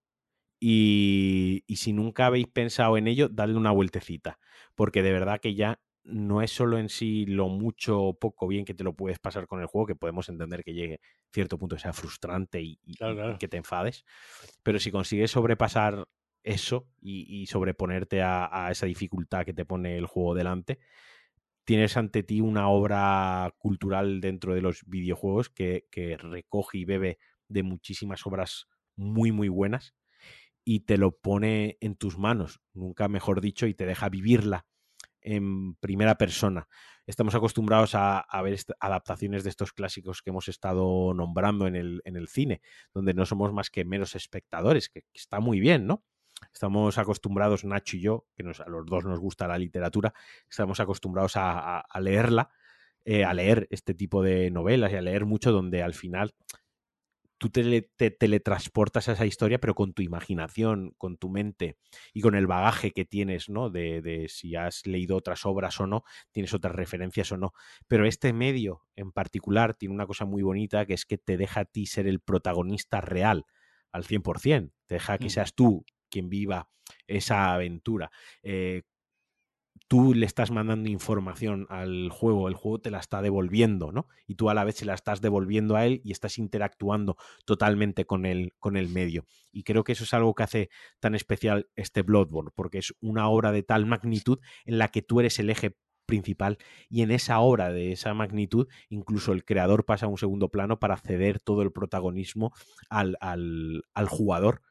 Y, y, si nunca habéis pensado en ello, dadle una vueltecita. Porque de verdad que ya no es solo en sí lo mucho o poco bien que te lo puedes pasar con el juego, que podemos entender que llegue a cierto punto sea frustrante y, y, claro, claro. y que te enfades. Pero si consigues sobrepasar eso y, sobreponerte a, a esa dificultad que te pone el juego delante, tienes ante ti una obra cultural dentro de los videojuegos que, que recoge y bebe de muchísimas obras muy, muy buenas y te lo pone en tus manos, nunca mejor dicho, y te deja vivirla en primera persona. Estamos acostumbrados a, ver adaptaciones de estos clásicos que hemos estado nombrando en el, en el cine, donde no somos más que meros espectadores, que, está muy bien, ¿no? Estamos acostumbrados, Nacho y yo, que a los dos nos gusta la literatura, estamos acostumbrados a leerla, eh, a leer este tipo de novelas y a leer mucho donde al final tú te, te, teletransportas a esa historia, pero con tu imaginación, con tu mente y con el bagaje que tienes, ¿no? De, de, si has leído otras obras o no, tienes otras referencias o no. Pero este medio en particular tiene una cosa muy bonita que es que te deja a ti ser el protagonista real al 100%. Te deja que seas tú quien viva esa aventura. Eh, tú le estás mandando información al juego, el juego te la está devolviendo, ¿no? Y tú a la vez se la estás devolviendo a él y estás interactuando totalmente con el, con el medio. Y creo que eso es algo que hace tan especial este Bloodborne, porque es una obra de tal magnitud en la que tú eres el eje principal y en esa obra de esa magnitud incluso el creador pasa a un segundo plano para ceder todo el protagonismo al, al, al jugador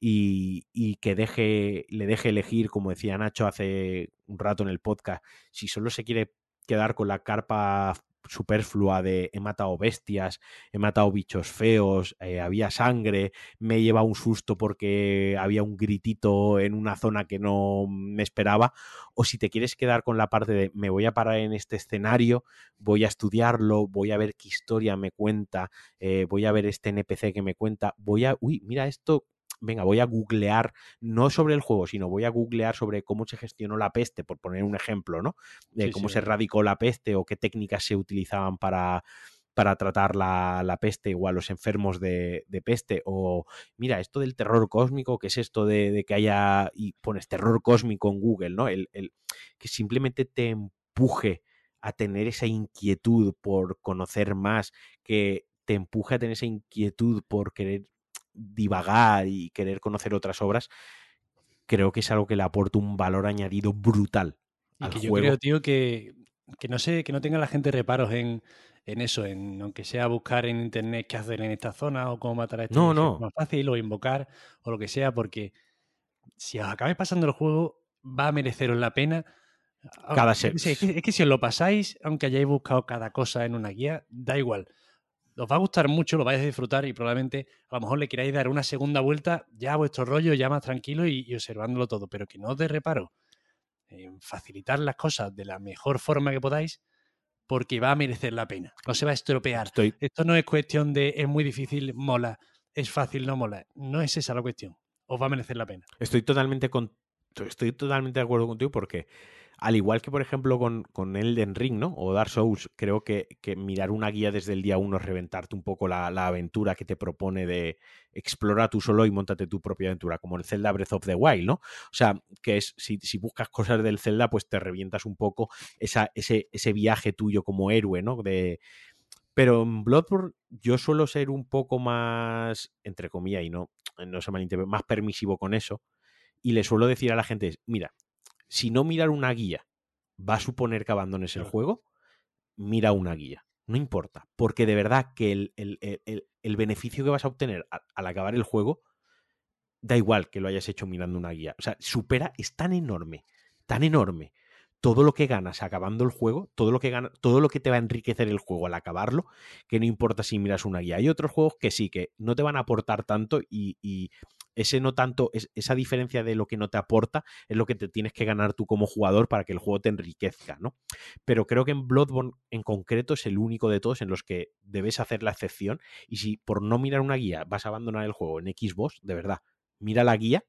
y, que deje, le deje elegir, como decía Nacho hace un rato en el podcast, si solo se quiere quedar con la carpa superflua de he matado bestias, he matado bichos feos, eh, había sangre, me he llevado un susto porque había un gritito en una zona que no me esperaba, o si te quieres quedar con la parte de me voy a parar en este escenario, voy a estudiarlo, voy a ver qué historia me cuenta, eh, voy a ver este NPC que me cuenta, voy a, uy, mira esto, venga, voy a googlear, no sobre el juego, sino voy a googlear sobre cómo se gestionó la peste, por poner un ejemplo, ¿no? De sí, cómo sí. se erradicó la peste o qué técnicas se utilizaban para, para tratar la, la, peste o a los enfermos de, de, peste. O mira, esto del terror cósmico, ¿qué es esto de, de que haya, y pones terror cósmico en Google, ¿no? El, el, que simplemente te empuje a tener esa inquietud por conocer más, que te empuje a tener esa inquietud por querer divagar y querer conocer otras obras, creo que es algo que le aporta un valor añadido brutal. Y que yo creo, tío, que, no sé, que no tenga la gente reparos en, eso, en aunque sea buscar en internet qué hacer en esta zona o cómo matar a este no, no. más fácil o invocar o lo que sea, porque si os acabáis pasando el juego, va a mereceros la pena. Cada es, es, que, si os lo pasáis, aunque hayáis buscado cada cosa en una guía, da igual. Os va a gustar mucho, lo vais a disfrutar y probablemente a lo mejor le queráis dar una segunda vuelta ya a vuestro rollo, ya más tranquilo y, observándolo todo, pero que no os dé reparo en facilitar las cosas de la mejor forma que podáis porque va a merecer la pena. No se va a estropear. Esto no es cuestión de es muy difícil, mola, es fácil, no mola. No es esa la cuestión. Os va a merecer la pena. Estoy totalmente con, estoy totalmente de acuerdo contigo porque, al igual que por ejemplo con, con Elden Ring, ¿no? O Dark Souls, creo que, mirar una guía desde el día uno es reventarte un poco la, aventura que te propone de explora tú solo y montate tu propia aventura, como el Zelda Breath of the Wild, ¿no? O sea, que es, si, buscas cosas del Zelda, pues te revientas un poco esa, ese, ese viaje tuyo como héroe, ¿no? De, pero en Bloodborne yo suelo ser un poco más, entre comillas, y no, no se malinterprete, más permisivo con eso y le suelo decir a la gente, mira, si no mirar una guía va a suponer que abandones el juego, mira una guía. No importa, porque de verdad que el, beneficio que vas a obtener al, acabar el juego, da igual que lo hayas hecho mirando una guía. O sea, supera, es tan enorme, tan enorme todo lo que ganas acabando el juego, todo lo que gana, todo lo que te va a enriquecer el juego al acabarlo, que no importa si miras una guía. Hay otros juegos que sí, que no te van a aportar tanto y, ese no tanto, esa diferencia de lo que no te aporta es lo que te tienes que ganar tú como jugador para que el juego te enriquezca, ¿no? Pero creo que en Bloodborne en concreto es el único de todos en los que debes hacer la excepción y si por no mirar una guía vas a abandonar el juego en Xbox, de verdad, mira la guía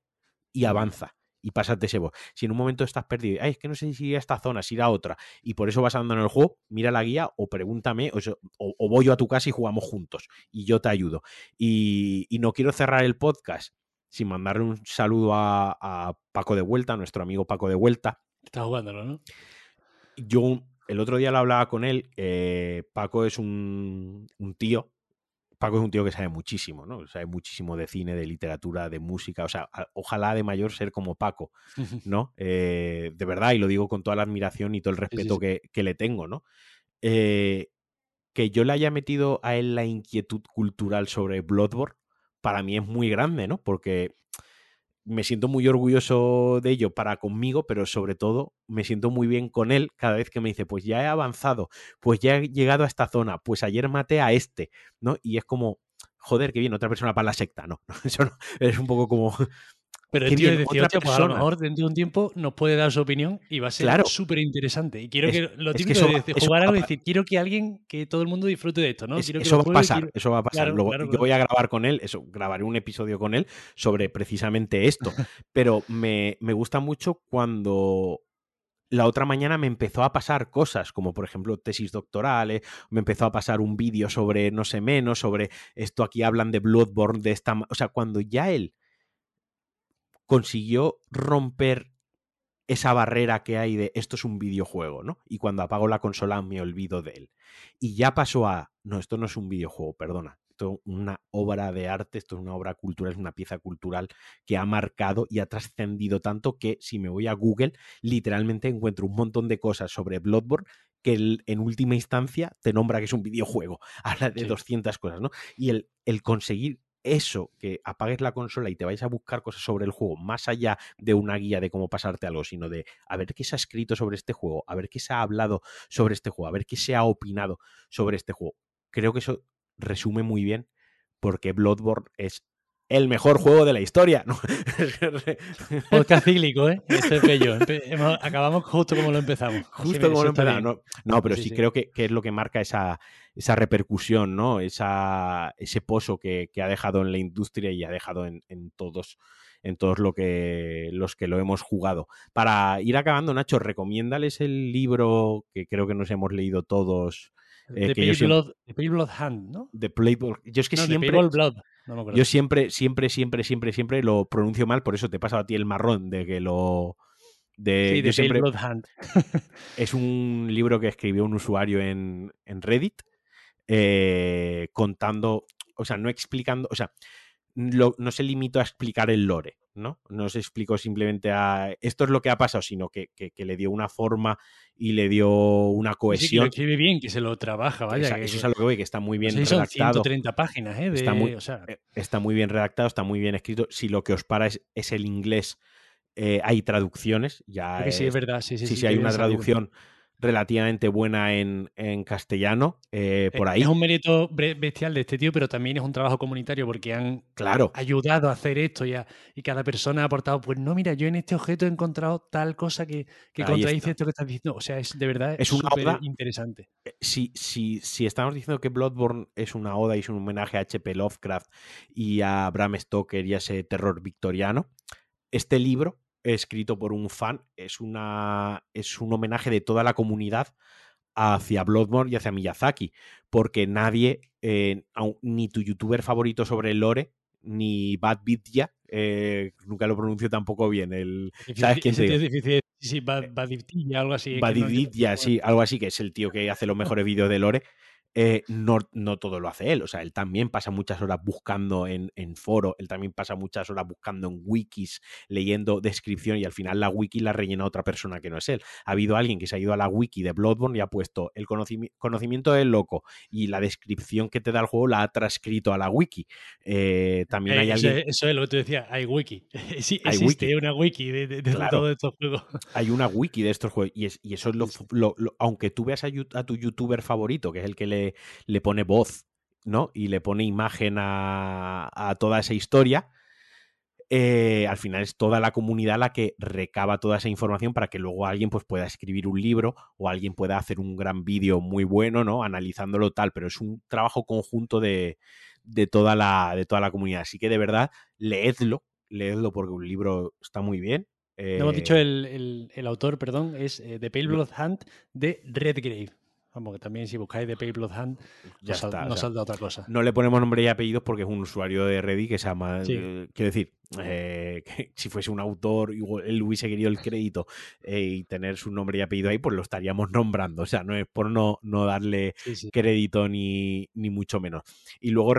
y avanza y pásate ese boss. Si en un momento estás perdido, Ay, es que no sé si ir a esta zona, si ir a otra, y por eso vas andando en el juego, mira la guía o pregúntame, o, voy yo a tu casa y jugamos juntos, y yo te ayudo. Y, no quiero cerrar el podcast sin mandarle un saludo a, Paco de Vuelta, a nuestro amigo Paco de Vuelta. Está jugándolo, ¿no? Yo el otro día lo hablaba con él. Eh, Paco es un, un tío Paco es un tío que sabe muchísimo, ¿no? Sabe muchísimo de cine, de literatura, de música. O sea, ojalá de mayor ser como Paco, ¿no? Eh, de verdad, y lo digo con toda la admiración y todo el respeto Que, le tengo, ¿no? Eh, que yo le haya metido a él la inquietud cultural sobre Bloodborne, para mí es muy grande, ¿no? Porque me siento muy orgulloso de ello para conmigo, pero sobre todo me siento muy bien con él cada vez que me dice, pues ya he avanzado, pues ya he llegado a esta zona, pues ayer maté a este, ¿no? Y es como, joder, qué bien, otra persona para la secta, ¿no? Eso no, es un poco como, pero el tío de 18, pues a lo mejor dentro de un tiempo nos puede dar su opinión y va a ser súper interesante. Y quiero que lo típico de, jugar algo y decir, quiero que alguien, que todo el mundo disfrute de esto, ¿no? eso, va a pasar, eso va a pasar, Yo voy a grabar con él, eso, grabaré un episodio con él sobre precisamente esto. Pero me, me gusta mucho cuando la otra mañana me empezó a pasar cosas, como por ejemplo tesis doctorales, me empezó a pasar un vídeo sobre no sé menos, sobre esto aquí hablan de Bloodborne, de esta... O sea, cuando ya él consiguió romper esa barrera que hay de esto es un videojuego, ¿no? Y cuando apago la consola me olvido de él. Y ya pasó a, no, esto no es un videojuego, perdona, esto es una obra de arte, esto es una obra cultural, es una pieza cultural que ha marcado y ha trascendido tanto que si me voy a Google, literalmente encuentro un montón de cosas sobre Bloodborne que en última instancia te nombra que es un videojuego. Habla de 200 cosas, ¿no? Y el, el conseguir eso, que apagues la consola y te vais a buscar cosas sobre el juego, más allá de una guía de cómo pasarte algo, sino de a ver qué se ha escrito sobre este juego, a ver qué se ha hablado sobre este juego, a ver qué se ha opinado sobre este juego. Creo que eso resume muy bien porque Bloodborne es el mejor juego de la historia. ¿no? Podcast cíclico, ¿eh? Este es bello. acabamos justo como lo empezamos. Justo como lo empezamos. No, pero sí, creo que, es lo que marca esa, esa repercusión, ¿no? Esa, ese pozo que, ha dejado en la industria y ha dejado en, todos en todos lo que, los que lo hemos jugado. Para ir acabando, Nacho, recomiéndales el libro que creo que nos hemos leído todos. Eh, The, Pale Blood, Hand, ¿no? The Yo es que siempre. Blood. Yo siempre, siempre, siempre, siempre, siempre lo pronuncio mal, por eso te he pasado a ti el marrón de que lo De, de siempre, es un libro que escribió un usuario en, Reddit eh, contando, o sea, no explicando, o sea, no se limitó a explicar el lore, ¿no? No se explicó simplemente a esto es lo que ha pasado, sino que, le dio una forma y le dio una cohesión. Sí, que lo bien, que se lo trabaja, vaya. eso es algo que voy, que está muy bien redactado. Son 130 páginas, ¿eh? está, muy, eh, está, muy, bien redactado, está muy bien escrito. Si lo que os para es, es el inglés, eh, hay traducciones. Ya sí, es verdad, sí, sí. Sí, sí, hay una traducción relativamente buena en, castellano eh, por ahí. Es un mérito bestial de este tío, pero también es un trabajo comunitario porque han claro. ayudado a hacer esto y, y, cada persona ha aportado, pues no, mira, yo en este objeto he encontrado tal cosa que, que contradice esto que estás diciendo. O sea, es de verdad es súper interesante. Eh, si, si, si estamos diciendo que Bloodborne es una oda y es un homenaje a H.P. Lovecraft y a Bram Stoker y a ese terror victoriano, este libro escrito por un fan, es, una, es un homenaje de toda la comunidad hacia Bloodborne y hacia Miyazaki, porque nadie, eh, ni tu youtuber favorito sobre el lore, ni Bad Vidya, eh, nunca lo pronuncio tampoco bien. El, ¿Sabes quién es difícil. Sí, Bad, algo así. Bad sí, algo así, que es el tío que hace los mejores vídeos de lore. Eh, no, no, todo lo hace él. O sea, él también pasa muchas horas buscando en, en foro, él también pasa muchas horas buscando en wikis, leyendo descripción y al final la wiki la rellena otra persona que no es él. Ha habido alguien que se ha ido a la wiki de Bloodborne y ha puesto el conocimiento del loco y la descripción que te da el juego la ha transcrito a la wiki. Eh, también hay eh, alguien... Eso es lo que tú decías, hay wiki. Sí, hay existe una wiki de, de, todos estos juegos. Hay una wiki de estos juegos y, y eso es lo, aunque tú veas a, a tu youtuber favorito, que es el que le le, pone voz, ¿no? Y le pone imagen a, toda esa historia. Eh, al final es toda la comunidad la que recaba toda esa información para que luego alguien pues, pueda escribir un libro o alguien pueda hacer un gran vídeo muy bueno, ¿no? Analizándolo tal, pero es un trabajo conjunto de, toda, la, de toda la comunidad. Así que de verdad, leedlo, leedlo porque un libro está muy bien. No hemos dicho eh, el, autor, perdón, es eh, The Pale Blood Hunt de Redgrave. Vamos, que también si buscáis de Pale Blood Hand, ya no, está, no salta otra cosa. No le ponemos nombre y apellidos porque es un usuario de Reddit que se llama. Eh, quiero decir, eh, que si fuese un autor, él hubiese querido el crédito eh, y tener su nombre y apellido ahí, pues lo estaríamos nombrando. O sea, no es por no, no darle crédito ni, ni, mucho menos. Y luego,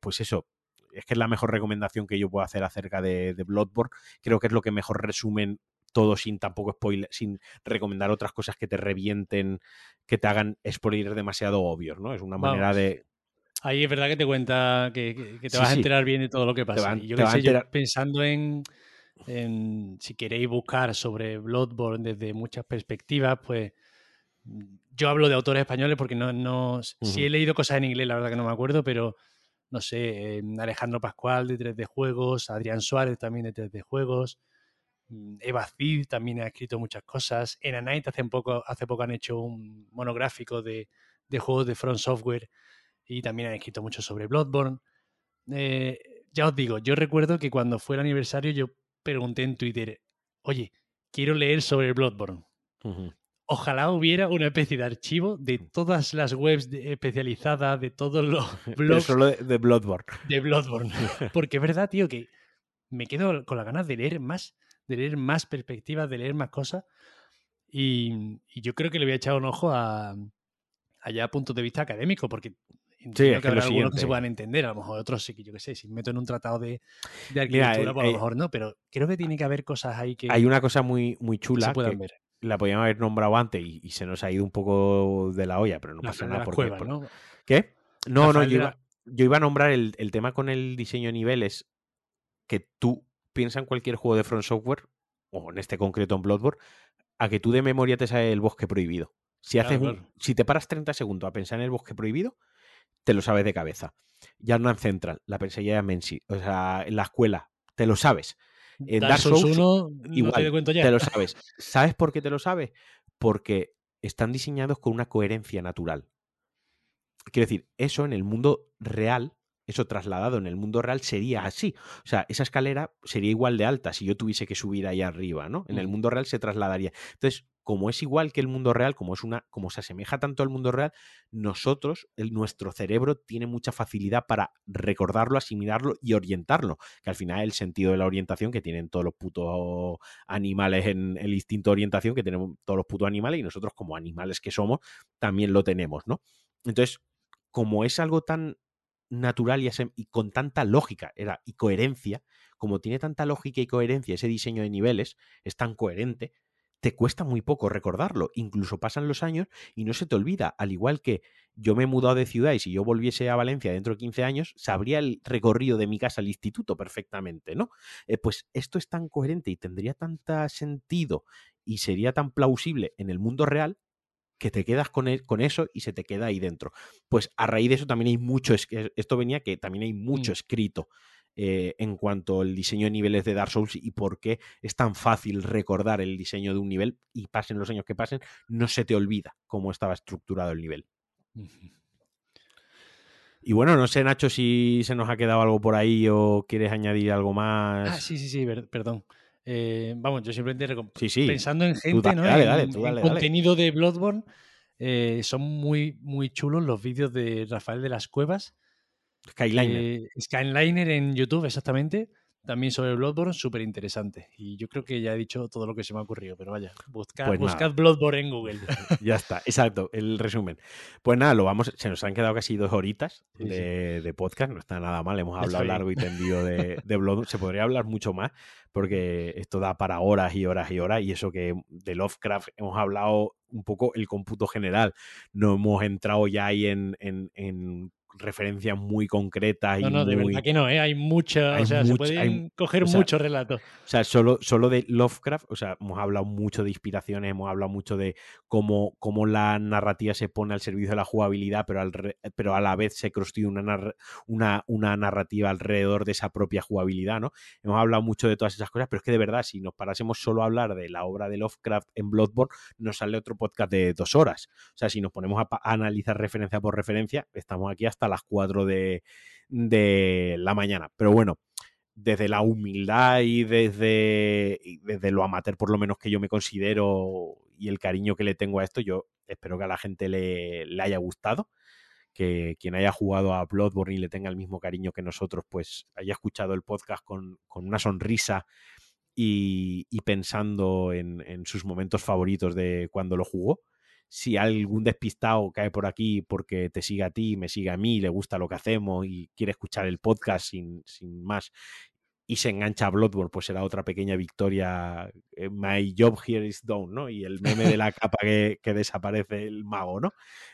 pues eso, es que es la mejor recomendación que yo puedo hacer acerca de, de Bloodborne. Creo que es lo que mejor resumen todo sin tampoco spoiler, sin recomendar otras cosas que te revienten, que te hagan spoilers demasiado obvios, ¿no? Es una manera de. Ahí es verdad que te cuenta que, te vas a enterar bien de todo lo que pasa. yo, pensando en, si queréis buscar sobre Bloodborne desde muchas perspectivas, pues yo hablo de autores españoles porque no, no si he leído cosas en inglés, la verdad que no me acuerdo, pero no sé, Alejandro Pascual de 3D Juegos, Adrián Suárez también de 3D Juegos, Eva Cid también ha escrito muchas cosas. En Night hace poco, hace poco han hecho un monográfico de, juegos de Front Software y también han escrito mucho sobre Bloodborne. Eh, ya os digo, yo recuerdo que cuando fue el aniversario yo pregunté en Twitter, oye, quiero leer sobre Bloodborne. Ojalá hubiera una especie de archivo de mm. todas las webs especializadas, de todos los blogs. Solo de, de Bloodborne. De Bloodborne. Porque es verdad, tío, que me quedo con las ganas de leer más de leer más perspectivas, de leer más cosas. Y, yo creo que le voy a echar un ojo a, allá a punto de vista académico, porque sí, que habrá algunos que se puedan entender, a lo mejor otros sí que yo qué sé, si me meto en un tratado de, arquitectura, pues a lo mejor no, pero creo que tiene que haber cosas ahí que. Hay una cosa muy, muy chula. Que, ver. La podíamos haber nombrado antes y, se nos ha ido un poco de la olla, pero no pasa nada. Porque, ¿no? ¿Qué? No, no, yo iba, a nombrar el, el tema con el diseño de niveles que tú piensa en cualquier juego de Front Software, o en este concreto en Bloodborne, a que tú de memoria te sale el bosque prohibido. Si, haces si te paras 30 segundos a pensar en el bosque prohibido, te lo sabes de cabeza. Ya no en Central, la pensaría en Mensi, o sea, en la escuela, te lo sabes. En Dark, Souls, 1, igual, te, te lo sabes. ¿Sabes por qué te lo sabes? Porque están diseñados con una coherencia natural. Quiero decir, eso en el mundo real eso trasladado en el mundo real sería así. O sea, esa escalera sería igual de alta si yo tuviese que subir ahí arriba, ¿no? En el mundo real se trasladaría. Entonces, como es igual que el mundo real, como es una, como se asemeja tanto al mundo real, nosotros, el, nuestro cerebro tiene mucha facilidad para recordarlo, asimilarlo y orientarlo, que al final el sentido de la orientación que tienen todos los putos animales en el instinto de orientación que tenemos todos los putos animales y nosotros como animales que somos también lo tenemos, ¿no? Entonces, como es algo tan natural y, con tanta lógica era, y coherencia, como tiene tanta lógica y coherencia ese diseño de niveles, es tan coherente, te cuesta muy poco recordarlo. Incluso pasan los años y no se te olvida. Al igual que yo me he mudado de ciudad y si yo volviese a Valencia dentro de 15 años, sabría el recorrido de mi casa al instituto perfectamente, ¿no? Eh, pues esto es tan coherente y tendría tanto sentido y sería tan plausible en el mundo real que te quedas con, e, con, eso y se te queda ahí dentro. Pues a raíz de eso también hay mucho, esto venía que también hay mucho mm. escrito eh, en cuanto al diseño de niveles de Dark Souls y por qué es tan fácil recordar el diseño de un nivel y pasen los años que pasen, no se te olvida cómo estaba estructurado el nivel. Y bueno, no sé, Nacho, si se nos ha quedado algo por ahí o quieres añadir algo más. Ah, sí, sí, sí, perdón. Eh, vamos, yo simplemente pensando en gente, ¿no? en, contenido de Bloodborne, eh, son muy, muy chulos los vídeos de Rafael de las Cuevas Skyliner. Eh, Skyliner en YouTube, exactamente. También sobre Bloodborne, súper interesante. Y yo creo que ya he dicho todo lo que se me ha ocurrido, pero vaya, buscad, pues Bloodborne en Google. ya está, exacto, el resumen. Pues nada, lo vamos, se nos han quedado casi dos horitas de, podcast, no está nada mal, hemos hablado largo y tendido de, de Bloodborne. Se podría hablar mucho más, porque esto da para horas y horas y horas, y eso que de Lovecraft hemos hablado un poco el cómputo general, no hemos entrado ya ahí en, en referencias muy concretas. No, y no, de verdad que no, ¿eh? hay muchas, o sea, se pueden coger muchos relatos. O sea, solo, solo de Lovecraft, o sea, hemos hablado mucho de inspiraciones, hemos hablado mucho de cómo, cómo la narrativa se pone al servicio de la jugabilidad, pero, al pero a la vez se construye una, una, una narrativa alrededor de esa propia jugabilidad, ¿no? Hemos hablado mucho de todas esas cosas, pero es que de verdad, si nos parásemos solo a hablar de la obra de Lovecraft en Bloodborne, nos sale otro podcast de dos horas. O sea, si nos ponemos a analizar referencia por referencia, estamos aquí hasta las 4 de, la mañana. Pero bueno, desde la humildad y desde, desde lo amateur, por lo menos que yo me considero y el cariño que le tengo a esto, yo espero que a la gente le, haya gustado. Que quien haya jugado a Bloodborne y le tenga el mismo cariño que nosotros, pues haya escuchado el podcast con, una sonrisa y, pensando en, en, sus momentos favoritos de cuando lo jugó si algún despistado cae por aquí porque te sigue a ti, me sigue a mí, le gusta lo que hacemos y quiere escuchar el podcast sin, sin más y se engancha a Bloodborne, pues será otra pequeña victoria. Eh, my job here is done, ¿no? Y el meme de la capa que, desaparece el mago, ¿no?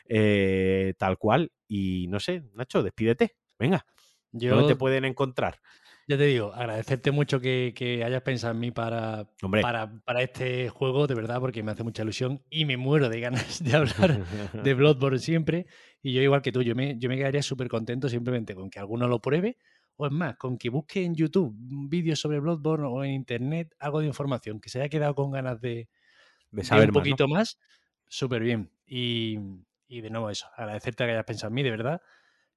Eh, tal cual. Y no sé, Nacho, despídete. Venga. ¿Dónde te pueden encontrar? Ya te digo, agradecerte mucho que, hayas pensado en mí para, para, para, este juego, de verdad, porque me hace mucha ilusión y me muero de ganas de hablar de Bloodborne siempre. Y yo, igual que tú, yo me, yo me quedaría súper contento simplemente con que alguno lo pruebe, o es más, con que busque en YouTube vídeos sobre Bloodborne o en Internet algo de información, que se haya quedado con ganas de, saber un poquito más, súper bien. Y, y de nuevo eso, agradecerte que hayas pensado en mí, de verdad.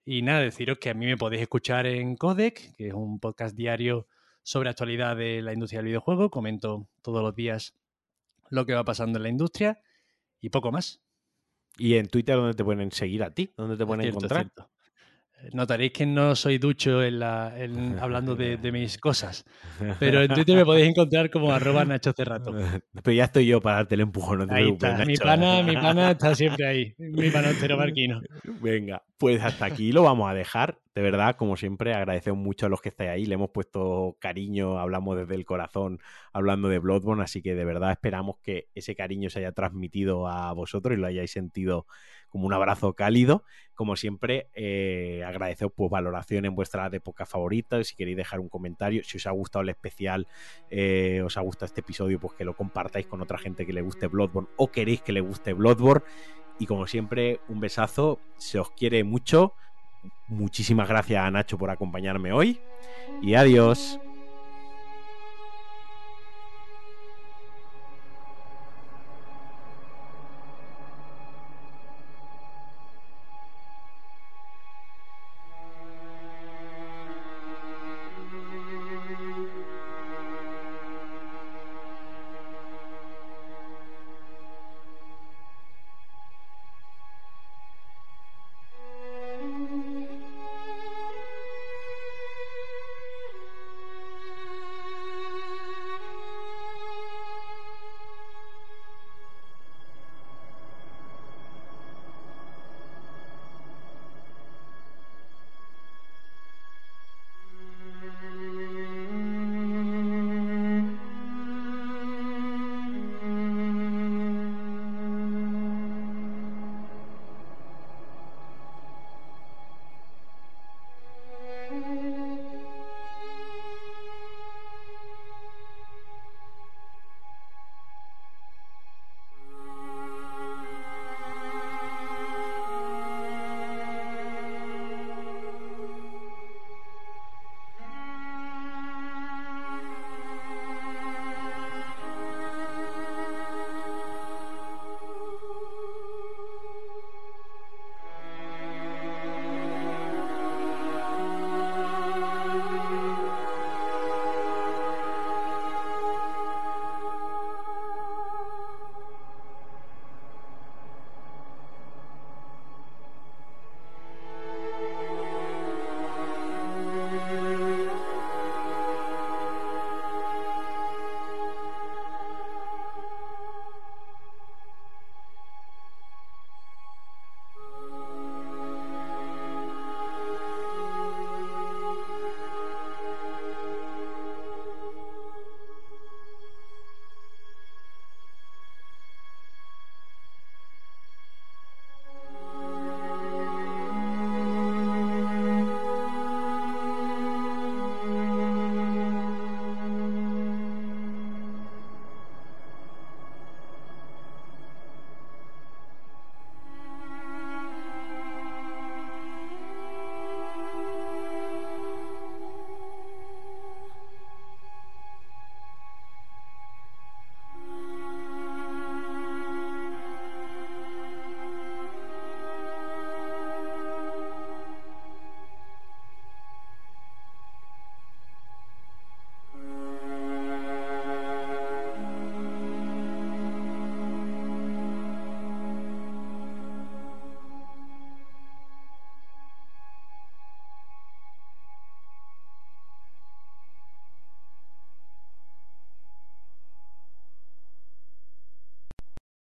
Y nada, deciros que a mí me podéis escuchar en Codec, que es un podcast diario sobre actualidad de la industria del videojuego. Comento todos los días lo que va pasando en la industria y poco más. ¿Y en Twitter dónde te pueden seguir a ti? ¿Dónde te pueden encontrar? Notaréis que no soy ducho en la, hablando de, mis cosas. Pero en Twitter me podéis encontrar como arroba Nacho Cerrato. Pero ya estoy yo para darte el empujón. No te ahí está. Mi pana, mi pana está siempre ahí. Mi panotero marquino. Venga, pues hasta aquí lo vamos a dejar. De verdad, como siempre, agradecemos mucho a los que estáis ahí. Le hemos puesto cariño, hablamos desde el corazón, hablando de Bloodborne. Así que de verdad esperamos que ese cariño se haya transmitido a vosotros y lo hayáis sentido como un abrazo cálido. Como siempre, eh, agradeceos pues, valoración en vuestra época favorita. Si queréis dejar un comentario, si os ha gustado el especial, eh, os ha gustado este episodio, pues que lo compartáis con otra gente que le guste Bloodborne o queréis que le guste Bloodborne. Y como siempre, un besazo. Se os quiere mucho. Muchísimas gracias a Nacho por acompañarme hoy. Y adiós.